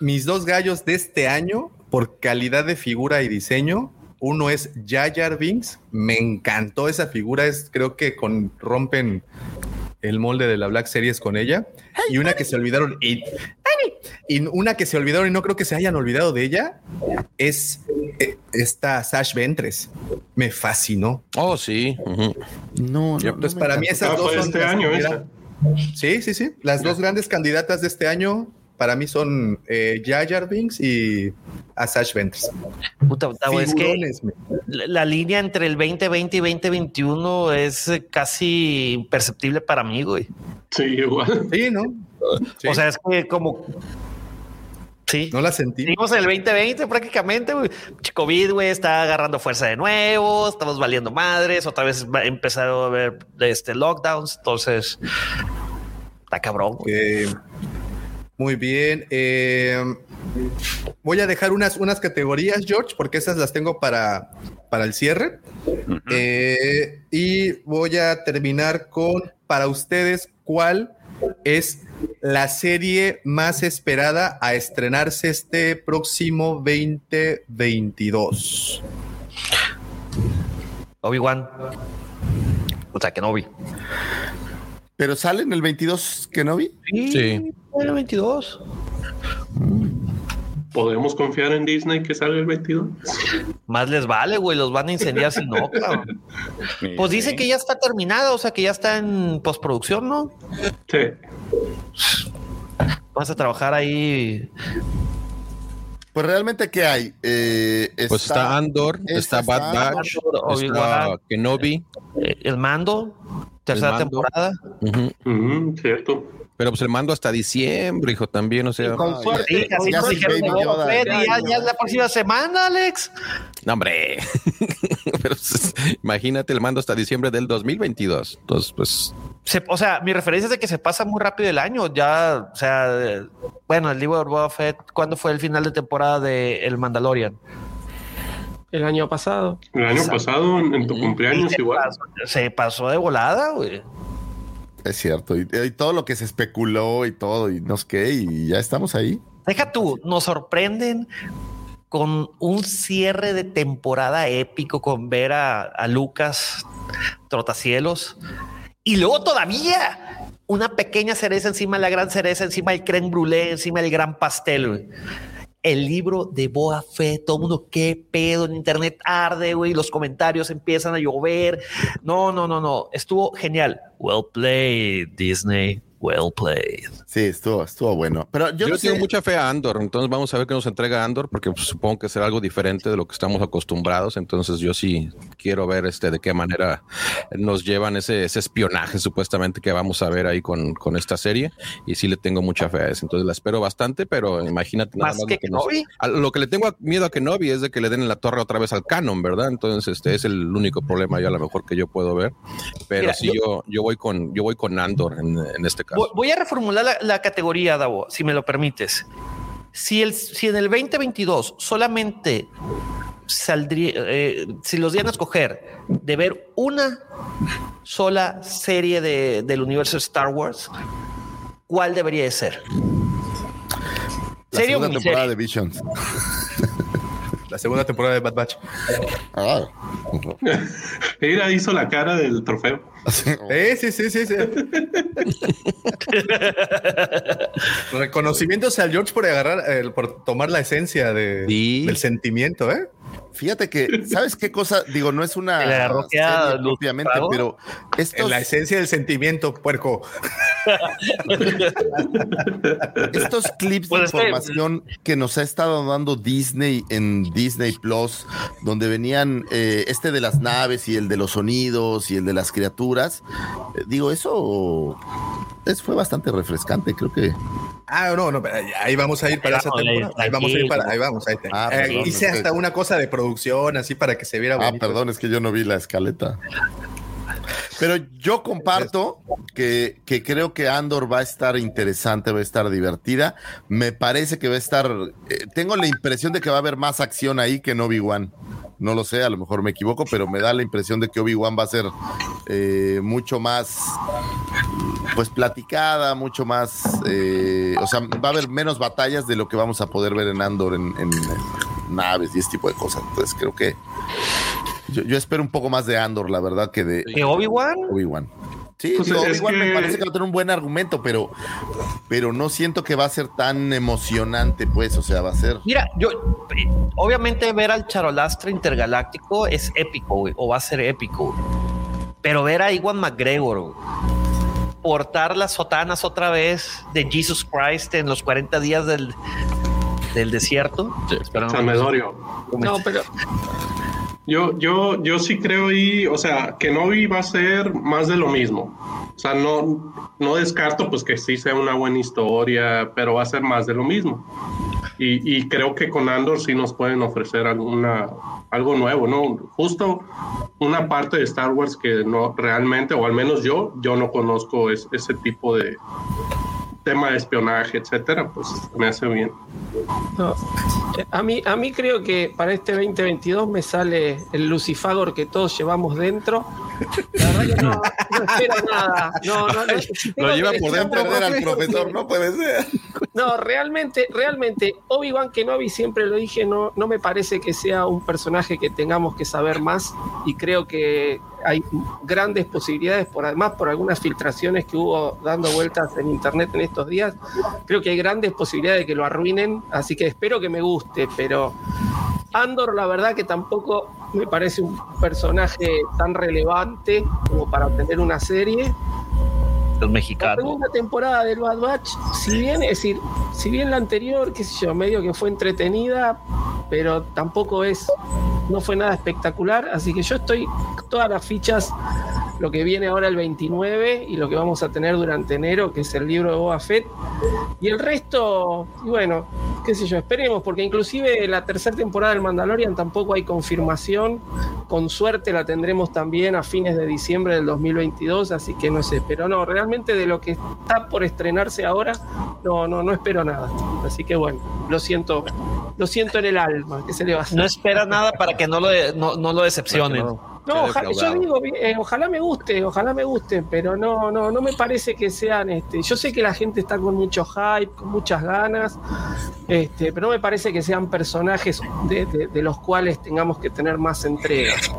mis dos gallos de este año, por calidad de figura y diseño, uno es Jar Binks. Me encantó esa figura. Es, creo que con, rompen el molde de la Black Series con ella. Y una que se olvidaron. Y, y una que se olvidaron y no creo que se hayan olvidado de ella es eh, esta Sash Ventres. Me fascinó. Oh, sí. No, no. Entonces, no me para mí esas Ah, dos son este año Sí, sí, sí. Las dos grandes candidatas de este año para mí son eh, Jar Binks y Asash Ventres. Puta, Gustavo, es que la la línea entre el 2020 y 2021 es eh, casi imperceptible para mí, güey. Sí, igual. Sí, ¿no? Sí. O sea, es que como... Sí. no la sentí. Seguimos en el 2020 prácticamente, güey. COVID, güey, está agarrando fuerza de nuevo, estamos valiendo madres, otra vez va- empezaron a haber este, lockdowns, entonces está cabrón. güey. Muy bien. eh, voy a dejar unas, unas categorías, George, porque esas las tengo para, para el cierre. Eh, y voy a terminar con, para ustedes, ¿cuál es la serie más esperada a estrenarse este próximo 2022? Obi-Wan. O sea, que no vi. Pero sale en el 22 que no vi. Sí. El 22. ¿Podemos confiar en Disney que salga el 22? Más les vale, güey, los van a incendiar si no, cabrón. Pues dice que ya está terminada, o sea, que ya está en postproducción, ¿no? Sí. Vas a trabajar ahí. Pues realmente, ¿qué hay? Eh, Pues está Andor, esa está Bad está- Batch, Andor, está Obi-Wan. Kenobi. eh, El mando, tercera mando. temporada. cierto. Pero pues el mando hasta diciembre, hijo, también, o sea. con suerte. Ya ya, ya es la próxima semana, Alex. No, hombre. Pero pues, imagínate el mando hasta diciembre del 2022. Entonces, pues, Se- o sea, mi referencia es de que se pasa muy rápido el año. Ya, o sea, bueno, el libro de Boba Fett, ¿cuándo fue el final de temporada de El Mandalorian? El año pasado. El año pasado, en, en tu cumpleaños, se igual. Pasó, se pasó de volada, güey. Es cierto. Y, todo lo que se especuló y todo, y no sé y ya estamos ahí. Deja tú, nos sorprenden con un cierre de temporada épico con ver a, a Lucas Trotacielos y luego todavía una pequeña cereza encima de la gran cereza, encima del creme brûlée, encima del gran pastel. güey. El libro de Boa Fett, todo el mundo, qué pedo en internet arde, güey. Los comentarios empiezan a llover. No, no, no, no. Estuvo genial. Well played, Disney. Well played. Sí, estuvo, estuvo bueno. Pero yo, yo, no tengo sé- mucha fe a Andor, entonces vamos a ver qué nos entrega Andor, porque pues, supongo que será algo diferente de lo que estamos acostumbrados. Entonces, yo sí quiero ver este de qué manera nos llevan ese, ese espionaje supuestamente que vamos a ver ahí con, con esta serie. Y sí le tengo mucha fe a eso. Entonces la espero bastante, pero imagínate nada Más más que lo nos- Kenobi. a- lo que le tengo miedo a Kenobi es de que le den en la torre otra vez al canon, ¿verdad? Entonces, este es el único problema yo a lo mejor que yo puedo ver. Pero Mira, sí, yo- yo, yo voy con, yo voy con Andor en, en este caso. Voy, voy a reformular la, la categoría, Davo, si me lo permites. Si, el, si en el 2022 solamente saldría, eh, si los dieran a escoger de ver una sola serie de- del universo Star Wars, ¿cuál debería de ser? La ¿Serie o segunda temporada de Visions. La segunda temporada de Bad Batch. Ah. Hizo la cara del trofeo. Sí, sí, sí, sí. sí. Reconocimientos al George por agarrar, eh, por tomar la esencia de, del sentimiento, ¿eh? Fíjate que, ¿sabes qué cosa? Digo, no es una serie propiamente, pero estos, En la esencia del sentimiento, puerco. estos clips de Pues información que nos ha estado dando Disney en Disney Plus, donde venían eh, este de las naves y el de los sonidos y el de las criaturas, eh, digo, eso es, fue bastante refrescante, creo que. Ah, no, no, pero ahí vamos a ir para esa temporada. Ahí vamos a ir para, ahí vamos. Ahí Ah, Eh, hice hasta una cosa de producción así para que se viera Ah, bonito. perdón, es que yo no vi la escaleta. Pero yo comparto que, que creo que Andor va a estar interesante, va a estar divertida. Me parece que va a estar. eh, tengo la impresión de que va a haber más acción ahí que en Obi-Wan. No lo sé, a lo mejor me equivoco, pero me da la impresión de que Obi-Wan va a ser eh, mucho más. Pues platicada, mucho más. eh, o sea, va a haber menos batallas de lo que vamos a poder ver en Andor en, en naves y este tipo de cosas. Entonces creo que. Yo, yo espero un poco más de Andor, la verdad, que de ¿De Obi-Wan? Obi-Wan. Sí, Pues Obi-Wan me parece que va a tener un buen argumento, pero, pero no siento que va a ser tan emocionante, pues, o sea, va a ser. Mira, yo obviamente ver al charolastre intergaláctico es épico, güey, o va a ser épico. güey. Pero ver a Iwan McGregor güey, portar las sotanas otra vez de Jesus Christ en los 40 días del, del desierto. Medorio. No, pero Yo, yo, yo sí creo y, o sea, que Novi va a ser más de lo mismo. O sea, no, no descarto pues que sí sea una buena historia, pero va a ser más de lo mismo. Y, y creo que con Andor sí nos pueden ofrecer alguna, algo nuevo, ¿no? Justo una parte de Star Wars que no realmente, o al menos yo, yo no conozco es- ese tipo de tema de espionaje, etcétera, pues me hace bien. A mí, a mí creo que para este 2022 me sale el Lucifagor que todos llevamos dentro. La verdad que no, no espero nada. No, no, no. Lo lleva por dentro ver al profesor, no puede ser. No, realmente, realmente, Obi-Wan Kenobi, siempre lo dije, no, no me parece que sea un personaje que tengamos que saber más y creo que hay grandes posibilidades, por además por algunas filtraciones que hubo dando vueltas en internet en estos días, creo que hay grandes posibilidades de que lo arruinen, así que espero que me guste, pero Andor la verdad que tampoco me parece un personaje tan relevante como para tener una serie. Los La mexicanos. segunda temporada del Bad Batch, si bien, es decir, si bien la anterior, qué sé yo, medio que fue entretenida, pero tampoco es, no fue nada espectacular, así que yo estoy todas las fichas, lo que viene ahora el 29 y lo que vamos a tener durante enero, que es el libro de Boba Fett, y el resto, y bueno, qué sé yo, esperemos, porque inclusive la tercera temporada del Mandalorian tampoco hay confirmación, con suerte la tendremos también a fines de diciembre del 2022, así que no sé, pero no, realmente de lo que está por estrenarse ahora, no, no, no espero nada, así que bueno, lo siento, lo siento en el alma, que se le va a hacer? No espera nada para que no lo, de- no, no lo decepcionen. No, oja- yo digo, eh, ojalá me guste, ojalá me guste, pero no, no, no me parece que sean, este, yo sé que la gente está con mucho hype, con muchas ganas, este, pero no me parece que sean personajes de, de- de los cuales tengamos que tener más entregas.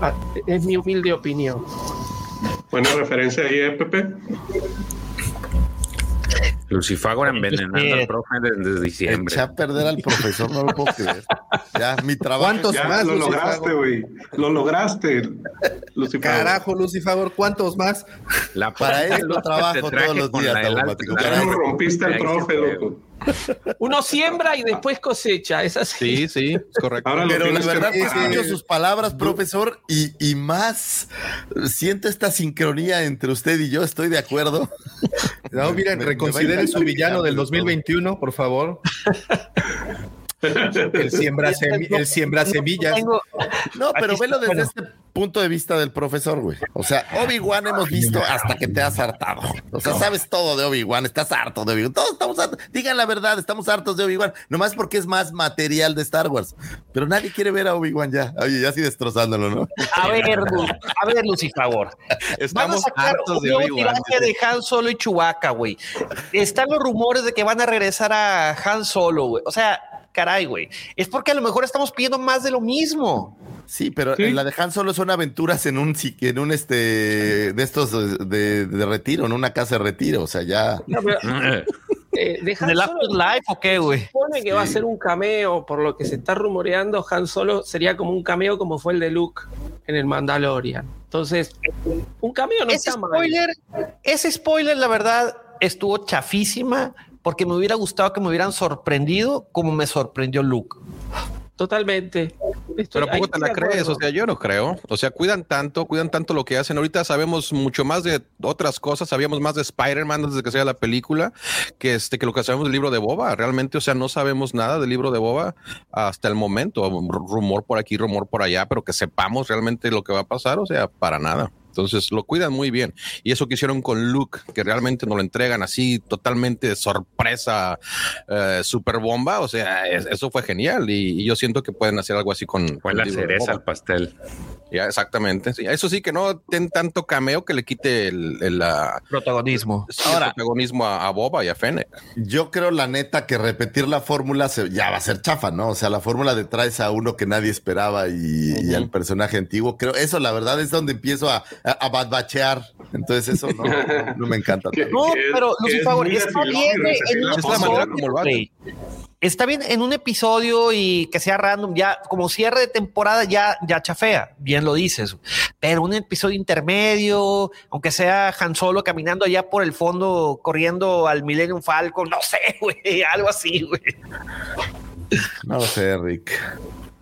Ah, Es mi humilde opinión. Buena referencia ahí, ¿eh, Pepe? Lucifagor envenenando Eh, al profe desde diciembre. Eché a perder al profesor, no lo puedo creer. Ya, mi trabajo. ¿Cuántos Ya más, lo Lucifagor? lograste, güey. Lo lograste, Lucifagor. Carajo, Lucifagor, ¿cuántos más? La Para eso te trabajo todos los días, eso. rompiste al profe, loco. Uno siembra y después cosecha, es así. Sí, sí, es correcto. Ahora Pero la que verdad reparar. escucho sus palabras, profesor, y, y más siento esta sincronía entre usted y yo, estoy de acuerdo. No, miren, reconsideren su villano del todo. 2021, por favor. El siembra, semi- el siembra semillas. No, pero velo desde este punto de vista del profesor, güey. O sea, Obi-Wan hemos visto hasta que te has hartado. O sea, sabes todo de Obi-Wan, estás harto de Obi-Wan. Todos estamos hartos. Digan la verdad, estamos hartos de Obi-Wan. Nomás porque es más material de Star Wars. Pero nadie quiere ver a Obi-Wan ya. Oye, ya así destrozándolo, ¿no? A ver, a ver, Lucifagor. Van a Estamos sacar hartos un de nuevo Obi-Wan. tiraje de Han Solo y Chewbacca, güey. Están los rumores de que van a regresar a Han Solo, güey. O sea, caray, güey. Es porque a lo mejor estamos pidiendo más de lo mismo. Sí, pero en la de Han Solo son aventuras en un en un este de estos de, de retiro, en una casa de retiro. O sea, ya. No, pero, eh, de Han ¿Del Solo Afterlife o qué, güey? supone que va a ser un cameo, por lo que se está rumoreando, Han Solo sería como un cameo como fue el de Luke en el Mandalorian. Entonces, un cameo no Ese está mal. spoiler, ese spoiler, la verdad, estuvo chafísima porque me hubiera gustado que me hubieran sorprendido como me sorprendió Luke. Totalmente. Estoy- Pero ¿a ahí poco te la de crees? acuerdo. O sea, yo no creo. O sea, cuidan tanto, cuidan tanto lo que hacen. Ahorita sabemos mucho más de otras cosas. Sabíamos más de Spider-Man desde que sea la película que este que lo que sabemos del libro de Boba. Realmente, o sea, no sabemos nada del libro de Boba hasta el momento. Rumor por aquí, rumor por allá, pero que sepamos realmente lo que va a pasar, o sea, para nada. Entonces lo cuidan muy bien. Y eso que hicieron con Luke, que realmente nos lo entregan así totalmente de sorpresa, eh, super bomba. O sea, es- eso fue genial. Y, y yo siento que pueden hacer algo así con. Fue con la cereza al pastel. Ya, exactamente. Sí, Eso sí, que no den tanto cameo que le quite el, el, la- Protagonismo. sí, el protagonismo a, a Boba y a Fennec. Yo creo, la neta, que repetir la fórmula se- ya va a ser chafa, ¿no? O sea, la fórmula de traes a uno que nadie esperaba y, y al personaje antiguo. Creo, eso la verdad es donde empiezo a, a, a badbachear. Entonces, eso no, no, no me encanta. No, que es- pero que es está bien güey, repetir en un la Es la manera episodio, como lo hacen. güey. Está bien en un episodio y que sea random, ya como cierre de temporada ya, ya chafea, bien lo dices. Pero un episodio intermedio, aunque sea Han Solo caminando allá por el fondo, corriendo al Millennium Falcon, no sé, güey, algo así, güey. No lo sé, Rick.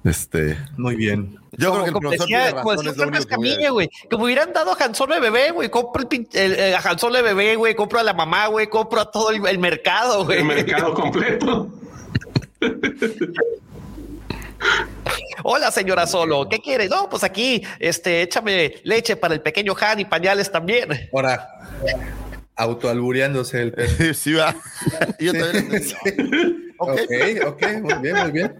Este. Muy bien. Yo creo que el como profesor decía, tiene como razón, decía es lo único que güey, que me hubieran dado a Han Solo de bebé, güey, compro el, el- el- a Han Solo de bebé, güey, compro a la mamá, güey, compro a todo el, el mercado, güey. El mercado completo. Hola, señora Solo, ¿qué quiere? No, pues aquí, este, échame leche para el pequeño Han y pañales también. Ahora, autoalbureándose el perro. Sí, va. Yo también. Sí. Ok. ok, ok, muy bien, muy bien.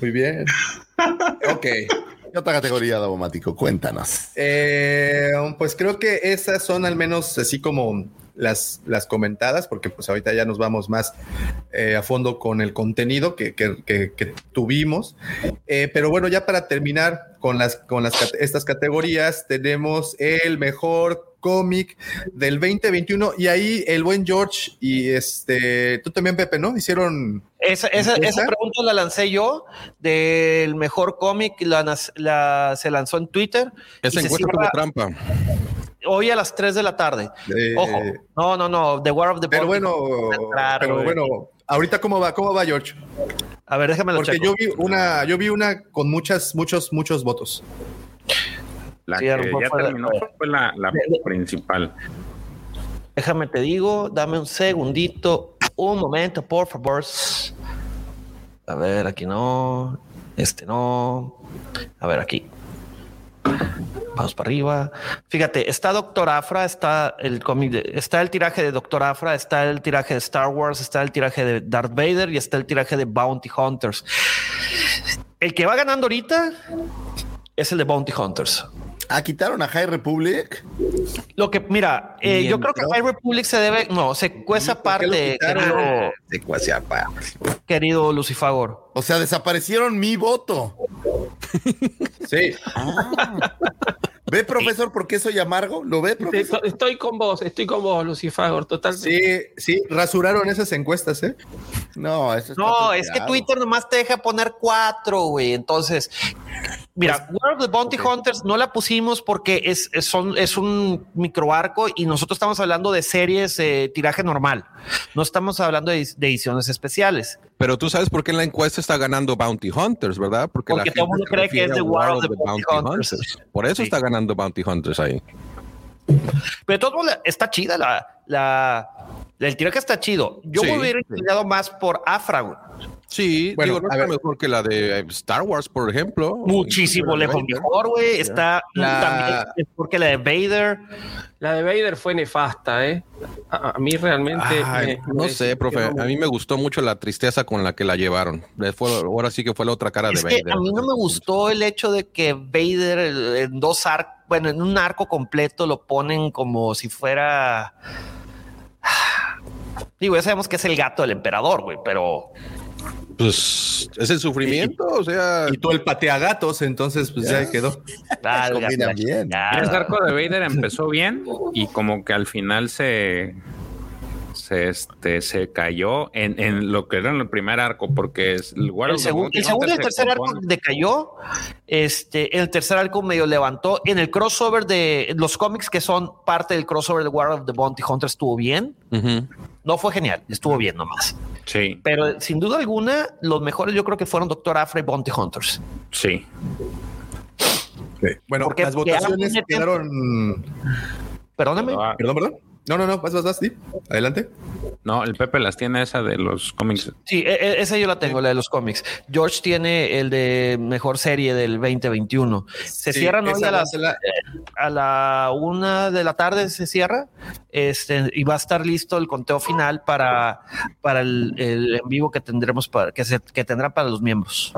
Muy bien. Ok. ¿Qué otra categoría, Davomático? Cuéntanos. Eh, pues creo que esas son al menos así como las, las comentadas, porque pues ahorita ya nos vamos más eh, a fondo con el contenido que, que- que- que tuvimos. Eh, pero bueno, ya para terminar con, las, con las, estas categorías, tenemos el mejor cómic del 2021 y ahí el buen George y este, tú también Pepe, ¿no? Hicieron... Esa, esa, esa pregunta la lancé yo del mejor cómic, la, la- se lanzó en Twitter. y Esa se encuesta cierra como trampa. Hoy a las 3 de la tarde. Eh, Ojo, no, no, no, The War of the Pero bueno, Claro, pero bueno, ahorita cómo va, cómo va George? A ver, déjame lo Porque checo. yo vi una, yo vi una con muchas, muchos, muchos votos. La Sí, que ya la- terminó fue la, la principal. Déjame te digo, dame un segundito, un momento, por favor. A ver, aquí no, este no. A ver, aquí. Vamos para arriba. Fíjate, está Doctor Afra, está el cómic, está el tiraje de Doctor Afra, está el tiraje de Star Wars, está el tiraje de Darth Vader y está el tiraje de Bounty Hunters. El que va ganando ahorita es el de Bounty Hunters. Ah, quitaron a High Republic. Lo que, mira, eh, yo creo que. High Republic se debe, no, se cuece ¿Por qué lo aparte, querido, querido Lucifagor. O sea, desaparecieron mi voto. Sí. ¿Ve, profesor, por qué soy amargo? ¿Lo ve, profesor? Estoy, con vos, estoy con vos, Lucifagor, totalmente. Sí, sí, rasuraron esas encuestas, ¿eh? No, eso está No, es que. Twitter nomás te deja poner cuatro, güey. Entonces, mira, Pues, War of the Bounty Hunters no la pusimos porque es, es, son- es un microarco y nosotros estamos hablando de series eh, tiraje normal. No estamos hablando de, de ediciones especiales. Pero tú sabes por qué en la encuesta está ganando Bounty Hunters, ¿verdad? Porque, Porque todo el mundo cree que es The War of the Bounty Hunters. Por eso Sí. está ganando Bounty Hunters ahí. Pero de todos modos, está chida la, la, el tiraje está chido. Yo Sí, me hubiera sí. inclinado más por Afra. Sí, Bueno, digo, no está ver. mejor que la de eh, Star Wars, por ejemplo. Muchísimo lejos mejor, güey. Está La- también mejor que la de Vader. La de Vader fue nefasta, ¿eh? A, a mí realmente. Ay, me- no me- sé, profe. me- A mí me gustó mucho la tristeza con la que la llevaron. Fue- ahora sí que fue la otra cara Es de que Vader. a mí no me gustó el hecho de que Vader en dos arcos, bueno, en un arco completo lo ponen como si fuera. Digo, ya sabemos que es el gato del emperador, güey, pero Pues es el sufrimiento, o sea. Y tú el pateagatos, entonces pues ya, quedó. Ah, el arco de Vader empezó bien y como que al final se se, este, se cayó en, en lo que era en el primer arco, porque es el, War El, segun- segundo y el tercer arco decayó. Este, el tercer arco medio levantó. En el crossover de los cómics que son parte del crossover de War of the Bounty Hunter estuvo bien. No fue genial, estuvo bien nomás. Sí, Pero sin duda alguna, los mejores yo creo que fueron Doctor Afra y Bounty Hunters. sí. Bueno, Porque- las votaciones quedaron. Perdóname. Perdón, perdón. No, no, no, vas, vas, vas, sí. Adelante. No, el Pepe las tiene esa de los cómics. Sí, e- e- esa yo la tengo, la de los cómics. George tiene el de mejor serie del 2021. Se Sí, cierran hoy a, eh, a la una de la tarde, se cierra. Este, y va a estar listo el conteo final para, para el, el en vivo que tendremos para, que, se, que tendrán para los miembros.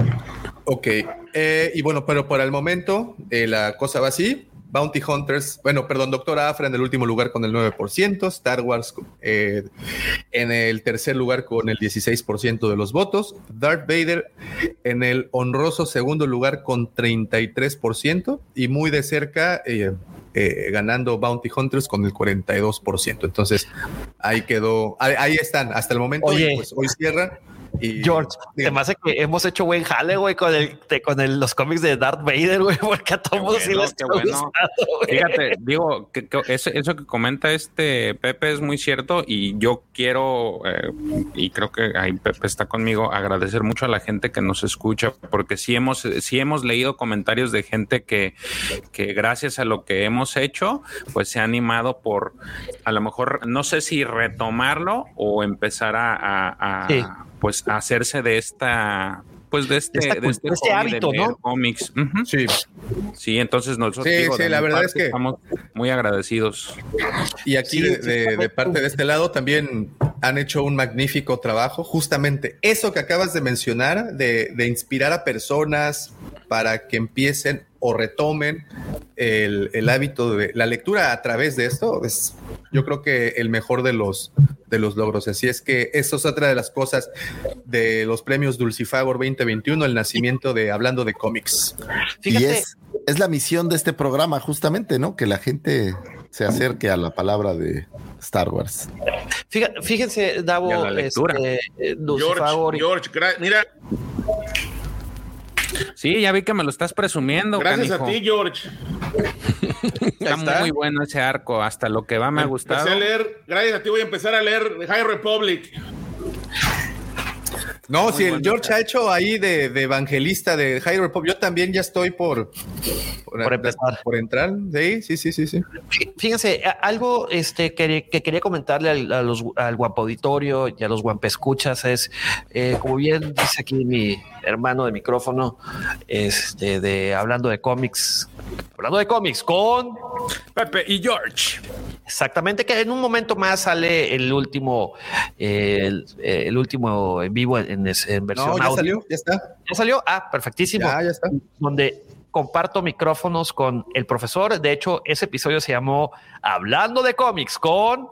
Ok. Eh, y bueno, pero por el momento eh, la cosa va así. Bounty Hunters, bueno, perdón, Doctor Afra en el último lugar con el 9%, Star Wars eh, en el tercer lugar con el 16% de los votos, Darth Vader en el honroso segundo lugar con 33% y muy de cerca eh, eh, ganando Bounty Hunters con el 42%. Entonces ahí quedó, ahí, ahí están hasta el momento. Oye. pues hoy cierra. Y, George, hace que hemos hecho buen jale, güey, con el, te- con el- los cómics de Darth Vader, güey, porque a todos sí bueno, les qué está bueno. gustando, güey. Fíjate, digo, que, que eso, eso que comenta este Pepe es muy cierto y yo quiero, eh, y creo que ahí Pepe está conmigo, agradecer mucho a la gente que nos escucha, porque sí hemos, sí hemos leído comentarios de gente que, que gracias a lo que hemos hecho, pues se ha animado por, a lo mejor, no sé si retomarlo o empezar a, a- a, Sí. Pues, hacerse de esta... Pues de este, esta de este, de este hábito, ¿no? cómics. Sí. Sí, entonces nosotros Sí, digo, sí, la verdad es que- estamos muy agradecidos. Y aquí Sí, de, sí, de- correcto. de parte de este lado también han hecho un magnífico trabajo. Justamente eso que acabas de mencionar, de, de inspirar a personas para que empiecen o retomen el, el hábito de la lectura a través de esto, es yo creo que el mejor de los, de los logros. Así es que eso es otra de las cosas de los premios Dulcifagor 2021, el nacimiento de Hablando de cómics. Y es, es la misión de este programa, justamente, ¿no? Que la gente se acerque a la palabra de Star Wars. Fíjate- Fíjense, Davo, la lectura. este, eh, George, mira, Sí, ya vi que me lo estás presumiendo. gracias a ti, George. Está, está. muy bueno ese arco. Hasta lo que va me ha gustado. Empecé a leer, gracias a ti voy a empezar a leer High Republic. No, si el George ha hecho ahí de, de evangelista de High Republic, yo también ya estoy por, Por empezar. Por entrar. Sí, sí, sí, sí, sí. Fí- Fíjense, algo este, que, que quería comentarle al, a los, al guapo auditorio y a los guampescuchas es, eh, como bien dice aquí mi hermano de micrófono, este, de hablando de cómics, hablando de cómics con Pepe y George. Exactamente, que en un momento más sale el último, eh, el, eh, el último en vivo en, en- en versión No, ya audio. salió, ya está. ¿Ya salió? Ah, perfectísimo. Ya, ya está. Donde comparto micrófonos con el profesor. De hecho, ese episodio se llamó Hablando de cómics con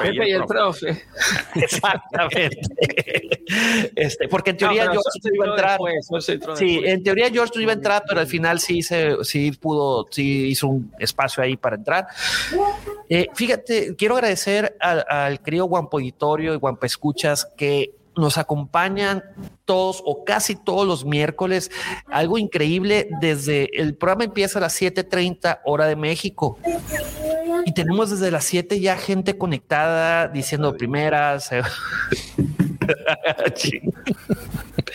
Pepe y el profe. Exactamente. este, porque en teoría No, George no iba a entrar. después, Sí, después. en teoría George no iba a entrar, pero al final sí se, sí pudo, sí hizo un espacio ahí para entrar. Eh, fíjate, quiero agradecer al, al querido Guampo Editorio y Guampo Escuchas que nos acompañan todos o casi todos los miércoles. Algo increíble, desde el programa empieza a las 7:30 hora de México. Y tenemos desde las 7 ya gente conectada diciendo primeras.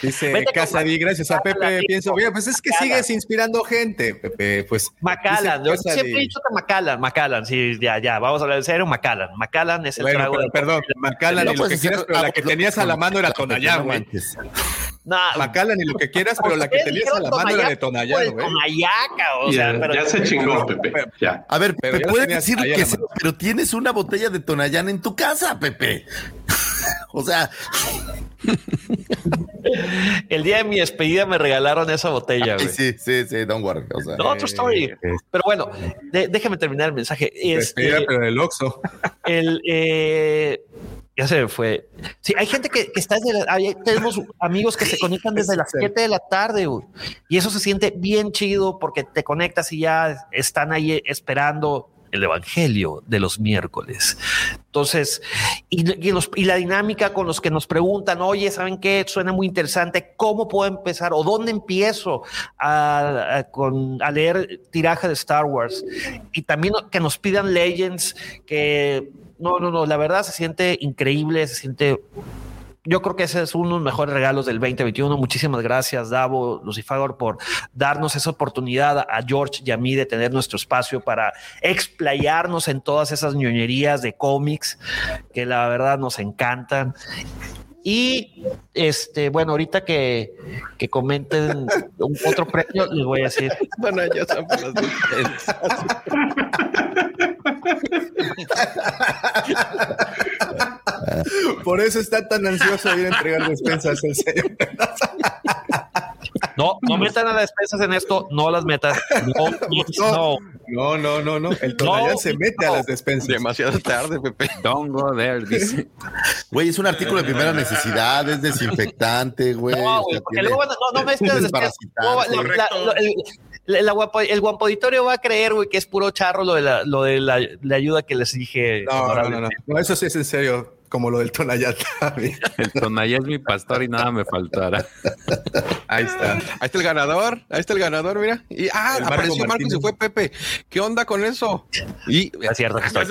Dice Casadi, gracias a Pepe. Pienso, oye, pues es que sigues inspirando gente, Pepe. Pues Macallan, yo siempre he dicho que Macallan, Macallan, sí, ya, ya, vamos a hablar en serio, Macallan. Macallan es el Bueno, trago pero del- perdón, Macallan No y lo puedes que quieras, pero la que tenías a la mano era Tonayán, güey. Nah, Macallan y lo que quieras, pero la que tenías a la mano era de Tonayán, güey. Tonayaca, o sea, ya, pero- ya se chingó, Pepe. Ya. A ver, Pero Pepe, ya puedes decir que sea, pero tienes una botella de Tonayán en tu casa, Pepe. o sea, El día de mi despedida me regalaron esa botella, ay, güey. sí, sí, sí, don't worry. O sea, No, true story. Pero bueno, de- déjame terminar el mensaje. Despedida, Este, pero del Oxxo. el, eh, ya se fue. Sí, hay gente que, que está desde la- hay- tenemos amigos que se conectan desde las 7 de la tarde y eso se siente bien chido porque te conectas y ya están ahí esperando el evangelio de los miércoles. Entonces, y, los- y la dinámica con los que nos preguntan, oye, ¿saben qué? Suena muy interesante. ¿Cómo puedo empezar o dónde empiezo a- con, a leer tiraje de Star Wars? Y también que nos pidan Legends, que no, no, no, la verdad se siente increíble, se siente yo creo que ese es uno de los mejores regalos del 2021. Muchísimas gracias, Davo, Lucifagor, por darnos esa oportunidad a George y a mí de tener nuestro espacio para explayarnos en todas esas ñoñerías de cómics que la verdad nos encantan. Y este, bueno, ahorita que, que comenten un- otro premio, les voy a decir. Bueno, son por despensas. Eso está tan ansioso de ir a entregar despensas el señor. No, no metan a las despensas en esto, no las metas. No, no, No, no, no, no. El Tonayán No, se mete a las despensas. Demasiado tarde, Pepe. Don't go there, dice. Güey, es un artículo de primera necesidad, es desinfectante, güey. No, o güey, sea, porque luego no, no mezcles desparasitar, el, el guampoditorio va a creer, güey, que es puro charro lo de la, lo de la, la ayuda que les dije. No, no, no, no. No, eso sí es en serio, como lo del también. El Tonayán es mi pastor y nada me faltará. Ahí está. Ahí está el ganador, ahí está el ganador, mira. Y ah, El Marco apareció Marco y se fue Pepe. ¿Qué onda con eso? Y Es cierto que estoy.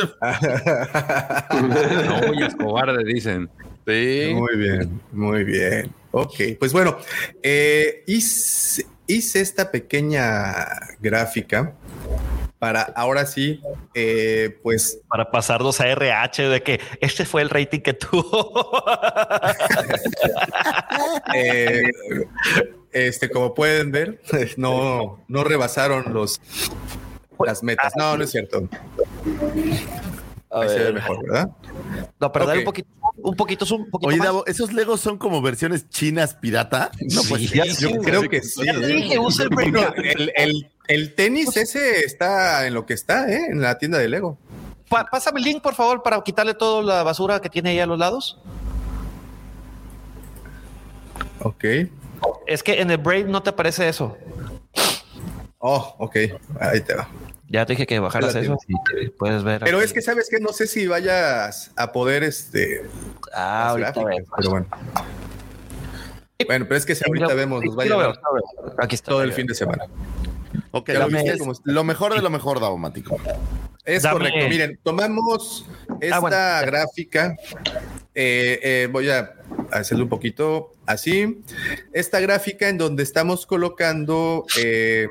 No huyas, cobarde, dicen. sí. Muy bien, muy bien. Ok, pues bueno, eh, hice, hice esta pequeña gráfica para ahora sí, eh, pues Para pasarnos a RH de que este fue el rating que tuvo. eh, este, como pueden ver, no, no rebasaron los las metas. No, no es cierto. A Ahí se ve ver. mejor, ¿verdad? No, pero dale un poquito, un poquito, zoom, un poquito Oye, más. Davo, ¿esos Legos son como versiones chinas pirata? No, pues ya Yo sí, creo que sí. Ya te dije, usa el el, el- el tenis ese está en lo que está, ¿eh? En la tienda de Lego. Pa- pásame el link, por favor, para quitarle toda la basura que tiene ahí a los lados. Ok. Es que en el Brave no te aparece eso. Oh, ok. Ahí te va. Ya te dije que bajaras eso. y te puedes ver. Pero aquí. es que sabes que no sé si vayas a poder este Ah, ahorita gráficas, vemos. pero bueno. Bueno, pero es que si ahorita vemos, nos sí, va a. Aquí está. todo el fin de semana. Ok, lo viste está. lo mejor de lo mejor, Davo Mático. Es Dame- correcto. Miren, tomamos esta Ah, bueno. gráfica. eh, eh, voy a hacerlo un poquito así. Esta gráfica en donde estamos colocando, eh,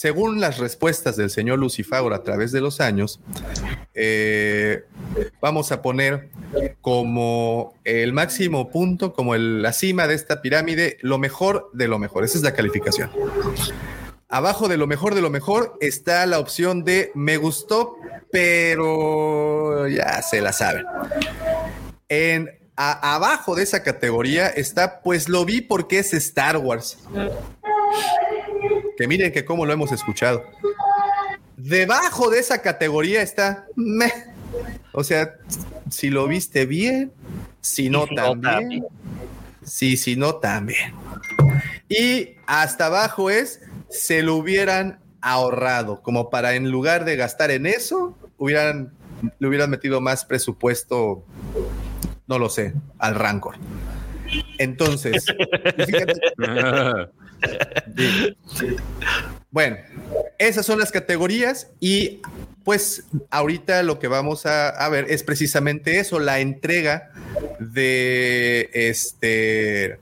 según las respuestas del señor Lucifagor a través de los años, eh, vamos a poner como el máximo punto, como la cima de esta pirámide, lo mejor de lo mejor. Esa es la calificación. Abajo de lo mejor de lo mejor está la opción de me gustó, pero ya se la saben. En abajo de esa categoría está pues lo vi porque es Star Wars. Que miren que cómo lo hemos escuchado. Debajo de esa categoría está meh. O sea, si lo viste bien, si no si no, también. también. Sí, si no también. Y hasta abajo es, se lo hubieran ahorrado, como para en lugar de gastar en eso, hubieran, le hubieran metido más presupuesto, no lo sé, al Rancor. Entonces, bueno, esas son las categorías y pues ahorita lo que vamos a, a ver es precisamente eso, la entrega de este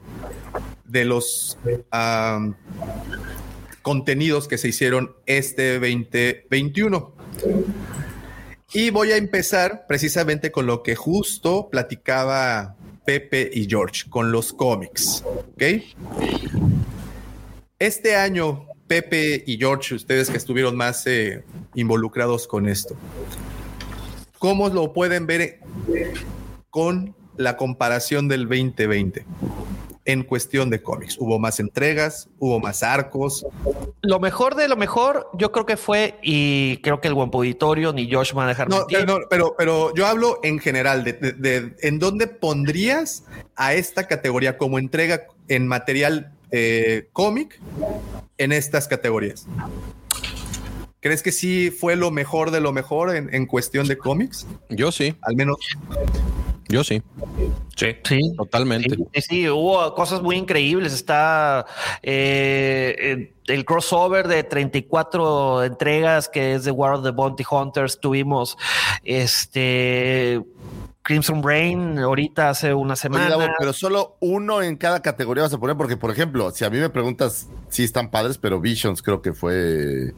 de los contenidos que se hicieron este 2021. Y voy a empezar precisamente con lo que justo platicaba Pepe y George, con los cómics. ¿Ok? Este año, Pepe y George, ustedes que estuvieron más eh, involucrados con esto, ¿cómo lo pueden ver con la comparación del 2020? En cuestión de cómics, hubo más entregas, hubo más arcos. Lo mejor de lo mejor, yo creo que fue, y creo que el buen auditorio ni Josh van a dejar No, no, pero, pero yo hablo en general de, de- de- en dónde pondrías a esta categoría como entrega en material eh, cómic en estas categorías. ¿Crees que sí fue lo mejor de lo mejor en, en cuestión de cómics? Yo sí. Al menos. Yo sí. Sí. Sí. Totalmente. Sí, sí, hubo cosas muy increíbles. Está eh, eh, el crossover de 34 entregas que es de War of the Bounty Hunters. Tuvimos este Crimson Rain ahorita hace una semana. Pero solo uno en cada categoría vas a poner, porque, por ejemplo, si a mí me preguntas si están padres, pero Visions creo que fue.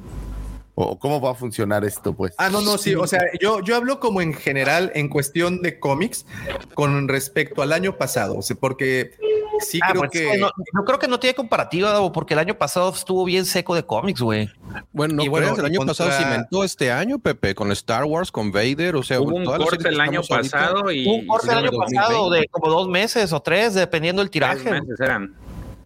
¿O cómo va a funcionar esto, pues? Ah, no, no, sí. O sea, yo, yo hablo como en general en cuestión de cómics con respecto al año pasado. O sea, porque sí Ah, creo pues, que. no, yo creo que no tiene comparativa, Davo, porque el año pasado estuvo bien seco de cómics, güey. Bueno, no Y bueno, el año contra- pasado cimentó este año, Pepe, con Star Wars, con Vader, o sea, Hubo un todas las corte el año estamos ahorita- pasado y un corte el año 2020. pasado de como dos meses o tres, dependiendo del Tres tiraje. meses eran.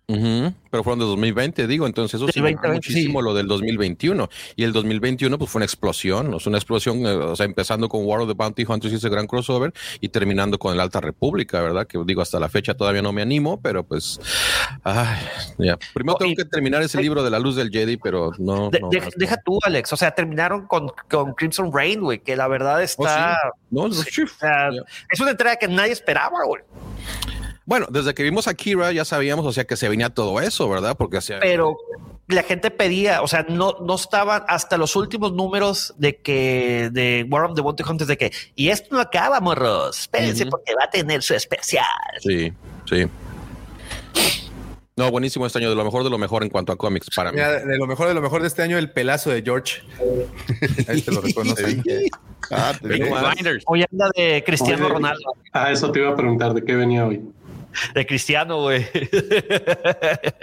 Ujú, pero fueron de 2020, digo, entonces eso sí mejoró 2020, muchísimo sí. lo del 2021. Y el 2021 pues fue una explosión, ¿no? Es una explosión, eh, o sea, empezando con War of the Bounty Hunters y ese gran crossover y terminando con el Alta República, ¿verdad? Que digo, hasta la fecha todavía no me animo, pero pues, ay, ya. Primero No, tengo y- que terminar ese libro de la luz del Jedi, pero no. De- no, de- más no. deja tú, Alex. O sea, terminaron con, con Crimson Rain, güey, que la verdad está. No, no, Sí, sí. o sea, Ya. es una entrega que nadie esperaba, güey. Bueno, desde que vimos a Kira ya sabíamos, o sea, que se venía todo eso, ¿verdad? Porque hacía Pero la gente pedía, o sea, no, no estaban hasta los últimos números de que de War of the Bounty Hunters de que y esto no acaba, morros. Espérense porque va a tener su especial. Sí, sí. No, buenísimo este año, de lo mejor de lo mejor en cuanto a cómics para mí. Mira, de de lo mejor de lo mejor de este año, el pelazo de George. Ahí te lo reconoce. Ah, te. Hoy anda de Cristiano Oye, Ronaldo, Ah, eso te iba a preguntar, ¿de qué venía hoy? De Cristiano, güey.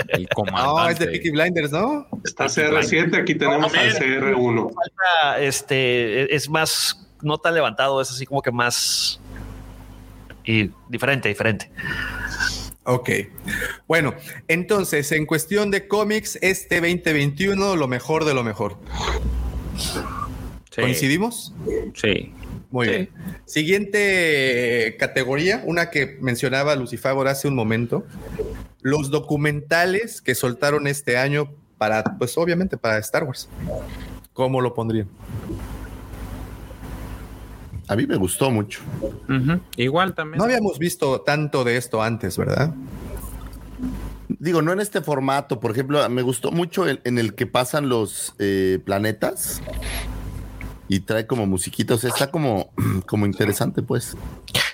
El No, es de Peaky Blinders, ¿no? Está CR7, aquí tenemos al CR1. Falta, este, es más, no tan levantado, es así como que más y diferente, diferente. Ok. Bueno, entonces, en cuestión de cómics, este 2021, lo mejor de lo mejor. Sí, ¿Coincidimos? Sí. Muy Sí. bien. Siguiente categoría, una que mencionaba Lucifagor hace un momento. Los documentales que soltaron este año para, pues obviamente para Star Wars. ¿Cómo lo pondrían? A mí me gustó mucho. Igual también. No habíamos visto tanto de esto antes, ¿verdad? Digo, no en este formato, por ejemplo, me gustó mucho el- en el que pasan los eh, planetas y trae como musiquitos, está como, como interesante, pues.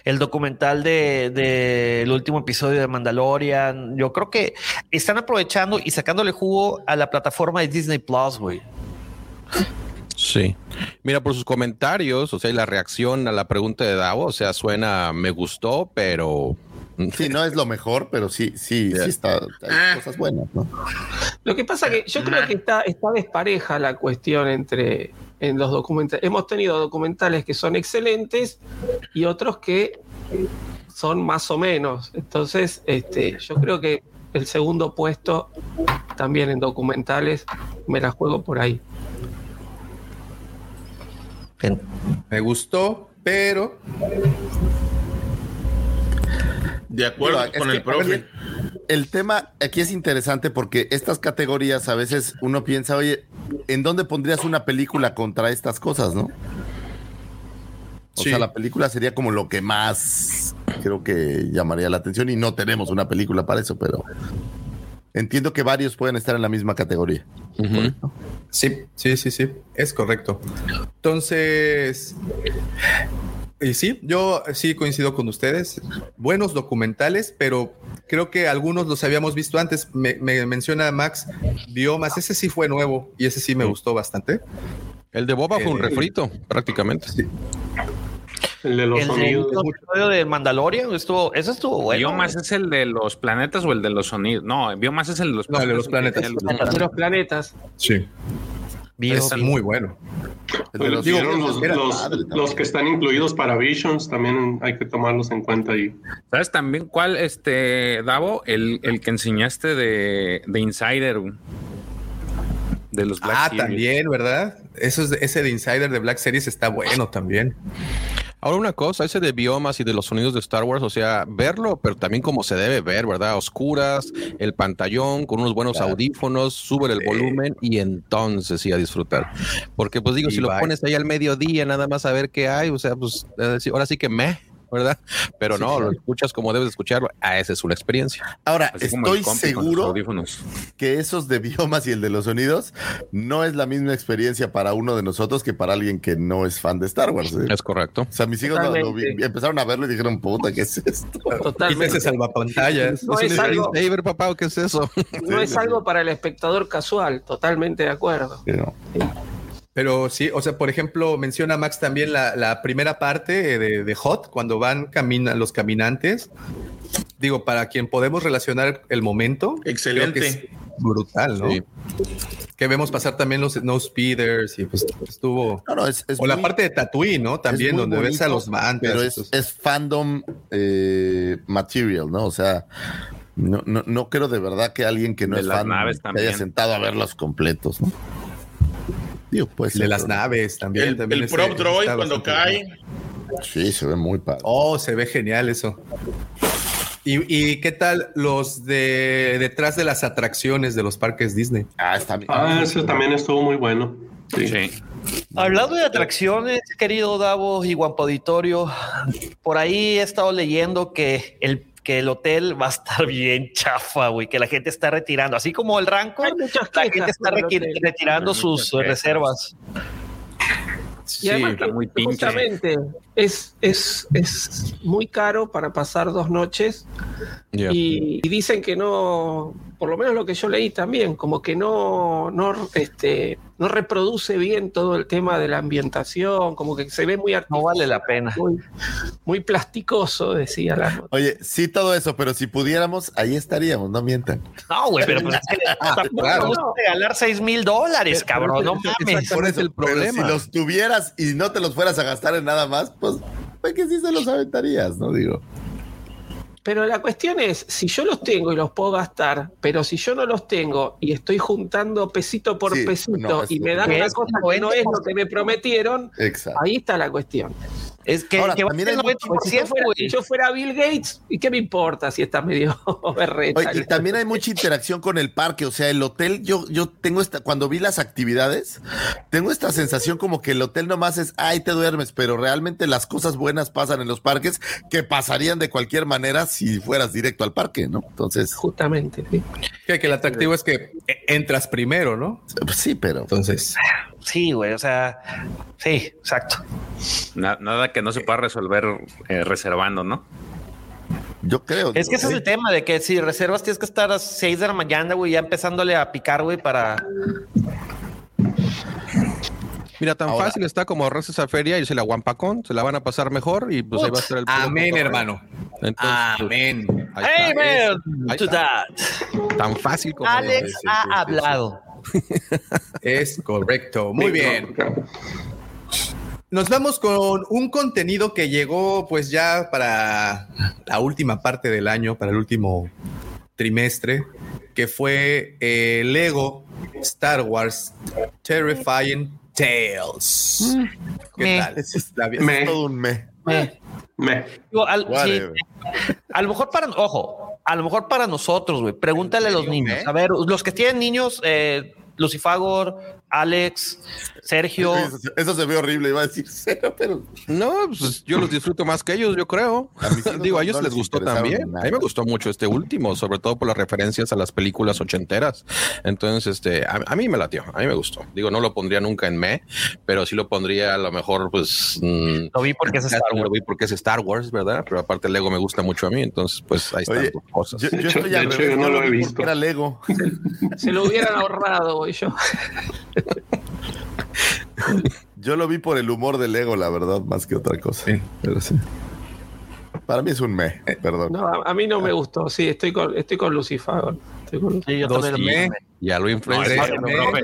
El documental de del último episodio de Mandalorian, yo creo que están aprovechando y sacándole jugo a la plataforma de Disney Plus, güey. Sí. Mira, por sus comentarios, o sea, y la reacción a la pregunta de Davo, o sea, suena, me gustó, pero... Sí, no es lo mejor, pero sí, sí, sí está, hay Ah. cosas buenas, ¿no? Lo que pasa que yo creo que está, está despareja la cuestión entre en los documentales. Hemos tenido documentales que son excelentes y otros que son más o menos. Entonces, este, yo creo que el segundo puesto también en documentales me la juego por ahí. Me gustó, pero De acuerdo con que, el profe. oye, El tema aquí es interesante porque estas categorías a veces uno piensa, oye, ¿en dónde pondrías una película contra estas cosas, no? O Sí. sea, la película sería como lo que más creo que llamaría la atención y no tenemos una película para eso, pero entiendo que varios pueden estar en la misma categoría. Sí, sí, sí, sí, es correcto. Entonces, y sí, yo sí coincido con ustedes. Buenos documentales, pero creo que algunos los habíamos visto antes. Me, me menciona Max Biomas, ese sí fue nuevo y ese sí me gustó bastante. El de Boba fue un Eh, refrito, prácticamente. El de los El sonidos. episodio de Mandalorian estuvo, eso estuvo bueno. ¿Biomas es el de los planetas o el de los sonidos? No, Biomas es el de los No, el de los planetas. El De los planetas. Sí. Está muy bueno. Los, Digo, los, los- los que están incluidos para Visions también hay que tomarlos en cuenta ahí. ¿Sabes también cuál, este, Davo? El, el que enseñaste de, de Insider. De los Black Ah, Series. también, ¿verdad? Eso es ese de Insider de Black Series está bueno también. Ahora una cosa, ese de biomas y de los sonidos de Star Wars, o sea, verlo, pero también como se debe ver, ¿verdad? Oscuras, el pantallón, con unos buenos audífonos, sube el volumen y entonces sí a disfrutar. Porque pues digo, Y si lo pones ahí al mediodía, nada más a ver qué hay, o sea, pues eh, ahora sí que me, ¿verdad? Pero no, lo escuchas como debes de escucharlo, ah, esa es una experiencia. Ahora, Así estoy seguro que esos de biomas y el de los sonidos no es la misma experiencia para uno de nosotros que para alguien que no es fan de Star Wars. ¿eh? Es correcto. O sea, mis hijos lo- lo vi- Totalmente. empezaron a verlo y dijeron, puta, ¿qué es esto? Totalmente. Salvapantallas. No es es un algo- screensaver, papá, ¿o ¿qué es eso? No es algo para el espectador casual, totalmente de acuerdo. Pero- Pero sí, o sea, por ejemplo, menciona Max también la, la primera parte de, de Hot, cuando van camina, los caminantes. Digo, para quien podemos relacionar el momento. Excelente. creo que es brutal, ¿no? Sí. Que vemos pasar también los no speeders y pues estuvo. No, no, es, es o la parte de Tatooine, ¿no? También, donde ves a los mantas. Pero es, es fandom eh, material, ¿no? O sea, no, no, no creo de verdad que alguien que no De es fan se haya sentado a verlos completos, ¿no? Digo, pues. de las naves también. El, también el ese- prop ese droid cuando cae. Sí, se ve muy padre. Oh, se ve genial eso. ¿Y, y qué tal los de detrás de las atracciones de los parques Disney? Ah, está bien. Ah, ese también estuvo muy bueno. Sí. Sí. Hablando de atracciones, querido Davo y Guampo Auditorio, por ahí he estado leyendo que el, que el hotel va a estar bien chafa, güey, que la gente está retirando, así como el Rancor, la gente está retirando sus quejas. reservas. Y además está que muy pinche. justamente es, es, es muy caro para pasar dos noches y dicen que no, por lo menos lo que yo leí también, como que no, no, este, no reproduce bien todo el tema de la ambientación, como que se ve muy No vale la pena. muy, muy plasticoso, decía la nota. Oye, sí, todo eso, pero si pudiéramos, ahí estaríamos, no mientan. No, güey, pero pues es que tampoco claro. gusta regalar 6 mil dólares, cabrón, no mames. ¿Cuál es el Pero problema? si los tuvieras y no te los fueras a gastar en nada más, pues, pues que sí se los aventarías, ¿no? Digo. Pero la cuestión es, si yo los tengo y los puedo gastar, pero si yo no los tengo y estoy juntando pesito por Sí, pesito no, es y me dan una es cosa que no es lo que me prometieron, Exacto. ahí está la cuestión. Es que, Ahora, que también 90%, Pues si, yo fuera, si yo fuera Bill Gates, ¿y qué me importa si está medio berreta? Oye, y también hay mucha interacción con el parque, o sea, el hotel, yo, yo tengo esta, cuando vi las actividades, tengo esta sensación como que el hotel nomás es, ay, te duermes, pero realmente las cosas buenas pasan en los parques que pasarían de cualquier manera si fueras directo al parque, ¿no? Entonces, Justamente, sí. Que, que el atractivo es que entras primero, ¿no? pues sí, pero Entonces, Sí, güey, o sea, sí, exacto. Na- nada que no se pueda resolver eh, reservando, ¿no? yo creo. Es que ese es el tema de que si reservas tienes que estar a las 6 de la mañana, güey, ya empezándole a picar, güey, para... Mira, tan Ahora- fácil está como ahorrarse esa feria y irse la Guampacón, se la van a pasar mejor y pues ahí va a estar el amén, hermano. Entonces, Amén. Amen to that. Tan fácil como Alex ha hablado. Es correcto. Muy bien. Nos vamos con un contenido que llegó pues ya para la última parte del año, para el último trimestre, que fue eh, Lego Star Wars Terrifying Tales. ¿Qué Me. tal? Es, La vi- ese es Me. todo un me. Me. digo, al- sí, Whatever. a lo mejor para, ojo, a lo mejor para nosotros, güey, pregúntale a los niños. A ver, los que tienen niños, eh, Lucifagor, Alex, Sergio. Eso, eso se ve horrible, iba a decir cero, pero. No, pues yo los disfruto más que ellos, yo creo. Digo, a ellos no les les gustó también. A mí me gustó mucho este último, sobre todo por las referencias a las películas ochenteras. Entonces, este, a, a mí me latió, a mí me gustó. Digo, no lo pondría nunca en me, pero sí lo pondría a lo mejor, pues. lo vi porque es Star Wars. Lo vi porque es Star Wars, ¿verdad? Pero aparte, Lego me gusta mucho a mí, entonces, pues ahí están Oye, dos cosas. Yo, yo estoy al revés, yo lo vi porque Era Lego. Se lo hubieran ahorrado, güey, yo. Yo lo vi por el humor de Lego, la verdad, más que otra cosa. Pero sí. Para mí es un me, perdón. No, a, a mí no me gustó. Sí, estoy con, estoy con Lucifer. Sí, yo Dos me, ya lo No, influencia.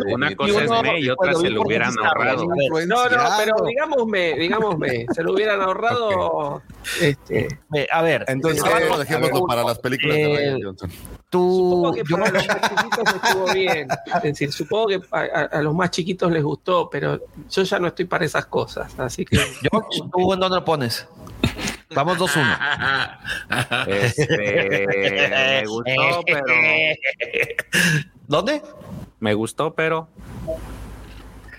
una cosa es me y otra se lo hubieran ahorrado. No, no, pero digámosme, digámosme, se lo hubieran ahorrado. Este, Eh, a ver, Entonces, eh, eso dejémoslo para las películas de eh, Ryan Johnson. tú, supongo que para los más chiquitos estuvo bien. Es decir, supongo que a, a- a los más chiquitos les gustó, pero yo ya no estoy para esas cosas. Así que. George, ¿tú en dónde lo pones? Vamos 2-1. Este, me gustó, pero ¿Dónde? me gustó, pero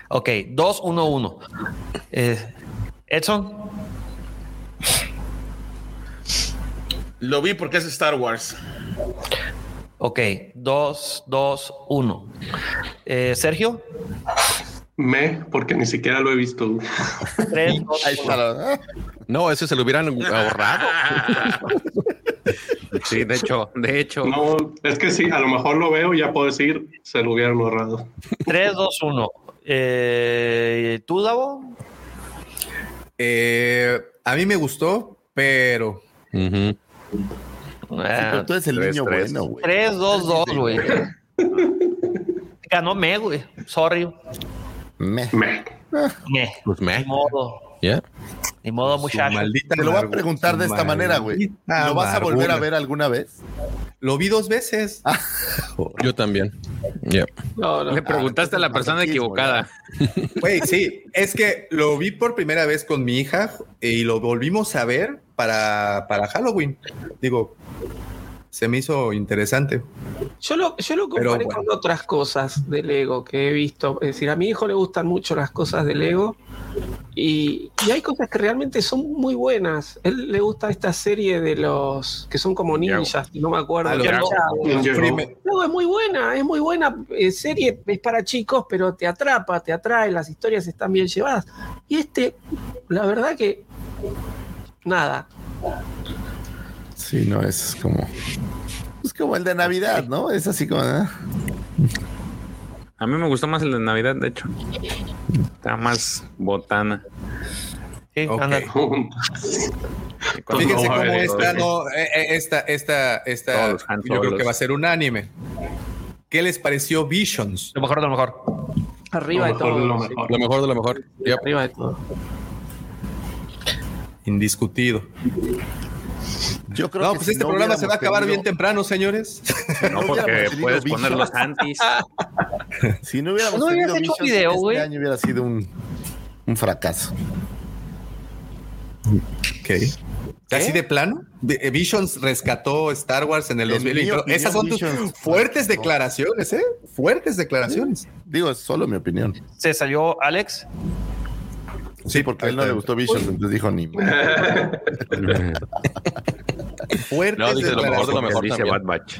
Ok, 2-1-1. Eh, Edson, Lo vi porque es Star Wars. ok, 2-2-1. Eh, Sergio, Me, porque ni siquiera lo he visto. 3, 2, Ahí está. la- No, ese se lo hubieran ahorrado. sí, de hecho, de hecho, No, es que sí, a lo mejor lo veo y ya puedo decir, se lo hubieran ahorrado. 3, 2, 1. Eh, ¿Tú, Davo? Eh, a mí me gustó, pero Ujú. Ah, Pero tú eres el Tres, niño tres. bueno, güey. 3, 2, 2, güey. Ganó me, güey. Sorry. Me. Me. Me. Pues me. Ni modo. Ya. Ni modo, muchacho. Te lo voy a preguntar de esta manera, güey. ¿Lo vas a volver a ver alguna vez? Lo vi dos veces. Yo también. Ya. No, no. le preguntaste a la persona equivocada. Güey, sí, es que lo vi por primera vez con mi hija y lo volvimos a ver para, para Halloween. Digo, se me hizo interesante. Yo lo, yo lo Pero comparé bueno. con otras cosas de Lego que he visto. Es decir, a mi hijo le gustan mucho las cosas de Lego y, y hay cosas que realmente son muy buenas. Él le gusta esta serie de los que son como ninjas, no me acuerdo. Ah, No, es muy buena, es muy buena eh, serie, es para chicos, pero te atrapa, te atrae, las historias están bien llevadas. Y este, la verdad que nada. Sí, no, es como. Es como el de Navidad, ¿no? Es así como. ¿eh? A mí me gustó más el de Navidad, de hecho. Está más botana. Sí, Ok. anda. Fíjense cómo esta, no, eh, eh, esta, esta, esta, Todos yo creo que va a ser un anime. ¿Qué les pareció Visions? Lo mejor de lo mejor. Arriba Lo de mejor todo. de lo sí. mejor. Lo mejor de lo mejor. Yep. Arriba de todo. Indiscutido. Yo creo No, que pues si este no programa se va a acabar tenido- bien temprano, señores. No, no porque tenido puedes bichos. poner los antis. Si no hubiéramos ¿No hubieras tenido hecho Visions, video, este año hubiera sido un, un fracaso. Ok. ¿Así de plano? Eh, Visions rescató Star Wars en el En 2020. mi opinión, Esas son tus Visions- fuertes declaraciones, ¿eh? Fuertes declaraciones. Digo, es solo mi opinión. Se salió Alex. Sí, porque a él no le gustó Visions, entonces dijo ni. Fuertes No, dice lo mejor de lo mejor dice. Bad Batch.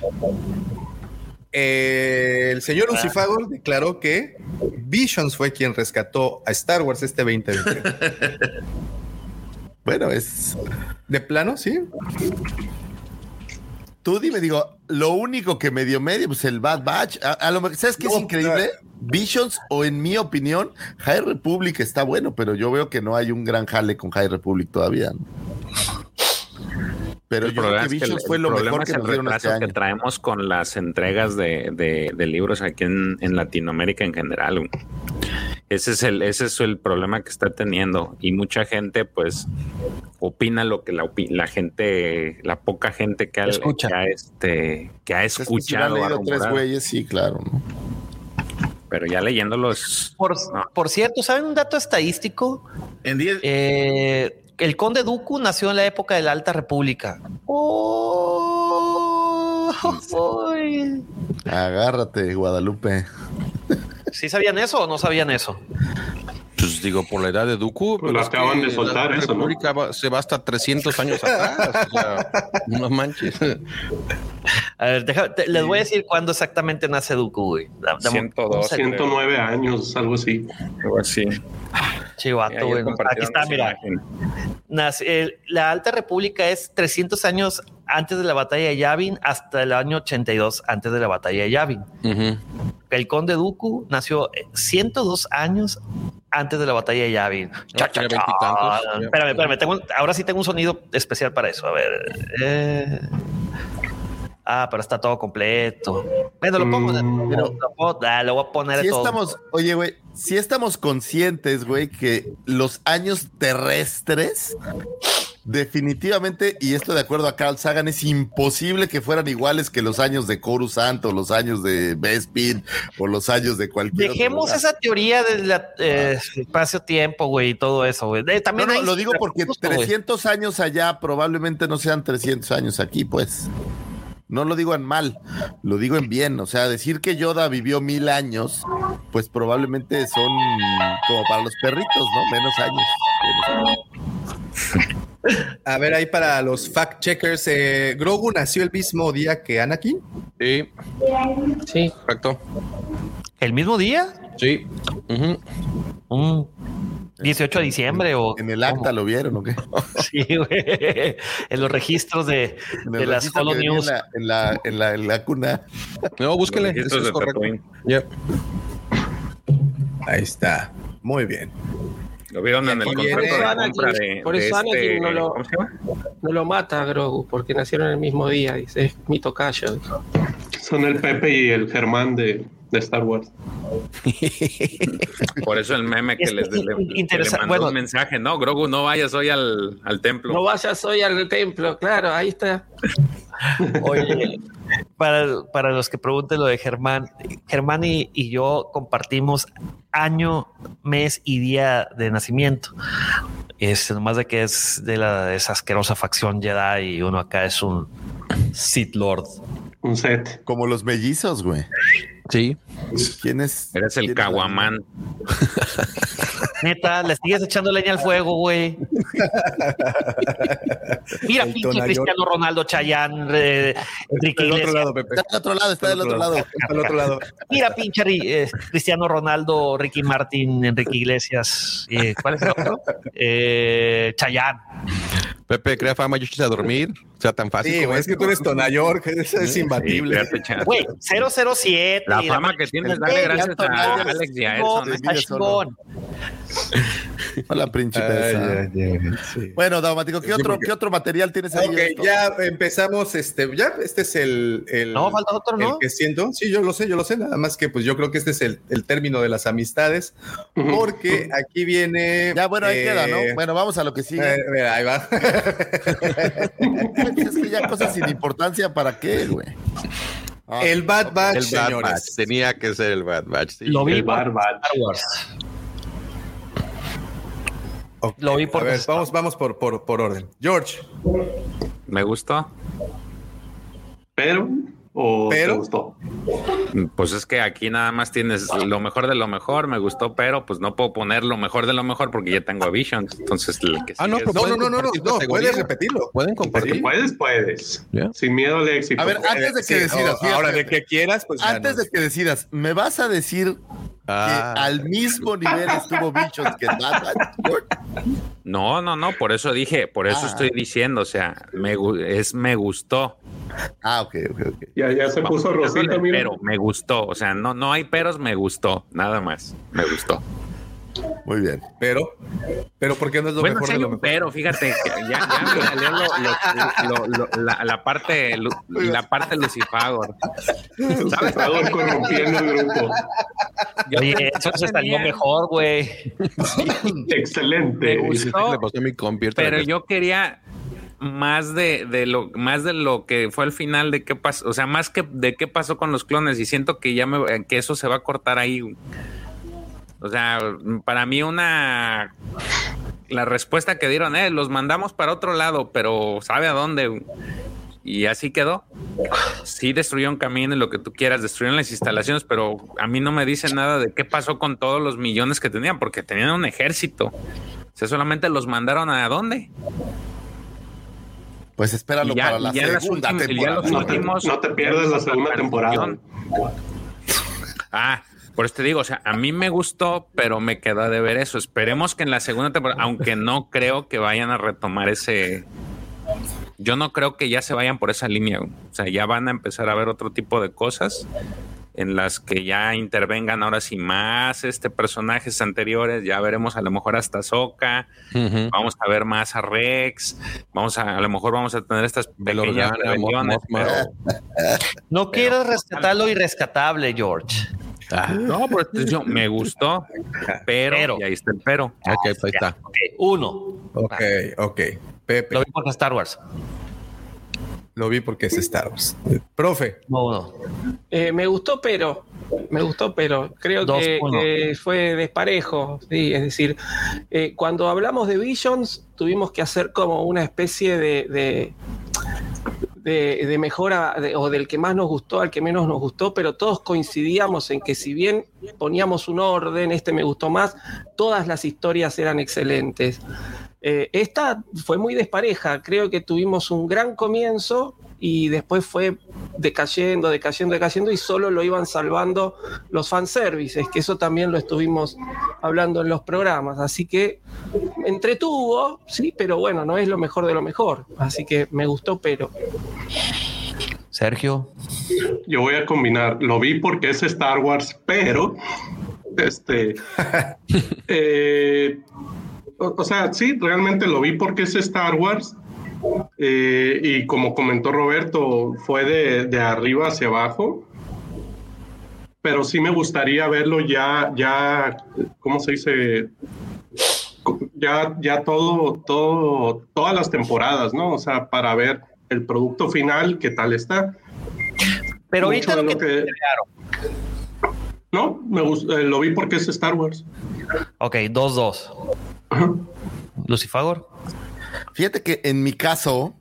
Eh, el señor Lucifago declaró que Visions fue quien rescató a Star Wars este 2020. Bueno, es. ¿De plano? Sí. Tú dime, digo, lo único que medio medio, pues el Bad Batch. A, a lo mejor, ¿sabes qué es No, increíble? Visions, o en mi opinión, High Republic está bueno, pero yo veo que no hay un gran jale con High Republic todavía. ¿no? Pero El yo creo que es que el, Visions fue lo mejor es que el nos dieron este retraso que año. traemos con las entregas de, de- de libros aquí en, en Latinoamérica en general. güey. Ese es el ese es el problema que está teniendo y mucha gente pues opina lo que la, la gente la poca gente que ha, Escucha. que ha, este que ha Es que si escuchado ha leído tres güeyes, sí, claro. ¿no? pero ya leyéndolos Por, no. por cierto, ¿saben un dato estadístico? En 10. Eh, el conde Dooku nació en la época de la Alta República. Oh, ay. Agárrate, Guadalupe. ¿Sí sabían eso o no sabían eso? Pues digo, por la edad de Dooku. Pues pero lo acaban de soltar la eso, ¿no? República va- se va hasta 300 años atrás. o sea, no manches. A ver, deja- te- les voy a decir cuándo exactamente nace Dooku, güey. Da- dame un- 102, 109 años, algo así. Algo así. Chivato, güey. Aquí está, mira. imagen. Nace- el- la Alta República es 300 años antes de la batalla de Yavin hasta el año 82 antes de la batalla de Yavin. El conde Dooku nació eh, 102 años antes de la batalla de Yavin. Cha. Espérame, espérame. tengo ahora sí tengo un sonido especial para eso. A ver. eh. Ah, pero está todo completo. Bueno, lo pongo. Pero lo, puedo- ah, lo voy a poner Si todo. estamos, oye, güey, si estamos conscientes, güey, que los años terrestres, definitivamente, y esto de acuerdo a Carl Sagan, es imposible que fueran iguales que los años de Coruscant o los años de Bespin o los años de cualquier Dejemos esa teoría del eh, espacio-tiempo, güey, y todo eso, güey. Eh, También No, no, hay- lo digo porque justo, güey. 300 años allá probablemente no sean 300 años aquí, pues. No lo digo en mal, lo digo en bien. O sea, decir que Yoda vivió mil años, pues probablemente son como para los perritos, ¿no? Menos años. A ver, ahí para los fact checkers, eh, ¿Grogu nació el mismo día que Anakin? Sí. Sí. Correcto. ¿El mismo día? Sí. Un 18 de diciembre o. En el acta lo vieron, ¿o qué? Sí, güey. En los registros de, de las registro venía News. En la, en, la, en, la, en la cuna. No, búsquele. Los Eso registros es de correcto. Yep. Ahí está. Muy bien. Lo vieron en el contrato viene- de Anakin- compra de, por de eso este, Anakin no lo- ¿cómo se llama? No lo mata a Grogu porque nacieron el mismo día, dice. Es mi tocayo. Son el Pepe y el Germán de, de Star Wars. Por eso el meme que Es les, le- que le mandó Bueno. un mensaje, no, Grogu, no vayas hoy al, al templo. No vayas hoy al templo, claro, ahí está. Oye, para, para los que pregunten lo de Germán, Germán y, y yo compartimos año, mes y día de nacimiento. Es nomás de que es de la de esa asquerosa facción Jedi y uno acá es un Sith Lord. Un set. Como los mellizos, güey. Sí. ¿Quién es? Eres el Caguamán. Neta, le sigues echando leña al fuego, güey. Mira, pinche. Cristiano Ronaldo Chayán, eh, Enrique Del otro Iglesias. lado, Pepe. Está del otro lado, está del otro lado. Está al otro lado. Mira, pinche eh, Cristiano Ronaldo, Ricky Martin, Enrique Iglesias. eh, ¿Cuál es el otro? Eh, Chayán. Pepe, crea fama, yo a dormir. O sea, tan fácil. Sí, como güey, es que tú eres Tonayor, eso es imbatible. Güey, 007. La y fama que tienes, el dale gracias a Alex y a Edson. ¿eh? Hola, sí. Bueno, Daumático, ¿qué, Sí, otro, porque- ¿qué otro material tienes ahí? Ok, Esto? ya empezamos, este, ya, este es el, el- No, falta otro, el ¿no? que siento. Sí, yo lo sé, yo lo sé, nada más que pues yo creo que este es el, el término de las amistades, porque aquí viene... Ya, bueno, ahí eh, queda, ¿no? Bueno, vamos a lo que sigue. eh, mira, ahí va. es que ya cosas sin importancia, ¿para qué, güey? Ah, el Bad Batch, El Bad señores. Batch. Tenía que ser el Bad Batch. sí. Lo vi El por Bar Batch. Star Wars. Ok, Lo vi por a ver, vamos, vamos por, por, por orden. George, Me gustó. Pero, o Pero- te gustó. Pues es que aquí nada más tienes lo mejor de lo mejor, me gustó, pero pues no puedo poner lo mejor de lo mejor porque ya tengo a Visions. Entonces, el que Ah, no, no, no, no, no, puedes repetirlo. Pueden compartir. Porque puedes, puedes. Ya. Sin miedo al éxito. A ver, antes de que Sí, decidas, ahora de que quieras, pues antes no. de que decidas, ¿me vas a decir Ah. que al mismo nivel estuvo Bichos que Batch? No, no, no, por eso dije, por eso Ah. estoy diciendo, o sea, me, es me gustó. Ah, ok, ok, ok. ya, ya se Vamos puso Rosita, mira. Pero me gustó, o sea, no, no hay peros, me gustó, nada más, me gustó. Muy bien. Pero, pero ¿por qué no es lo bueno, mejor de lo un mejor? pero, fíjate, ya, ya me salió lo- lo- lo- lo- la, la parte, la parte Lucifagor. Estaba corrompiendo el grupo. Yo Oye, eso se salió mejor, güey. Excelente. Me gustó. Pero yo quería más de, de lo más de lo que fue al final de qué pasó, o sea, más que de qué pasó con los clones y siento que ya me que eso se va a cortar ahí. O sea, para mí una la respuesta que dieron, eh, los mandamos para otro lado, pero sabe a dónde. y así quedó. Sí destruyeron camino y lo que tú quieras, destruyeron las instalaciones, pero a mí no me dice nada de qué pasó con todos los millones que tenían, porque tenían un ejército. O sea, solamente los mandaron a dónde. Pues espéralo ya- para la segunda temporada. los No te, últimos- no te pierdes la segunda temporada. Ah, por eso te digo, o sea, a mí me gustó, pero me queda de ver eso. Esperemos que en la segunda temporada, aunque no creo que vayan a retomar ese. Yo no creo que ya se vayan por esa línea. O sea, ya van a empezar a ver otro tipo de cosas en las que ya intervengan ahora sí más este personajes anteriores. Ya veremos a lo mejor hasta Soka. Vamos a ver más a Rex. Vamos a, a lo mejor vamos a tener estas pequeñas rebeliones. Pero- No quieres rescatar lo irrescatable, George. No, pues yo, me gustó, pero, y ahí está el pero. Ok, pues ahí está. Uno. Ok, ok. Pepe. Lo vi por Star Wars. Lo vi porque es Star Wars. Profe. No, no. Eh, me gustó, pero. Me gustó, pero creo Dos, que, fue desparejo. Sí, es decir, eh, cuando hablamos de Visions, tuvimos que hacer como una especie de. de de, de mejora de- o del que más nos gustó al que menos nos gustó, pero todos coincidíamos en que si bien poníamos un orden, este me gustó más, todas las historias eran excelentes. Eh, esta fue muy despareja, creo que tuvimos un gran comienzo y después fue decayendo, decayendo, decayendo y solo lo iban salvando los fanservices, que eso también lo estuvimos hablando en los programas, así que entretuvo, sí, pero bueno, no es lo mejor de lo mejor, así que me gustó, pero... Sergio. Yo voy a combinar. Lo vi porque es Star Wars, pero este. eh, o, o sea, sí, realmente lo vi porque es Star Wars. eh, y como comentó Roberto, fue de, de arriba hacia abajo. Pero sí me gustaría verlo ya, ya, ¿cómo se dice? Ya, ya todo, todo, todas las temporadas, ¿no? O sea, para ver el producto final, qué tal está. Pero Mucho ahorita de lo lo que que- No, me eh, lo vi porque es Star Wars. Ok, 2-2. Lucifagor. Fíjate que en mi caso,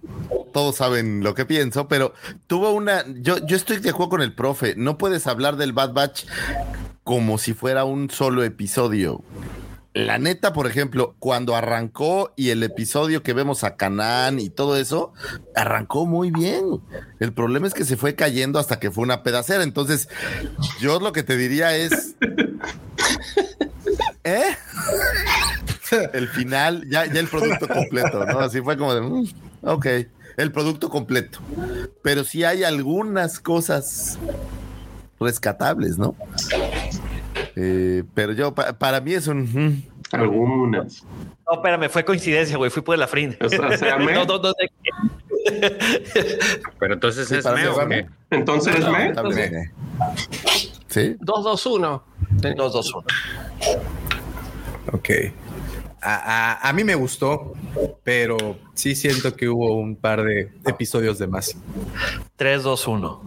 todos saben lo que pienso, pero tuvo una. Yo, yo estoy de acuerdo con el profe. No puedes hablar del Bad Batch como si fuera un solo episodio. La neta, por ejemplo, cuando arrancó y el episodio que vemos a Canán y todo eso, arrancó muy bien. El problema es que se fue cayendo hasta que fue una pedacera. Entonces, yo lo que te diría es. ¿Eh? El final, ya, ya el producto completo, ¿no? Así fue como de. mm, ok, el producto completo. Pero sí hay algunas cosas rescatables, ¿no? Eh, pero yo, pa- para mí es un. mm, Algunas. No, espérame, fue coincidencia, güey. Fui por la frin. O sea, me. no, no, no, Pero entonces Sí, es me o es qué? Entonces, No, ¿me? entonces- también, eh. Sí. 2-2-1. 2-2-1. Ok. A, a- a mí me gustó, pero sí siento que hubo un par de episodios de más. 3-2-1.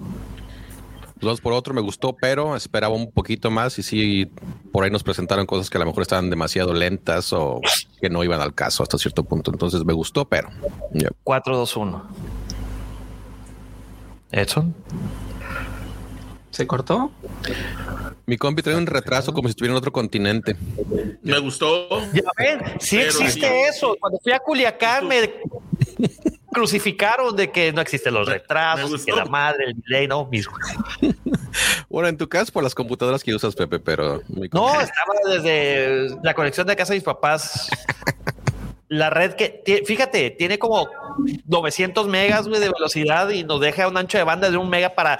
Dos por otro me gustó, pero esperaba un poquito más y sí, por ahí nos presentaron cosas que a lo mejor estaban demasiado lentas o que no iban al caso hasta cierto punto. Entonces me gustó, pero ya. 4-2-1. Edson. ¿Se cortó? mi compi trae un retraso como si estuviera en otro continente. Me gustó. Ya ven, sí Pero existe sí. eso. Cuando fui a Culiacán me crucificaron de que no existen los retrasos, que la madre, el delay, no, mismo. Bueno, en tu caso por las computadoras que usas, Pepe, pero mi No, estaba desde la conexión de casa de mis papás. La red que, fíjate, tiene como 900 megas güey, de velocidad y nos deja un ancho de banda de un mega para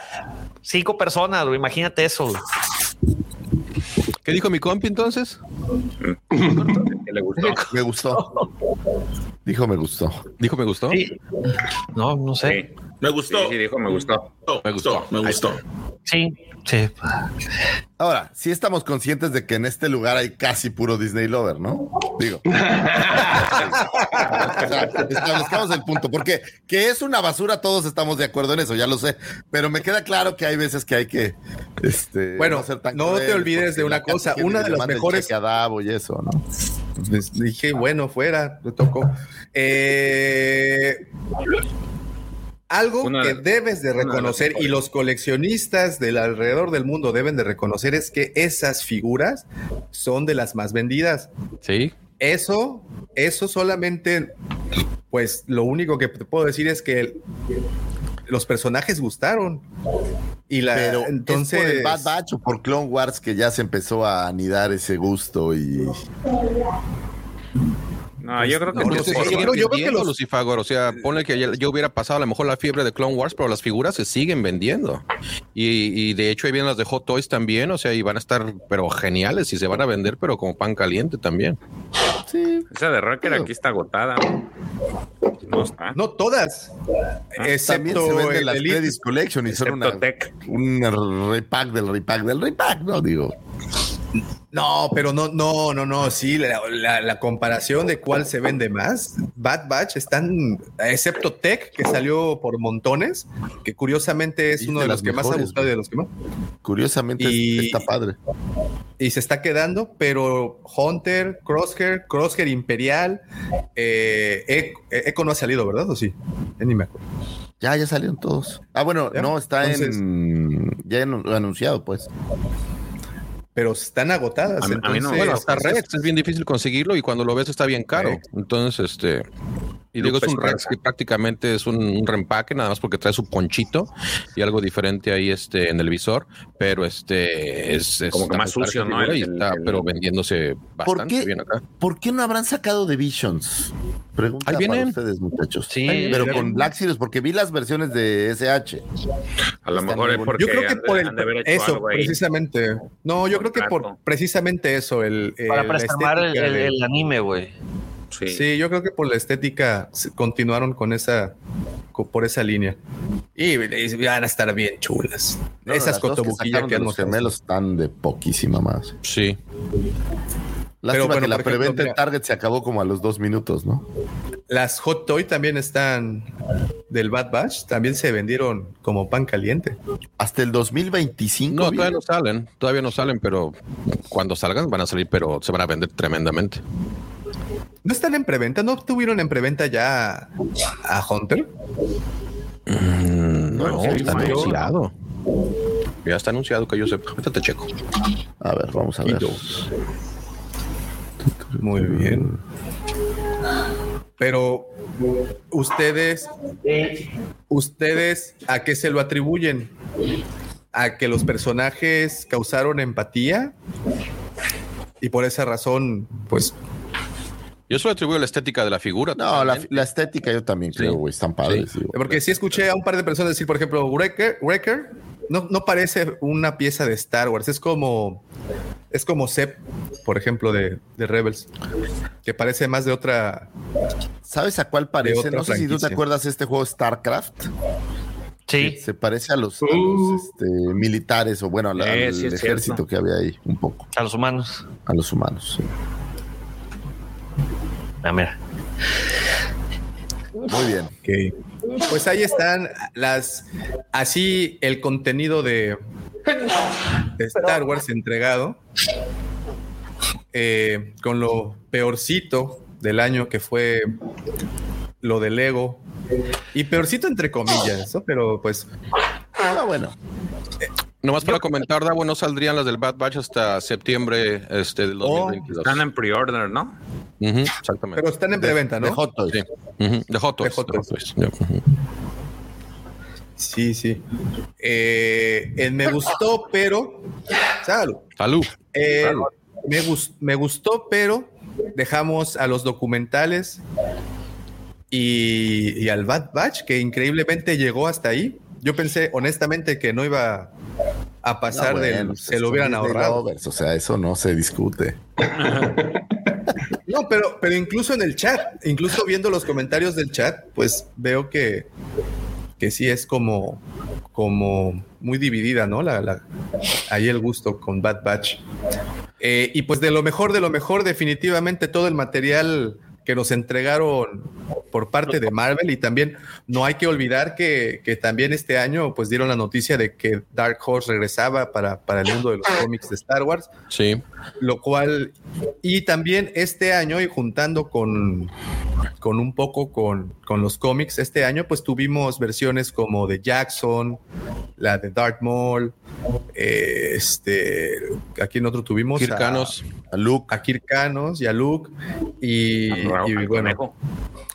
cinco personas. güey. Imagínate eso. güey. ¿qué dijo mi compi entonces? Le gustó. Me gustó. Dijo, me gustó. Dijo me gustó. Sí. No, no sé. Sí, Me gustó. sí, sí, dijo, me gustó. Me gustó. Me gustó. Sí, sí. Ahora, sí estamos conscientes de que en este lugar hay casi puro Disney Lover, ¿no? Digo. O sea, establezcamos el punto, porque que es una basura, todos estamos de acuerdo en eso, ya lo sé. Pero me queda claro que hay veces que hay que. Este, Bueno, tan no te olvides de una cosa, una de las mejores- y eso, ¿no? Dije, bueno, fuera, le tocó. Eh, Algo Una- que debes de reconocer y los coleccionistas del alrededor del mundo deben de reconocer es que esas figuras son de las más vendidas. Sí. Eso, eso solamente, pues lo único que te puedo decir es que el- los personajes gustaron. Y la, Pero entonces, ¿es por el Bad Batch o por Clone Wars que ya se empezó a anidar ese gusto y No, yo creo que Porque por- se por- siguen yo veo que los- Lucifagor. O sea, ponle que yo hubiera pasado a lo mejor la fiebre de Clone Wars, pero las figuras se siguen vendiendo. Y, y de hecho ahí vienen las de Hot Toys también, o sea, y van a estar, pero geniales, y se van a vender, pero como pan caliente también. sí, Esa de Rocker aquí está agotada. No está. no todas, también excepto se venden el las. Credits Collection y son una, Tech. un repack del repack del repack, no digo. No, pero no, no, no, no. Sí, la, la- la comparación de cuál se vende más. Bad Batch están, excepto Tech, que salió por montones, que curiosamente es uno de los que más ha gustado y de los que más. Curiosamente Y- está padre. Y se está quedando, pero Hunter, Crosshair, Crosshair Imperial, eh, Echo, Echo no ha salido, ¿verdad? ¿O sí? Ni me acuerdo. Ya, ya salieron todos. Ah, bueno, ¿Ya? no, está Entonces- en. Ya anunciado, pues. Pero están agotadas. A mí- a mí no. Bueno, hasta Rex es bien difícil conseguirlo y cuando lo ves está bien caro. Entonces, este. Y digo, es un Rex que prácticamente es un, un reempaque, nada más porque trae su ponchito y algo diferente ahí este, en el visor, pero este es, es- Como que está más sucio, ¿no? figura y El- está, el- pero vendiéndose ¿Por bastante qué, bien acá. ¿Por qué no habrán sacado de Visions? Pregunta Ahí para vienen. ustedes, muchachos. Sí, pero con Black Series, porque vi las versiones de SH. A lo Están mejor es porque Yo creo que han por el, eso, algo precisamente. No, yo creo que por precisamente eso, el, Para de- el anime, güey. Sí. Sí, yo creo que por la estética continuaron con esa, por esa línea. Y, y van a estar bien chulas. No, Esas que cotobuquillas que, han los gemelos están de poquísima más. Sí. Lástima bueno, que la preventa en. Target se acabó como a los dos minutos, ¿no? Las Hot Toy también están del Bad Batch, también se vendieron como pan caliente. Hasta el 2025. No, todavía no salen, todavía no salen, pero cuando salgan van a salir, pero se van a vender tremendamente. ¿No están en preventa? ¿No tuvieron en preventa ya a Hunter? Mm, no, está anunciado. Ya está anunciado que yo sepa. Ahorita te checo. A ver, vamos a ver. Muy bien. Pero ustedes, ustedes, ¿a qué se lo atribuyen? ¿A que los personajes causaron empatía? Y por esa razón, pues, Yo solo atribuyo la estética de la figura. No, la, la estética yo también creo, güey. Están padres. digo. porque sí escuché a un par de personas decir, por ejemplo, Wrecker, Wrecker no, no parece una pieza de Star Wars, es como, es como Zep, por ejemplo, de, de Rebels, que parece más de otra. ¿Sabes a cuál parece? No sé si tú te acuerdas de este juego StarCraft. Sí. Se parece a los, a los, este, militares o bueno, al, Eh, al sí, es ejército cierto. que había ahí, un poco. A los humanos. A los humanos. sí. Ah, mira. Muy bien. Pues ahí están las, así el contenido de, de Star Wars entregado eh, con lo peorcito del año que fue lo de Lego y peorcito entre comillas, ¿no? pero pues Ah, bueno. Nomás para comentar, Davo, no saldrían las del Bad Batch hasta septiembre este, del 2022. Están en pre-order, ¿no? Exactamente. pero están en preventa, ¿no? De Hot Toys. Sí. De Hot Toys, De Hot de Hot Toys. Sí, sí. Eh, eh, me gustó, pero salud. Salud. Eh, me gustó, pero dejamos a los documentales y, y al Bad Batch, que increíblemente llegó hasta ahí. Yo pensé honestamente que no iba a pasar No, del- bueno, pues, se lo hubieran ahorrado. lovers, o sea, eso no se discute. No, pero, pero incluso en el chat, incluso viendo los comentarios del chat, pues veo que, que sí es como, como muy dividida, ¿no? La, la- ahí el gusto con Bad Batch. Eh, y pues de lo mejor, de lo mejor, definitivamente todo el material que nos entregaron por parte de Marvel y también no hay que olvidar que, que también este año pues dieron la noticia de que Dark Horse regresaba para, para el mundo de los cómics de Star Wars. Sí. Lo cual, y también este año y juntando con, con un poco con, con los cómics, este año pues tuvimos versiones como de Jackson, la de Darth Maul, eh, este, aquí en otro tuvimos Kirkanos. a, a Luke, a Kirkanos y a Luke y, y bueno,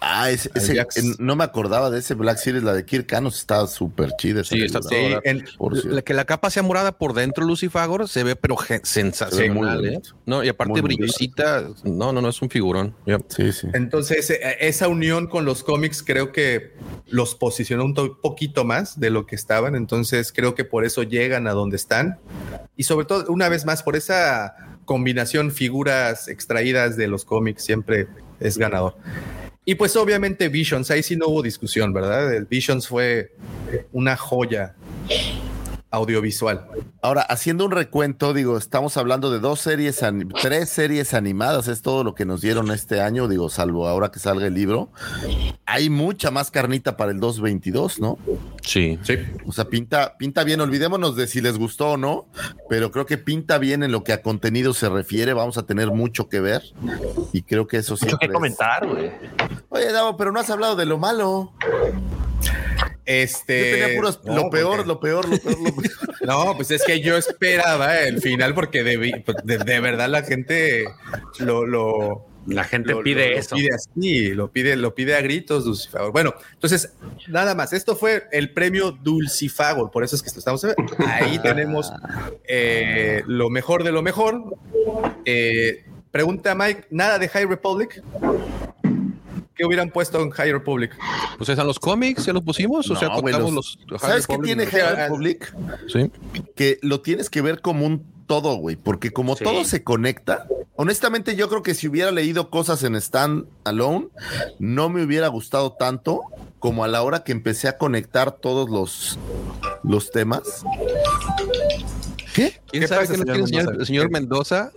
Ah, ese, ese- en- no me acordaba de ese Black Series, la de Kirk Canos está súper chida. Sí, está la, que la capa sea morada por dentro, Lucifagor, se ve pero sensacional, ¿eh? No, y aparte Muy brillosita, no, no, no, es un figurón. Sí, sí. Entonces, eh, esa unión con los cómics creo que los posicionó un to- poquito más de lo que estaban. Entonces, creo que por eso llegan a donde están. Y sobre todo, una vez más, por esa combinación figuras extraídas de los cómics, siempre es ganador. Y pues obviamente Visions, ahí sí no hubo discusión, ¿verdad? El Visions fue una joya audiovisual. Ahora, haciendo un recuento, digo, estamos hablando de dos series, tres series animadas, es todo lo que nos dieron este año, digo, salvo ahora que salga el libro. Hay mucha más carnita para el 222, ¿no? Sí. Sí. O sea, pinta, pinta bien, olvidémonos de si les gustó o no, pero creo que pinta bien en lo que a contenido se refiere, vamos a tener mucho que ver y creo que eso Mucho siempre que es- comentar, güey. Oye, Davo, pero no has hablado de lo malo. Este. Yo tenía puros- no, lo peor, porque- lo peor, lo peor, lo peor. No, pues es que yo esperaba el final porque de, de- de verdad la gente lo, lo La gente lo- pide lo- lo eso. pide así, lo pide, lo pide a gritos, Dulcifagor. Bueno, entonces, nada más. Esto fue el premio Dulcifagor, por eso es que estamos ahí tenemos eh, lo mejor de lo mejor. Eh, pregunta Mike, nada de High Republic. ¿Qué hubieran puesto en High Republic? Pues están los cómics, ya los pusimos, o sea, No, contamos los- los. ¿Sabes qué tiene. High Republic? Sí. Que lo tienes que ver como un todo, güey, porque como Sí. todo se conecta, honestamente yo creo que si hubiera leído cosas en Stand Alone, no me hubiera gustado tanto como a la hora que empecé a conectar todos los, los temas. ¿Qué? ¿Quién sabe qué nos quiere enseñar el señor Mendoza?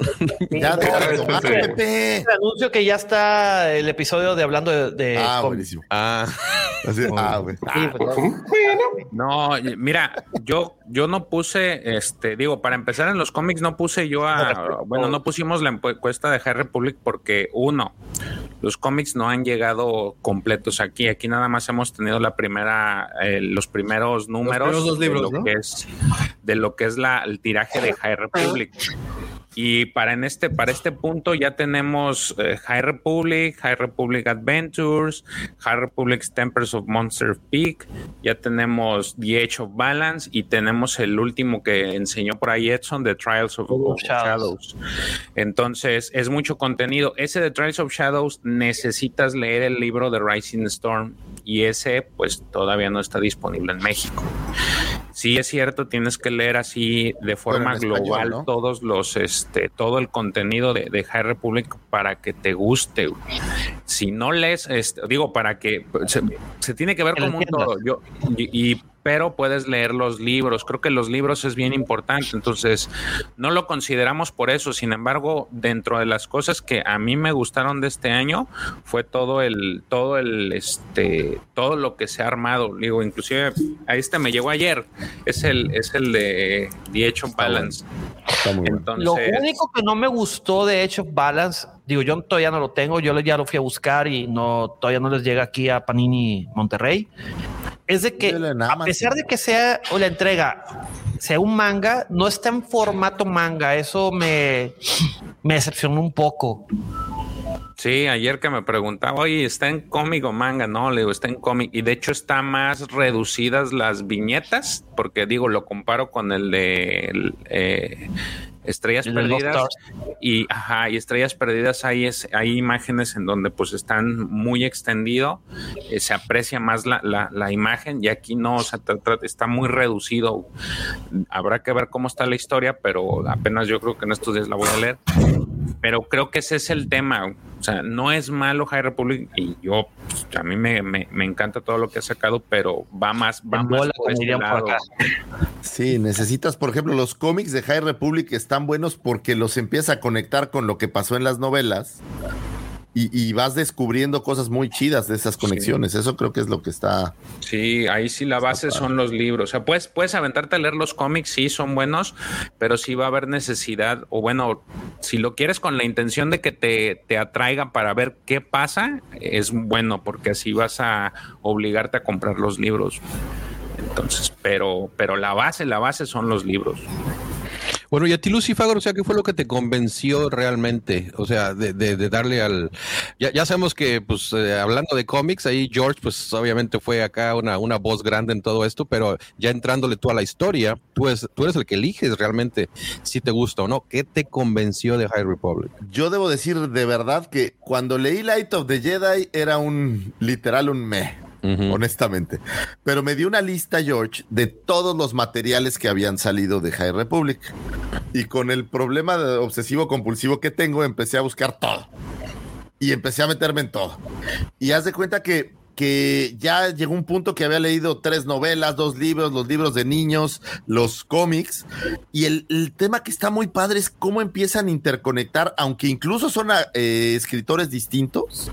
De tomar, Sí. Pepe. Anuncio que ya está el episodio de hablando de. de Ah, buenísimo. Ah, Así, ah, güey. Sí, pues, No, mira, yo, yo no puse, este, digo, para empezar en los cómics no puse yo a, bueno, no pusimos la encuesta de High Republic porque uno, los cómics no han llegado completos aquí, aquí nada más hemos tenido la primera, eh, los primeros números primeros dos libros, de lo ¿no? que es, de lo que es la, el tiraje de High Republic. Y para en este, para este punto ya tenemos eh, High Republic, High Republic Adventures, High Republic Tempers of Monster Peak, ya tenemos The Age of Balance y tenemos el último que enseñó por ahí Edson, The Trials of, of Shadows. Entonces es mucho contenido. Ese de Trials of Shadows necesitas leer el libro de Rising Storm y ese pues todavía no está disponible en México. Sí es cierto, tienes que leer así de forma español, global ¿no? todos los, este, todo el contenido de, de High Republic para que te guste. Si no lees, este, digo, para que se, se tiene que ver como un todo. Yo, y, y- pero puedes leer los libros. Creo que los libros es bien importante. Entonces, no lo consideramos por eso. Sin embargo, dentro de las cosas que a mí me gustaron de este año fue todo el, todo el, este, todo lo que se ha armado. Digo, inclusive a este me llegó ayer. Es el, es el de The Edge. Está muy bueno. Entonces, Lo único que no me gustó de Edge of Balance, digo, yo todavía no lo tengo, yo ya lo fui a buscar y no todavía no les llega aquí a Panini Monterrey. Es de que a pesar de que sea o la entrega sea un manga, no está en formato manga. Eso me, me decepcionó un poco. Sí, ayer que me preguntaba, oye, ¿está en cómic o manga? No, le digo, está en cómic. Y de hecho está más reducidas las viñetas, porque digo, lo comparo con el de el, eh, Estrellas El Perdidas. Y, ajá, y Estrellas Perdidas hay, es, hay imágenes en donde pues están muy extendido, eh, se aprecia más la, la, la imagen y aquí no, o sea, está muy reducido. Habrá que ver cómo está la historia, pero apenas yo creo que en estos días la voy a leer pero creo que ese es el tema. O sea, no es malo High Republic y yo, pues, a mí me, me, me encanta todo lo que ha sacado, pero va más, va En más bola, por. Sí, necesitas, por ejemplo, los cómics de High Republic están buenos porque los empieza a conectar con lo que pasó en las novelas. Y, y vas descubriendo cosas muy chidas de esas conexiones. Eso creo que es lo que está. Sí, ahí sí la base son los libros. O sea, puedes, puedes aventarte a leer los cómics, sí, son buenos, pero sí va a haber necesidad, o bueno, si lo quieres con la intención de que te, te atraiga para ver qué pasa, es bueno, porque así vas a obligarte a comprar los libros. Entonces, pero, pero la base, la base son los libros. Bueno, y a ti, Lucifago, o sea, ¿qué fue lo que te convenció realmente? O sea, de darle al... Ya, ya sabemos que, pues, eh, hablando de cómics, ahí George, pues, obviamente fue acá una, una voz grande en todo esto, pero ya entrándole tú a la historia, tú, es, tú eres el que eliges realmente si te gusta o no. ¿Qué te convenció de High Republic? Yo debo decir de verdad que cuando leí Light of the Jedi era un literal un meh, honestamente. Pero me dio una lista, George, de todos los materiales que habían salido de High Republic. Y con el problema de obsesivo compulsivo que tengo, empecé a buscar todo. Y empecé a meterme en todo. Y haz de cuenta que que ya llegó un punto que había leído tres novelas, dos libros, los libros de niños, los cómics, y el, el tema que está muy padre es cómo empiezan a interconectar, aunque incluso son ah, eh, escritores distintos,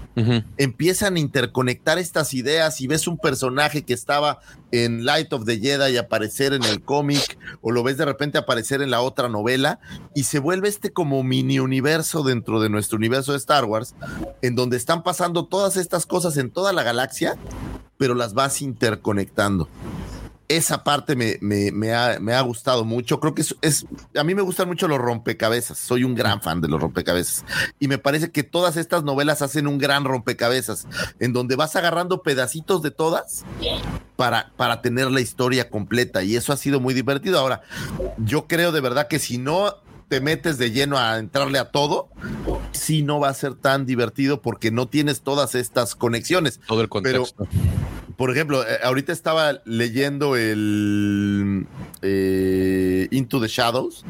empiezan a interconectar estas ideas y ves un personaje que estaba en Light of the Jedi aparecer en el cómic o lo ves de repente aparecer en la otra novela y se vuelve este como mini universo dentro de nuestro universo de Star Wars en donde están pasando todas estas cosas en toda la galaxia pero las vas interconectando esa parte me, ha, gustado mucho. Creo que es, a mí me gustan mucho los rompecabezas. Soy un gran fan de los rompecabezas. Y me parece que todas estas novelas hacen un gran rompecabezas, en donde vas agarrando pedacitos de todas para tener la historia completa. Y eso ha sido muy divertido. Ahora, yo creo de verdad que si no te metes de lleno a entrarle a todo, sí no va a ser tan divertido porque no tienes todas estas conexiones. Todo el contexto. Por ejemplo, eh, ahorita estaba leyendo el eh, Into the Shadows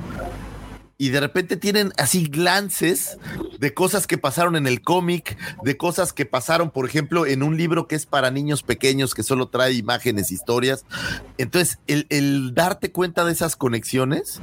y de repente tienen así glances de cosas que pasaron en el cómic, de cosas que pasaron, por ejemplo, en un libro que es para niños pequeños que solo trae imágenes, historias. Entonces, el, el darte cuenta de esas conexiones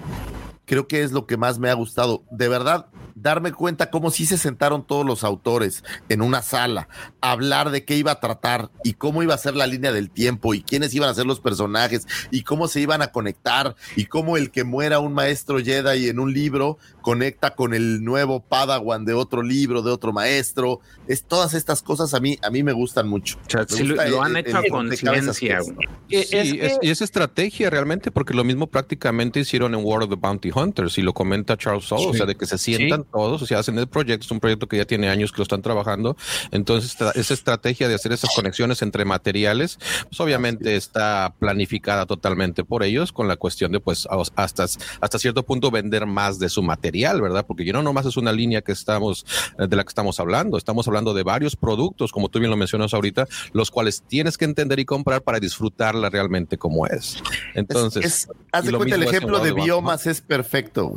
creo que es lo que más me ha gustado. De verdad, darme cuenta cómo sí se sentaron todos los autores en una sala, a hablar de qué iba a tratar y cómo iba a ser la línea del tiempo y quiénes iban a ser los personajes y cómo se iban a conectar y cómo el que muera un maestro Jedi en un libro conecta con el nuevo Padawan de otro libro, de otro maestro. Es todas estas cosas a mí a mí me gustan mucho. Me lo- gusta lo el- han el- hecho a el conciencia, es. güey. Sí, es, y es estrategia realmente, porque lo mismo prácticamente hicieron en War of the Bounty Hunters, y lo comenta Charles Soule, o sea, de que se sientan todos, o sea, hacen el proyecto, es un proyecto que ya tiene años que lo están trabajando, entonces esa estrategia de hacer esas conexiones entre materiales, pues obviamente está planificada totalmente por ellos, con la cuestión de, pues, hasta, hasta cierto punto vender más de su material, ¿verdad? Porque ya no nomás es una línea que estamos, eh, de la que estamos hablando, estamos hablando de varios productos, como tú bien lo mencionas ahorita, los cuales tienes que entender y comprar para disfrutarla realmente como es. Entonces, Es- haz de cuenta, el ejemplo de biomas es perfecto.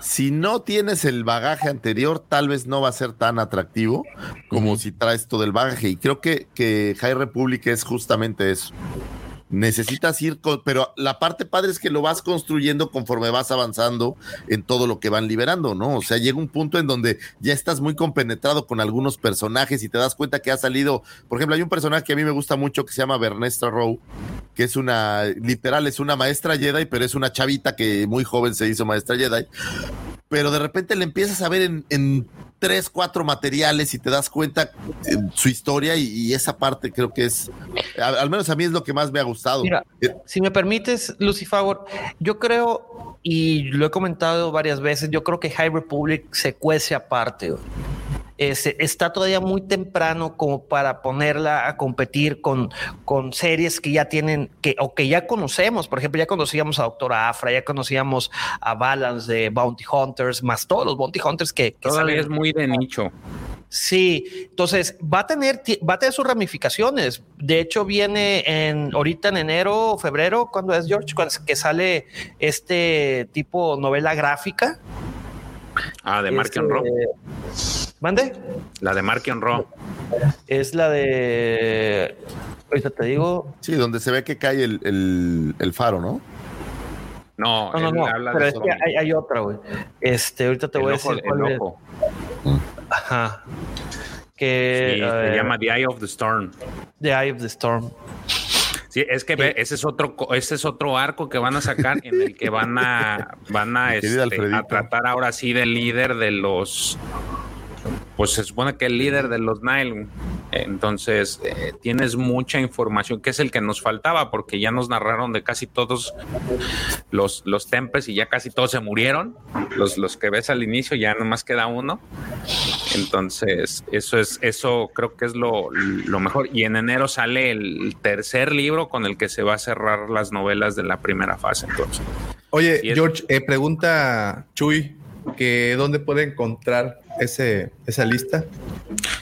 Si no tienes el bagaje anterior, tal vez no va a ser tan atractivo como si traes todo el bagaje. Y creo que, que High Republic es justamente eso. Necesitas ir con, pero la parte padre es que lo vas construyendo conforme vas avanzando en todo lo que van liberando, ¿no? O sea, llega un punto en donde ya estás muy compenetrado con algunos personajes y te das cuenta que ha salido, por ejemplo, hay un personaje que a mí me gusta mucho que se llama Bernestra Rowe, que es una, literal, es una maestra Jedi, pero es una chavita que muy joven se hizo maestra Jedi. Pero de repente le empiezas a ver en, en tres, cuatro materiales y te das cuenta eh, su historia y, y esa parte creo que es, al, al menos a mí es lo que más me ha gustado. Mira, si me permites, Lucy Favor, yo creo, y lo he comentado varias veces, yo creo que High Republic se cuece aparte. güey. Este, está todavía muy temprano como para ponerla a competir con, con series que ya tienen, que, o que ya conocemos. Por ejemplo, ya conocíamos a Doctora Afra, ya conocíamos a Balance de Bounty Hunters, más todos los Bounty Hunters que, que Todavía salen. es muy de nicho. Sí, entonces va a tener va a tener sus ramificaciones. De hecho, viene en ahorita en enero o febrero, cuando es George, cuando es que sale este tipo novela gráfica. Ah, de Mark Este, and Rob. ¿Mande? La de Mark and Rob. Es la de. Ahorita te digo. Sí, donde se ve que cae el, el- el faro, ¿no? No, No, no, él no. habla Pero de es que hay, hay otra, güey. Este, ahorita te El voy a ojo- decir el cuál es. ojo. Ajá. Que Sí, se llama The Eye of the Storm. The Eye of the Storm. Sí, es que ve, ese es otro, ese es otro arco que van a sacar en el que van a, van a, este, a tratar ahora sí del líder de los, pues se supone que el líder de los Nile. Entonces eh, tienes mucha información que es el que nos faltaba porque ya nos narraron de casi todos los, los temples y ya casi todos se murieron. Los, los que ves al inicio ya nomás queda uno. Entonces, eso es, eso creo que es lo, lo mejor. Y en enero sale el tercer libro con el que se va a cerrar las novelas de la primera fase. Entonces, Oye, George, eh, pregunta Chuy que dónde puede encontrar ese, esa lista.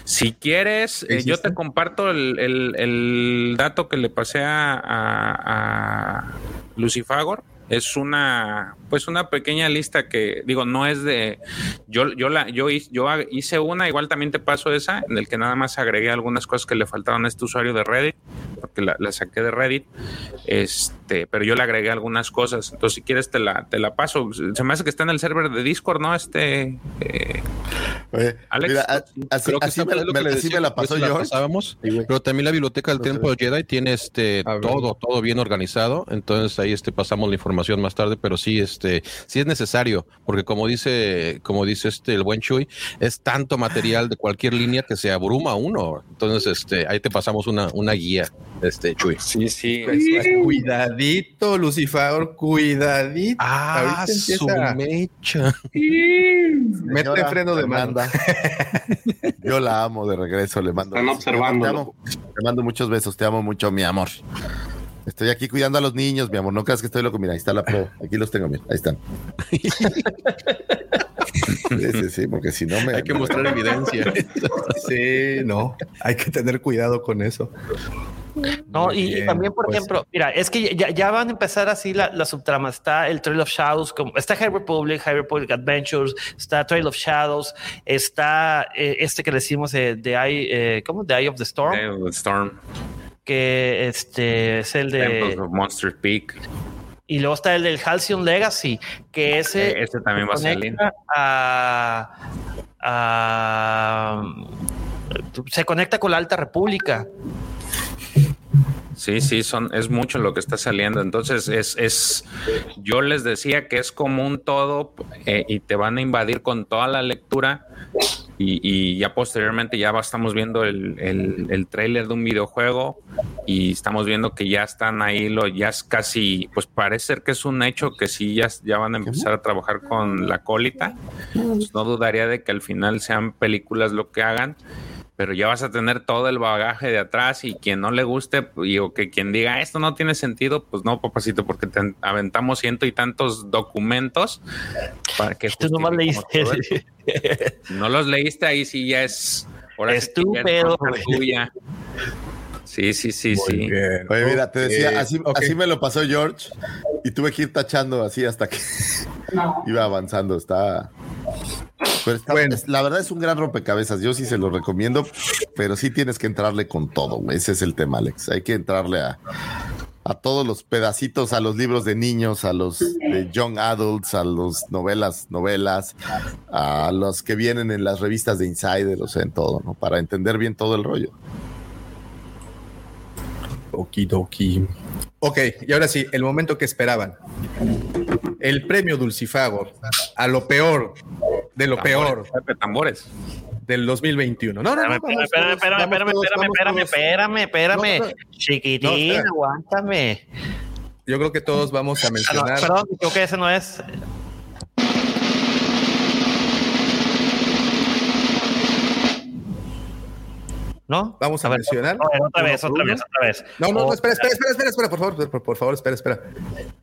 si quieres, eh, yo te comparto el, el- el dato que le pasé a, a, a Lucifagor. Es una, pues una pequeña lista que digo, no es de, yo, yo la, yo hice, yo hice una, igual también te paso esa, en el que nada más agregué algunas cosas que le faltaron a este usuario de Reddit, porque la, la saqué de Reddit, este, pero yo le agregué algunas cosas. Entonces, si quieres te la, te la paso. Se me hace que está en el server de Discord, ¿no? Este, eh, Alex. mira, a- así, me, así decía, la pasó pasábamos, pero también la biblioteca del Templo Jedi tiene este todo, todo bien organizado. Entonces ahí este pasamos la información más tarde, pero sí, este, sí es necesario, porque como dice, como dice este el buen Chuy, es tanto material de cualquier línea que se abruma uno. Entonces, este, ahí te pasamos una, una guía, este Chuy. Sí, sí. Pues, cuidadito, Lucifer, cuidadito. Ah, Ahorita empieza- su mecha. Mete Señora freno de. Fernanda. Yo la amo de regreso, le mando. Están observando. Te amo, te mando muchos besos, te amo mucho, mi amor. Estoy aquí cuidando a los niños, mi amor. No creas que estoy loco. Mira, ahí está la pro. Aquí los tengo, mira. Ahí están. Sí, sí, sí, porque si no me. Hay que mostrar evidencia. Sí, no, hay que tener cuidado con eso. No, y, y bien, también, por pues. ejemplo, mira, es que ya, ya van a empezar así la, la subtrama. Está el Trail of Shadows, como, está High Republic, High Republic Adventures, está Trail of Shadows, está eh, este que le decimos de, de Eye, eh, ¿cómo? The Eye of the Storm, Eye of the Storm, que este es el Temples de. of Monster Peak. Y luego está el del Halcyon Legacy, que ese. Ese también va a salir. conecta a- a- se conecta con la Alta República. Sí, sí, son, es mucho lo que está saliendo. Entonces, es, es, yo les decía que es como un todo eh, y te van a invadir con toda la lectura. Y, y ya posteriormente ya estamos viendo el, el, el tráiler de un videojuego y estamos viendo que ya están ahí, lo, ya es casi, pues parece ser que es un hecho que sí, ya, ya van a empezar a trabajar con la colita. Pues no dudaría de que al final sean películas lo que hagan pero ya vas a tener todo el bagaje de atrás y quien no le guste y, o que quien diga esto no tiene sentido, pues no, papacito, porque te aventamos ciento y tantos documentos para que Tú nomás leíste. no los leíste ahí sí ya es ahora sí que ya es Estúpido, tuya. Sí, sí, sí, Muy sí. bien. Oye, mira, te decía, así, así me lo pasó George y tuve que ir tachando así hasta que iba avanzando. Está. Pero está- Bueno. es- la verdad es un gran rompecabezas. Yo sí se lo recomiendo, pero sí tienes que entrarle con todo. Ese es el tema, Alex. Hay que entrarle a, a todos los pedacitos, a los libros de niños, a los de young adults, a los novelas, novelas, a los que vienen en las revistas de Insider, o sea, en todo, ¿no? Para entender bien todo el rollo. Okidoki. Ok, y ahora sí, el momento que esperaban. El premio Dulcifagor a lo peor de lo peor Pepe, tambores. del 2021. No, no, no. Espérame, espérame, espérame, espérame, espérame, espérame. Chiquitín, aguántame. Yo creo que todos vamos a Ah, mencionar. perdón, creo que ese no es. ¿No? Vamos a, ver, mencionar. otra vez, otra vez, otra vez. No, no, no, Otra espera, espera, espera, espera, espera, por favor, por, por favor, espera, espera.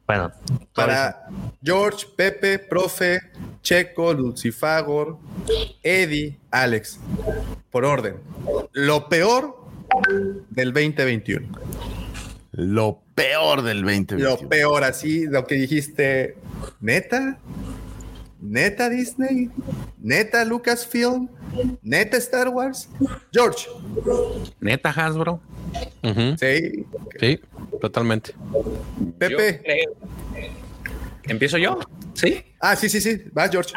Bueno, Para George, Pepe, Profe, Checo, Lucifagor, Eddie, Alex. Por orden. Lo peor del 2021. Lo peor del 2021. Lo peor, así, lo que dijiste. ¿Neta? ¿Neta Disney? ¿Neta Lucasfilm? ¿Neta Star Wars? George. Neta Hasbro. Ujú. Sí. Sí, totalmente. Pepe. ¿Empiezo yo? Sí. Ah, sí, sí, sí. Vas, George.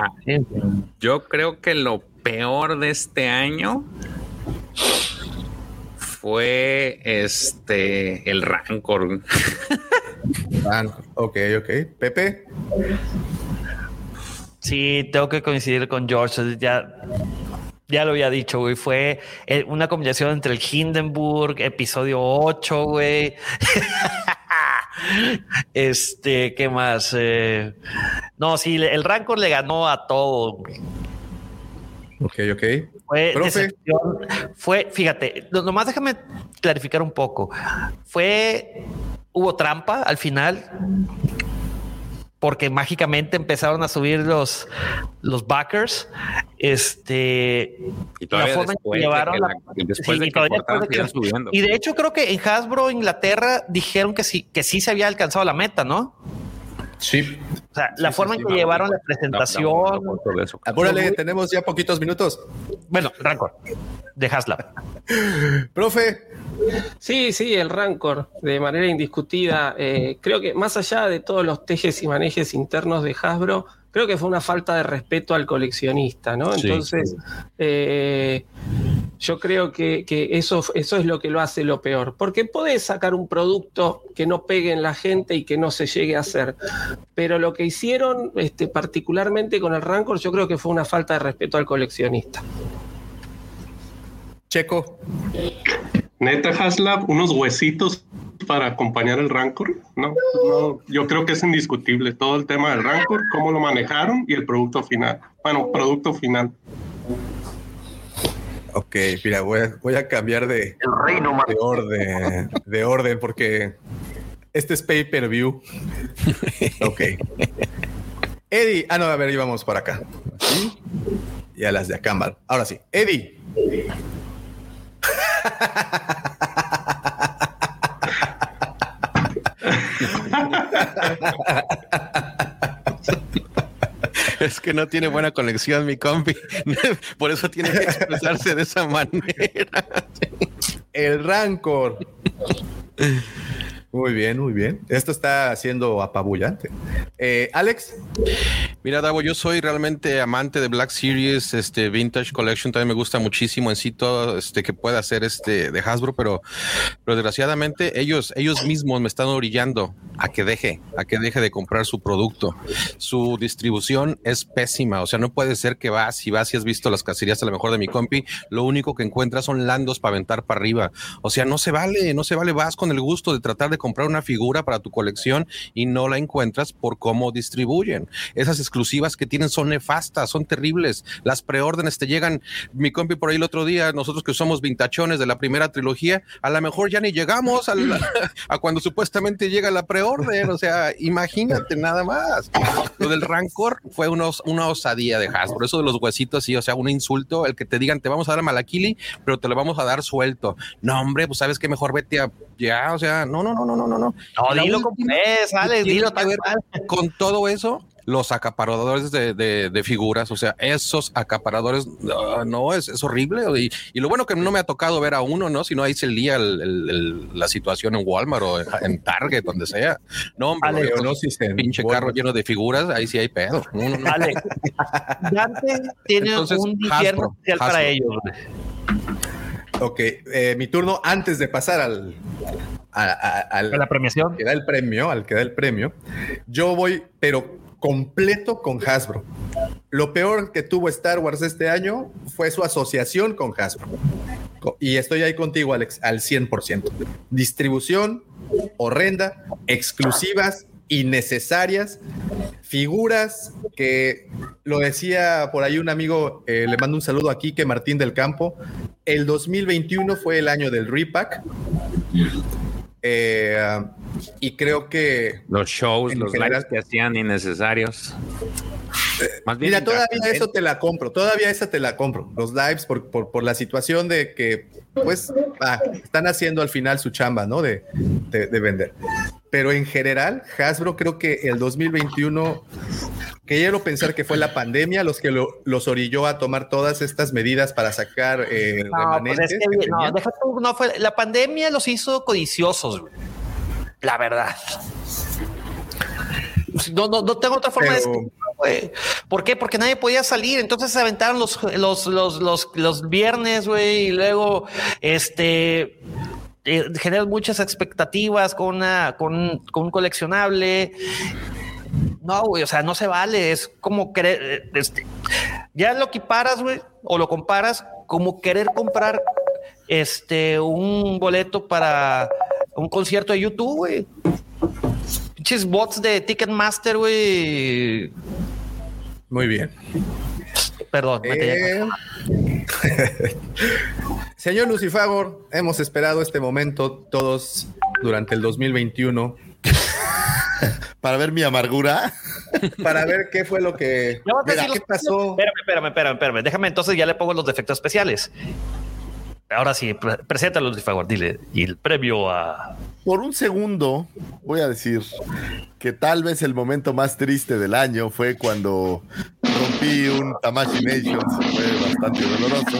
Yo creo que lo peor de este año fue este el Rancor. Rancor. Ok, ok. Pepe. Sí, tengo que coincidir con George. Ya, ya lo había dicho, güey. Fue eh, una combinación entre el Hindenburg, episodio 8, güey. este, ¿qué más? Eh, no, sí, el Rancor le ganó a todo. güey. Ok, ok. Fue, decepción. fue, fíjate, no- nomás déjame clarificar un poco. Fue, hubo trampa al final, porque mágicamente empezaron a subir los, los backers. Este, Y todavía la forma en después que de llevaron que la- la- después sí, de y que después de que- seguían subiendo. y de hecho creo que en Hasbro Inglaterra dijeron que sí, que sí se había alcanzado la meta, ¿no? Sí. O sea, la forma en que llevaron la presentación. Apúrale, tenemos ya poquitos minutos. Bueno, Rancor, de Haslab. Profe. Sí, sí, el Rancor, de manera indiscutida. Eh, creo que más allá de todos los tejes y manejes internos de Hasbro, creo que fue una falta de respeto al coleccionista, ¿no? Sí, Entonces, eh, yo creo que, que eso, eso es lo que lo hace lo peor. Porque podés sacar un producto que no pegue en la gente y que no se llegue a hacer. Pero lo que hicieron, este, particularmente con el Rancor, yo creo que fue una falta de respeto al coleccionista. Checo. Neta Haslab, unos huesitos para acompañar el Rancor. No, no, yo creo que es indiscutible todo el tema del Rancor, cómo lo manejaron y el producto final. Bueno, producto final. Ok, mira, voy a, voy a cambiar de, de orden, de orden porque este es pay per view. Ok. Eddie, ah, no, a ver, íbamos para acá. Y a las de acá. Ahora sí, Eddie. Es que no tiene buena conexión, mi compi. Por eso tiene que expresarse de esa manera. El Rancor. Muy bien, muy bien. Esto está siendo apabullante. Eh, Alex. Mira, Davo, yo soy realmente amante de Black Series, este Vintage Collection, también me gusta muchísimo en todo este que pueda hacer este de Hasbro, pero, pero desgraciadamente ellos, ellos mismos me están orillando a que deje, a que deje de comprar su producto. Su distribución es pésima, o sea, no puede ser que vas y vas y has visto las cacerías a lo mejor de mi compi, lo único que encuentras son landos para aventar para arriba. O sea, no se vale, no se vale, vas con el gusto de tratar de comprar una figura para tu colección y no la encuentras por cómo distribuyen. Esas exclusivas que tienen son nefastas, son terribles. Las preórdenes te llegan, mi compi por ahí el otro día, nosotros que somos vintachones de la primera trilogía, a lo mejor ya ni llegamos al- a cuando supuestamente llega la preorden. O sea, imagínate nada más. Lo del Rancor fue una, os- una osadía de Hasbro. Eso de los huesitos, sí, o sea, un insulto. El que te digan, te vamos a dar a Malakili, pero te lo vamos a dar suelto. No, hombre, pues sabes que mejor vete a ya, o sea, no, no, no, no, no, no, no. No, La dilo como es, Alex, dilo tal cual. Con todo eso, los acaparadores de, de- de figuras, o sea, esos acaparadores, ah, no, es, es horrible. Y, y lo bueno que no me ha tocado ver a uno, ¿no? Si no, ahí se lía el- el- el- la situación en Walmart o en, en Target, donde sea. No, hombre, Alex, estos no, sí se- pinche Walmart. carro lleno de figuras, ahí sí hay pedo. No, no, no. Alex, Dante tiene Entonces, un infierno Hasbro, especial para ellos. Ok, eh, mi turno antes de pasar al, a, a- al- A la premiación. que da el premio, al que da el premio, yo voy, pero completo con Hasbro. Lo peor que tuvo Star Wars este año fue su asociación con Hasbro. Y estoy ahí contigo, Alex, al 100%. Distribución horrenda, exclusivas, innecesarias, figuras que lo decía por ahí un amigo, eh, le mando un saludo aquí, que Martín del Campo, el 2021 fue el año del repack. Eh, y creo que Los shows, los general- lives que hacían innecesarios. Más bien Mira, todavía intrascendente. eso te la compro, todavía esa te la compro. Los lives por, por, por la situación de que, pues, ah, están haciendo al final su chamba, ¿no? De, de, de vender. Pero en general, Hasbro creo que el 2021, que quiero pensar que fue la pandemia los que lo- los orilló a tomar todas estas medidas para sacar eh, No, pues remanentes es que, que no, tenían. deja tú, no fue, la pandemia los hizo codiciosos, güey. la verdad. No, no, no tengo otra forma de Pero- decirlo. ¿Por qué? Porque nadie podía salir. Entonces se aventaron los, los, los, los, viernes, güey, y luego este eh, muchas expectativas con una, con, con un coleccionable. No, güey, o sea, no se vale. Es como querer, eh, este, ya lo equiparas, güey, o lo comparas como querer comprar este un boleto para un concierto de YouTube, güey. Pinches bots de Ticketmaster, güey. Muy bien. Perdón, me Eh, Señor Lucifagor, hemos esperado este momento todos durante el 2021 para ver mi amargura, para ver qué fue lo que. Mira, decir ¿qué los- pasó? Espérame, espérame, espérame, espérame. Déjame entonces ya le pongo los defectos especiales. Ahora sí, pre- preséntalos, por favor, dile. Y el premio a. Por un segundo voy a decir que tal vez el momento más triste del año fue cuando rompí un Tamashi Nations, fue bastante doloroso.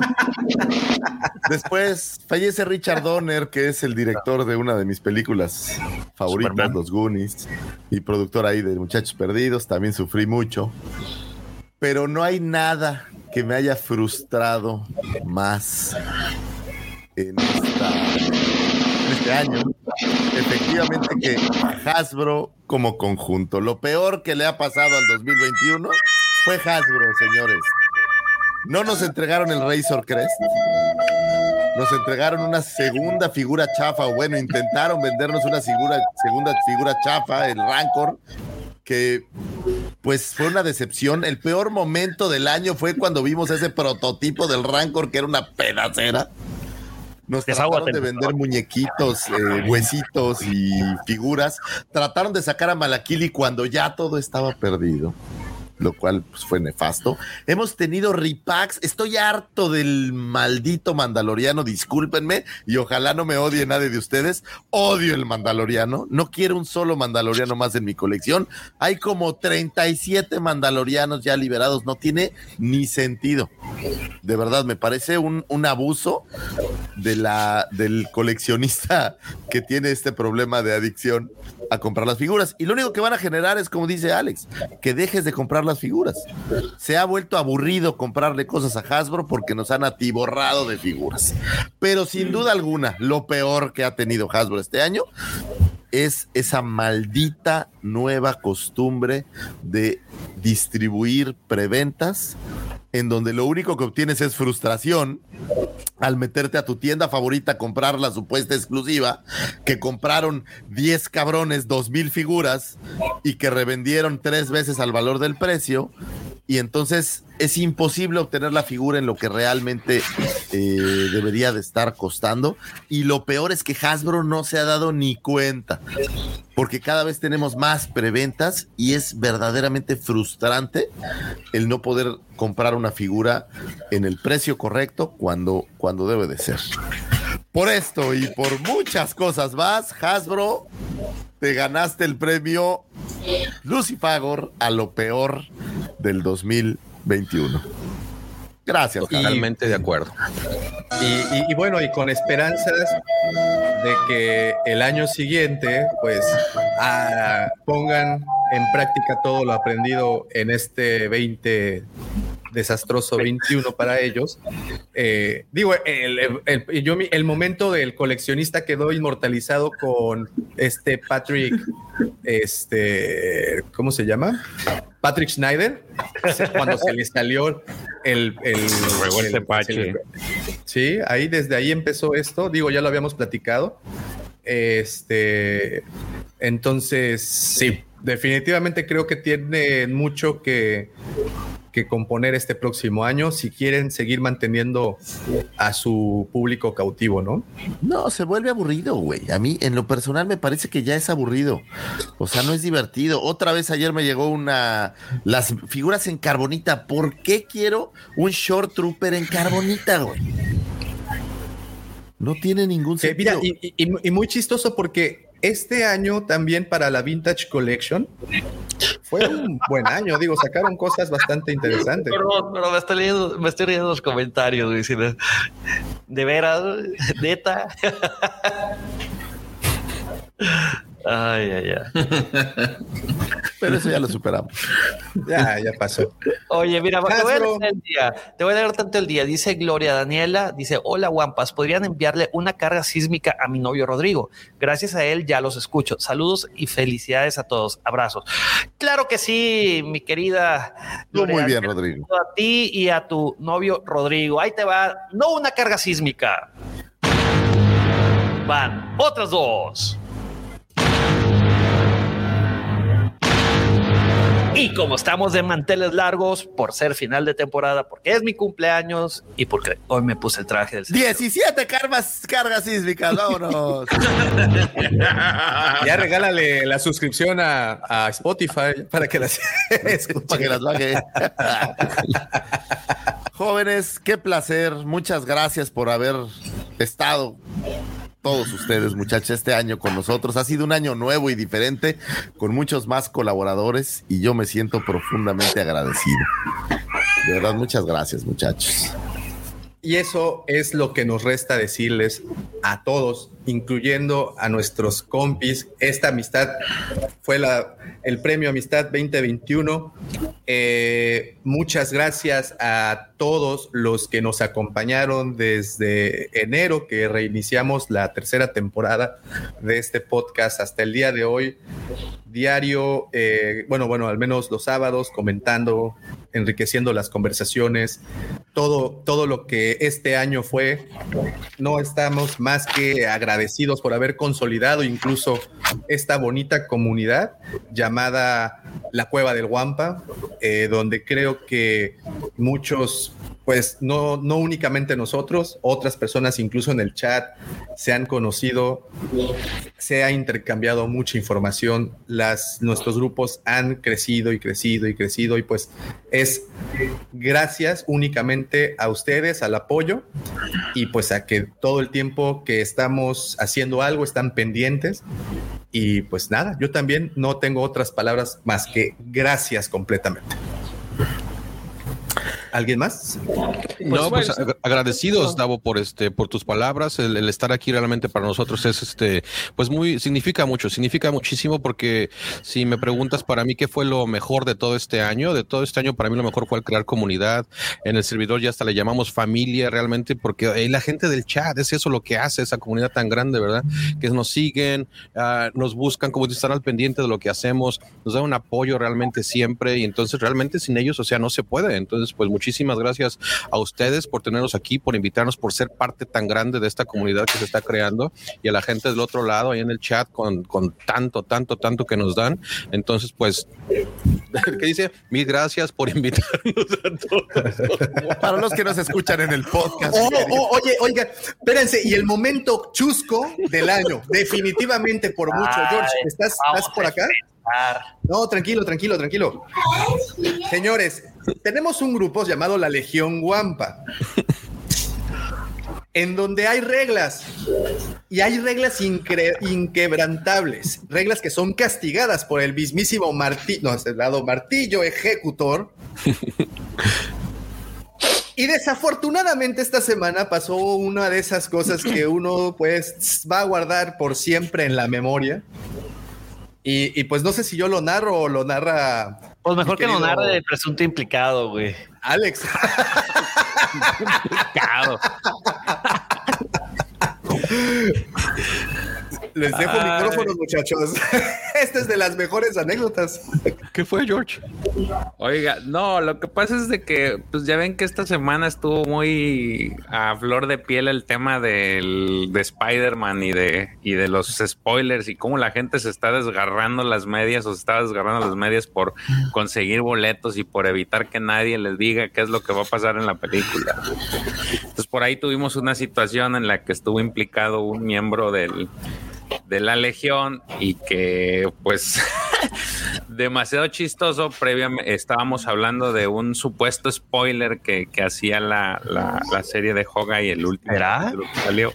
Después fallece Richard Donner, que es el director de una de mis películas favoritas, Superman. Los Goonies, y productor ahí de Muchachos Perdidos, también sufrí mucho. Pero no hay nada que me haya frustrado más en, este año. Efectivamente que Hasbro como conjunto. Lo peor que le ha pasado al 2021 fue Hasbro, señores. No nos entregaron el Razor Crest. Nos entregaron una segunda figura chafa, o bueno, intentaron vendernos una figura, segunda figura chafa, el Rancor, que pues fue una decepción. El peor momento del año fue cuando vimos ese prototipo del Rancor, que era una pedacera. Nos trataron de vender muñequitos, eh, huesitos y figuras. Trataron de sacar a Malakili cuando ya todo estaba perdido, lo cual pues, fue nefasto. Hemos tenido repacks. Estoy harto del maldito Mandaloriano, discúlpenme, y ojalá no me odie nadie de ustedes. Odio el Mandaloriano. No quiero un solo Mandaloriano más en mi colección. Hay como 37 Mandalorianos ya liberados. No tiene ni sentido. De verdad, me parece un, un abuso de la, del coleccionista que tiene este problema de adicción a comprar las figuras. Y lo único que van a generar es, como dice Alex, que dejes de comprar las figuras. Se ha vuelto aburrido comprarle cosas a Hasbro porque nos han atiborrado de figuras. Pero sin duda alguna, lo peor que ha tenido Hasbro este año es esa maldita nueva costumbre de distribuir preventas en donde lo único que obtienes es frustración al meterte a tu tienda favorita a comprar la supuesta exclusiva, que compraron 10 cabrones, 2 mil figuras y que revendieron tres veces al valor del precio. Y entonces es imposible obtener la figura en lo que realmente eh, debería de estar costando. Y lo peor es que Hasbro no se ha dado ni cuenta, porque cada vez tenemos más preventas y es verdaderamente frustrante el no poder comprar una figura en el precio correcto cuando, cuando debe de ser. Por esto y por muchas cosas más, Hasbro, te ganaste el premio Lucifagor a lo peor del 2021. Gracias. Totalmente de acuerdo. Y, y- y bueno, y con esperanzas de que el año siguiente, pues, ah, pongan en práctica todo lo aprendido en este 20 desastroso 21 para ellos. Eh, digo, el, el- el- yo mi- el momento del coleccionista quedó inmortalizado con este Patrick, este, ¿cómo se llama? Patrick Schneider, cuando se le salió el... el, el tepache. el- Sí, ahí desde ahí empezó esto. Digo, ya lo habíamos platicado. Este, entonces, sí, definitivamente creo que tiene mucho que, que componer este próximo año si quieren seguir manteniendo a su público cautivo, ¿no? No, se vuelve aburrido, güey. A mí, en lo personal, me parece que ya es aburrido. O sea, no es divertido. Otra vez ayer me llegó una. Las figuras en carbonita. ¿Por qué quiero un Short Trooper en carbonita, güey? No tiene ningún mira, sentido. y, y- y muy chistoso porque este año también para la Vintage Collection fue un buen año, digo, sacaron cosas bastante interesantes. Perdón, pero me estoy leyendo, me estoy leyendo los comentarios, De, de veras, neta. Ay, ay, ay. Pero eso ya lo superamos. Ya, ya pasó. Oye, mira, te voy a leer el día. Te voy a leer tanto el día. Dice Gloria Daniela, dice, hola Guampas, ¿podrían enviarle una carga sísmica a mi novio Rodrigo? Gracias a él ya los escucho. Saludos y felicidades a todos. Abrazos. Claro que sí, mi querida. Gloria muy bien. Rodrigo. A ti y a tu novio Rodrigo. Ahí te va, no una carga sísmica. Van otras dos. Y como estamos de manteles largos por ser final de temporada, porque es mi cumpleaños y porque hoy me puse el traje del 17 cargas, cargas sísmicas, vámonos. Ya regálale la suscripción a, a Spotify para que las. Para que las baje. Jóvenes, qué placer. Muchas gracias por haber estado todos ustedes, muchachos, este año con nosotros. Ha sido un año nuevo y diferente, con muchos más colaboradores y yo me siento profundamente agradecido. De verdad, muchas gracias, muchachos. Y eso es lo que nos resta decirles a todos, incluyendo a nuestros compis. Esta amistad fue la, el premio Amistad 2021. Eh, muchas gracias a todos los que nos acompañaron desde enero, que reiniciamos la tercera temporada de este podcast hasta el día de hoy. Diario, eh, bueno, bueno, al menos los sábados, comentando, enriqueciendo las conversaciones, todo, todo lo que este año fue. No estamos más que agradecidos por haber consolidado incluso esta bonita comunidad llamada la Cueva del Guampa, eh, donde creo que muchos, pues no, no únicamente nosotros, otras personas incluso en el chat se han conocido, se ha intercambiado mucha información, nuestros grupos han crecido y crecido y crecido y pues es gracias únicamente a ustedes, al apoyo y pues a que todo el tiempo que estamos haciendo algo están pendientes. Y pues nada, yo también no tengo otras palabras más que gracias completamente. ¿Alguien más? no, pues ag- agradecidos, Davo, por este, por tus palabras. El, el estar aquí realmente para nosotros es este, pues muy, significa mucho, significa muchísimo porque si me preguntas para mí qué fue lo mejor de todo este año, de todo este año para mí lo mejor fue el crear comunidad. En el servidor ya hasta le llamamos familia realmente, porque eh, la gente del chat es eso lo que hace esa comunidad tan grande, ¿verdad? Que nos siguen, ah, nos buscan, como están al pendiente de lo que hacemos, nos dan un apoyo realmente siempre y entonces realmente sin ellos, o sea, no se puede. Entonces, pues muchísimas gracias a ustedes por tenernos aquí, por invitarnos, por ser parte tan grande de esta comunidad que se está creando y a la gente del otro lado ahí en el chat con, con tanto, tanto, tanto que nos dan. Entonces, pues, ¿qué dice? Mil gracias por invitarnos a todos. Para los que nos escuchan en el podcast. Oh, oh, oye, oiga, espérense, y el momento chusco del año, definitivamente por mucho. George, ¿estás, ¿estás por acá? No, tranquilo, tranquilo, tranquilo. Señores, tenemos un grupo llamado la Legión Guampa, en donde hay reglas y hay reglas inquebrantables, reglas que son castigadas por el mismísimo martillo, no, es el lado martillo ejecutor. Y desafortunadamente esta semana pasó una de esas cosas que uno pues va a guardar por siempre en la memoria. Y, y, pues no sé si yo lo narro o lo narra. Pues mejor que querido narre el presunto implicado, güey. Alex. Claro. Les dejo Ay. micrófonos, muchachos. Esta es de las mejores anécdotas. ¿Qué fue, George? Oiga, no, lo que pasa es de que, pues ya ven que esta semana estuvo muy a flor de piel el tema del, de Spider-Man y de, y de los spoilers y cómo la gente se está desgarrando las medias o se está desgarrando las medias por conseguir boletos y por evitar que nadie les diga qué es lo que va a pasar en la película. Entonces por ahí tuvimos una situación en la que estuvo implicado un miembro del, de la Legión y que pues demasiado chistoso. Previamente estábamos hablando de un supuesto spoiler que, que hacía la, la, la serie de Hoga y el último salió.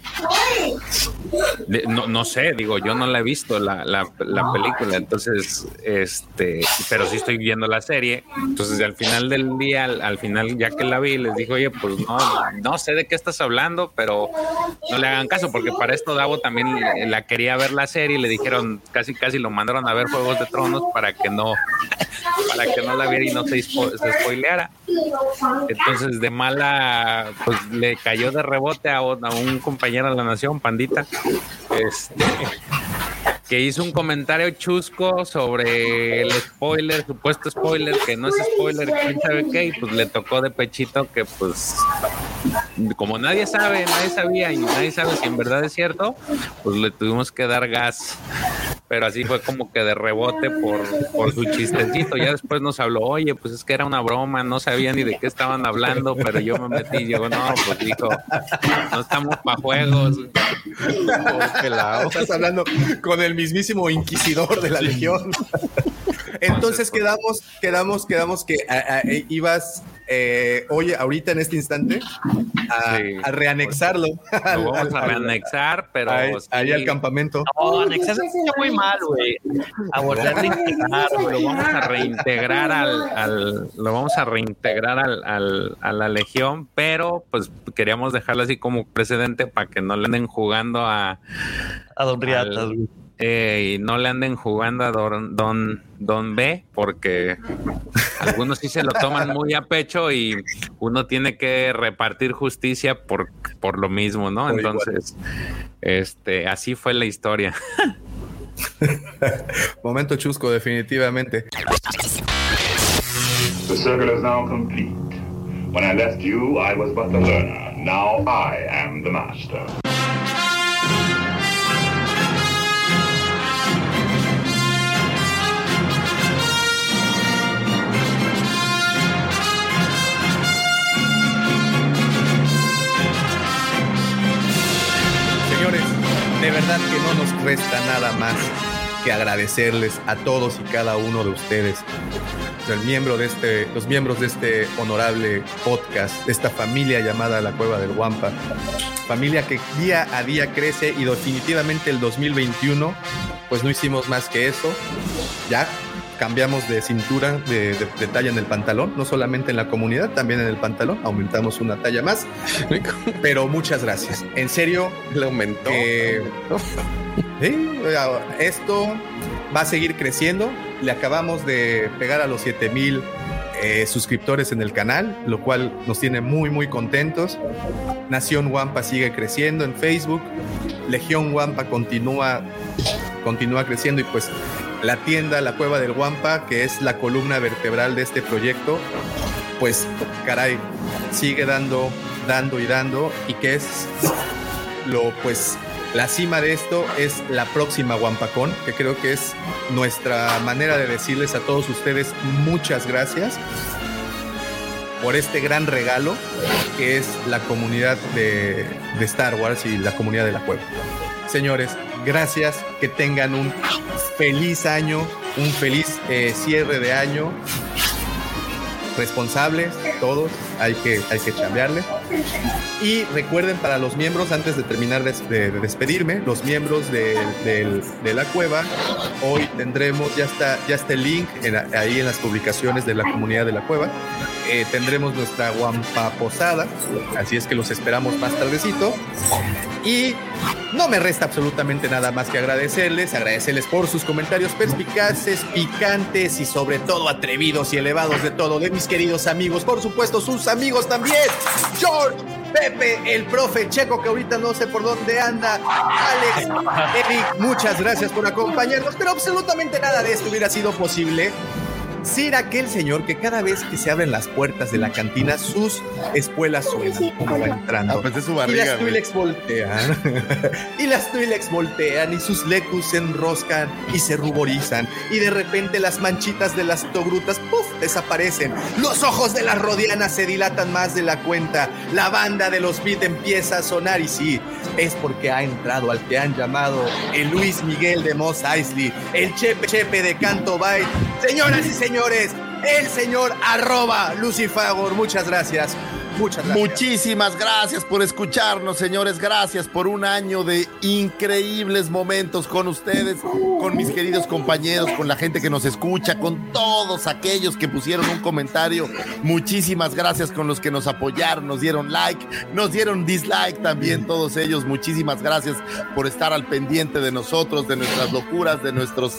De- no, no sé, digo, yo no la he visto la, la, la película, entonces, este, pero sí estoy viendo la serie. Entonces, al final del día, al, al final, ya que la vi, les dije, oye, pues no, no sé de qué estás hablando, pero no le hagan caso, porque para esto Davo también la quería ver la serie y le dijeron, casi, casi lo mandaron a ver Juegos de Tronos para que no, para que no la viera y no se, spo- spoileara. Entonces, de mala, pues le cayó de rebote a un compañero de la nación, Pandita, este, que hizo un comentario chusco sobre el spoiler, supuesto spoiler, que no es spoiler, quién sabe qué, y pues le tocó de pechito que, pues, como nadie sabe, nadie sabía y nadie sabe si en verdad es cierto, pues le tuvimos que dar gas. Pero así fue como que de rebote por, por su chistecito. Ya después nos habló, oye, pues es que era una broma, no sabía ni de qué estaban hablando, pero yo me metí y yo, no, pues dijo, no estamos para juegos. Estás hablando con el mismísimo inquisidor de la legión. Entonces quedamos, quedamos, quedamos que a- a- eh, ibas, eh, oye, ahorita en este instante, a, a reanexarlo. Lo vamos a reanexar, pero Ahí, sí. ahí al campamento. No, anexar se escucha muy mal, güey. A volver a integrar, lo güey. vamos a reintegrar al, al- lo vamos a reintegrar al, al- a la legión, pero pues queríamos dejarlo así como precedente para que no le anden jugando a a Don Riatas, güey. Eh, y no le anden jugando a Don, Don, Don B, porque algunos sí se lo toman muy a pecho y uno tiene que repartir justicia por, por lo mismo, ¿no? Igual. Entonces, este, así fue la historia. Momento chusco, definitivamente. The circle is now complete. When I left you, I was but the learner. Now I am the master. De verdad que no nos resta nada más que agradecerles a todos y cada uno de ustedes, el miembro de este, los miembros de este honorable podcast, de esta familia llamada La Cueva del Guampa, familia que día a día crece y definitivamente el 2021, pues no hicimos más que eso, ya cambiamos de cintura, de, de- de talla en el pantalón, no solamente en la comunidad, también en el pantalón, aumentamos una talla más, pero muchas gracias, en serio, Le aumentó. Sí, esto va a seguir creciendo. Le acabamos de pegar a los 7000 eh, suscriptores en el canal, lo cual nos tiene muy, muy contentos. Nación Wampa sigue creciendo en Facebook. Legión Wampa continúa, continúa creciendo y pues la tienda, la cueva del Wampa, que es la columna vertebral de este proyecto, pues caray, sigue dando, dando y dando y que es lo pues la cima de esto es la próxima Wampacón, que creo que es nuestra manera de decirles a todos ustedes muchas gracias por este gran regalo que es la comunidad de, de Star Wars y la comunidad de la cueva. Señores, gracias, que tengan un feliz año, un feliz eh, cierre de año. Responsables, todos, hay que, hay que chambearle. Y recuerden para los miembros, antes de terminar de, de- de despedirme, los miembros de, de la cueva, hoy tendremos, ya está, ya está el link en- ahí en las publicaciones de la comunidad de la cueva. Eh, tendremos nuestra guampa posada, así es que los esperamos más tardecito. Y no me resta absolutamente nada más que agradecerles, agradecerles por sus comentarios perspicaces, picantes y sobre todo atrevidos y elevados de todo, de mis queridos amigos, por supuesto sus amigos también, George, Pepe, el profe Checo que ahorita no sé por dónde anda, Alex, Eric, muchas gracias por acompañarnos, pero absolutamente nada de esto hubiera sido posible ser aquel señor que cada vez que se abren las puertas de la cantina, sus espuelas suenan como va entrando. Ah, pues es su y barriga, las güey. Twi'leks voltean. y las Twi'leks voltean y sus lecus se enroscan y se ruborizan. Y de repente las manchitas de las togrutas, ¡puf! desaparecen. Los ojos de las rodianas se dilatan más de la cuenta. La banda de los beat empieza a sonar y sí, es porque ha entrado al que han llamado el Luis Miguel de Moss Eisley, el Chepe Chepe de Canto Byte. Señoras y señores, el señor arroba Lucifagor, muchas gracias. Muchas gracias. Muchísimas gracias por escucharnos, señores. Gracias por un año de increíbles momentos con ustedes, con mis queridos compañeros, con la gente que nos escucha, con todos aquellos que pusieron un comentario. Muchísimas gracias con los que nos apoyaron, nos dieron like, nos dieron dislike también, todos ellos. Muchísimas gracias por estar al pendiente de nosotros, de nuestras locuras, de nuestros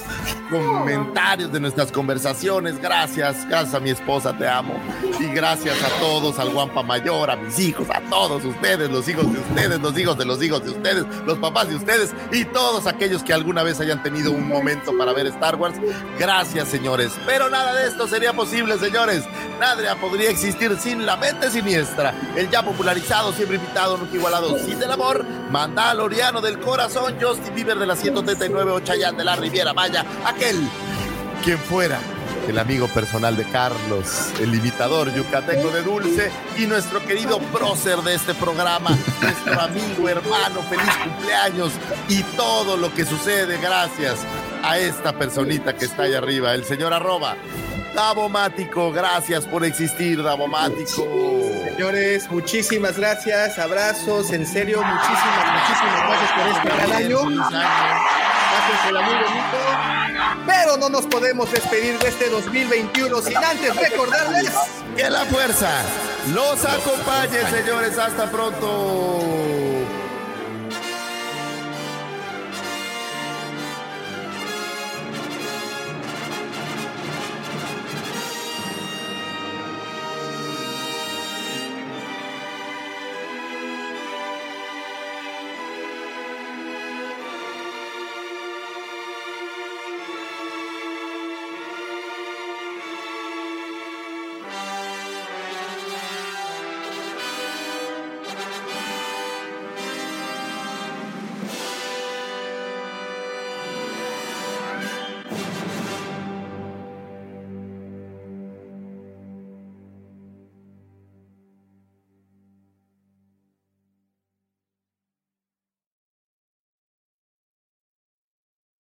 comentarios, de nuestras conversaciones. Gracias, gracias a mi esposa, te amo. Y gracias a todos, al Guampa Mayor, a mis hijos, a todos ustedes, los hijos de ustedes, los hijos de los hijos de ustedes, los papás de ustedes y todos aquellos que alguna vez hayan tenido un momento para ver Star Wars. Gracias, señores. Pero nada de esto sería posible, señores. Nada podría existir sin la mente siniestra. El ya popularizado, siempre invitado, nunca igualado, sin del amor, Mandaloriano del corazón, Justin Bieber de la 139 Ochayán de la Riviera Maya, aquel quien fuera el amigo personal de Carlos, el imitador yucateco de Dulce y nuestro querido prócer de este programa, nuestro amigo, hermano, feliz cumpleaños y todo lo que sucede gracias a esta personita que está ahí arriba, el señor arroba. Davomático, gracias por existir, Davomático. Señores, muchísimas gracias, abrazos, en serio, muchísimas, muchísimas gracias por este gran año. Pásensela muy bonito. Pero no nos podemos despedir de este 2021 sin antes recordarles que la fuerza los acompañe, señores. Hasta pronto.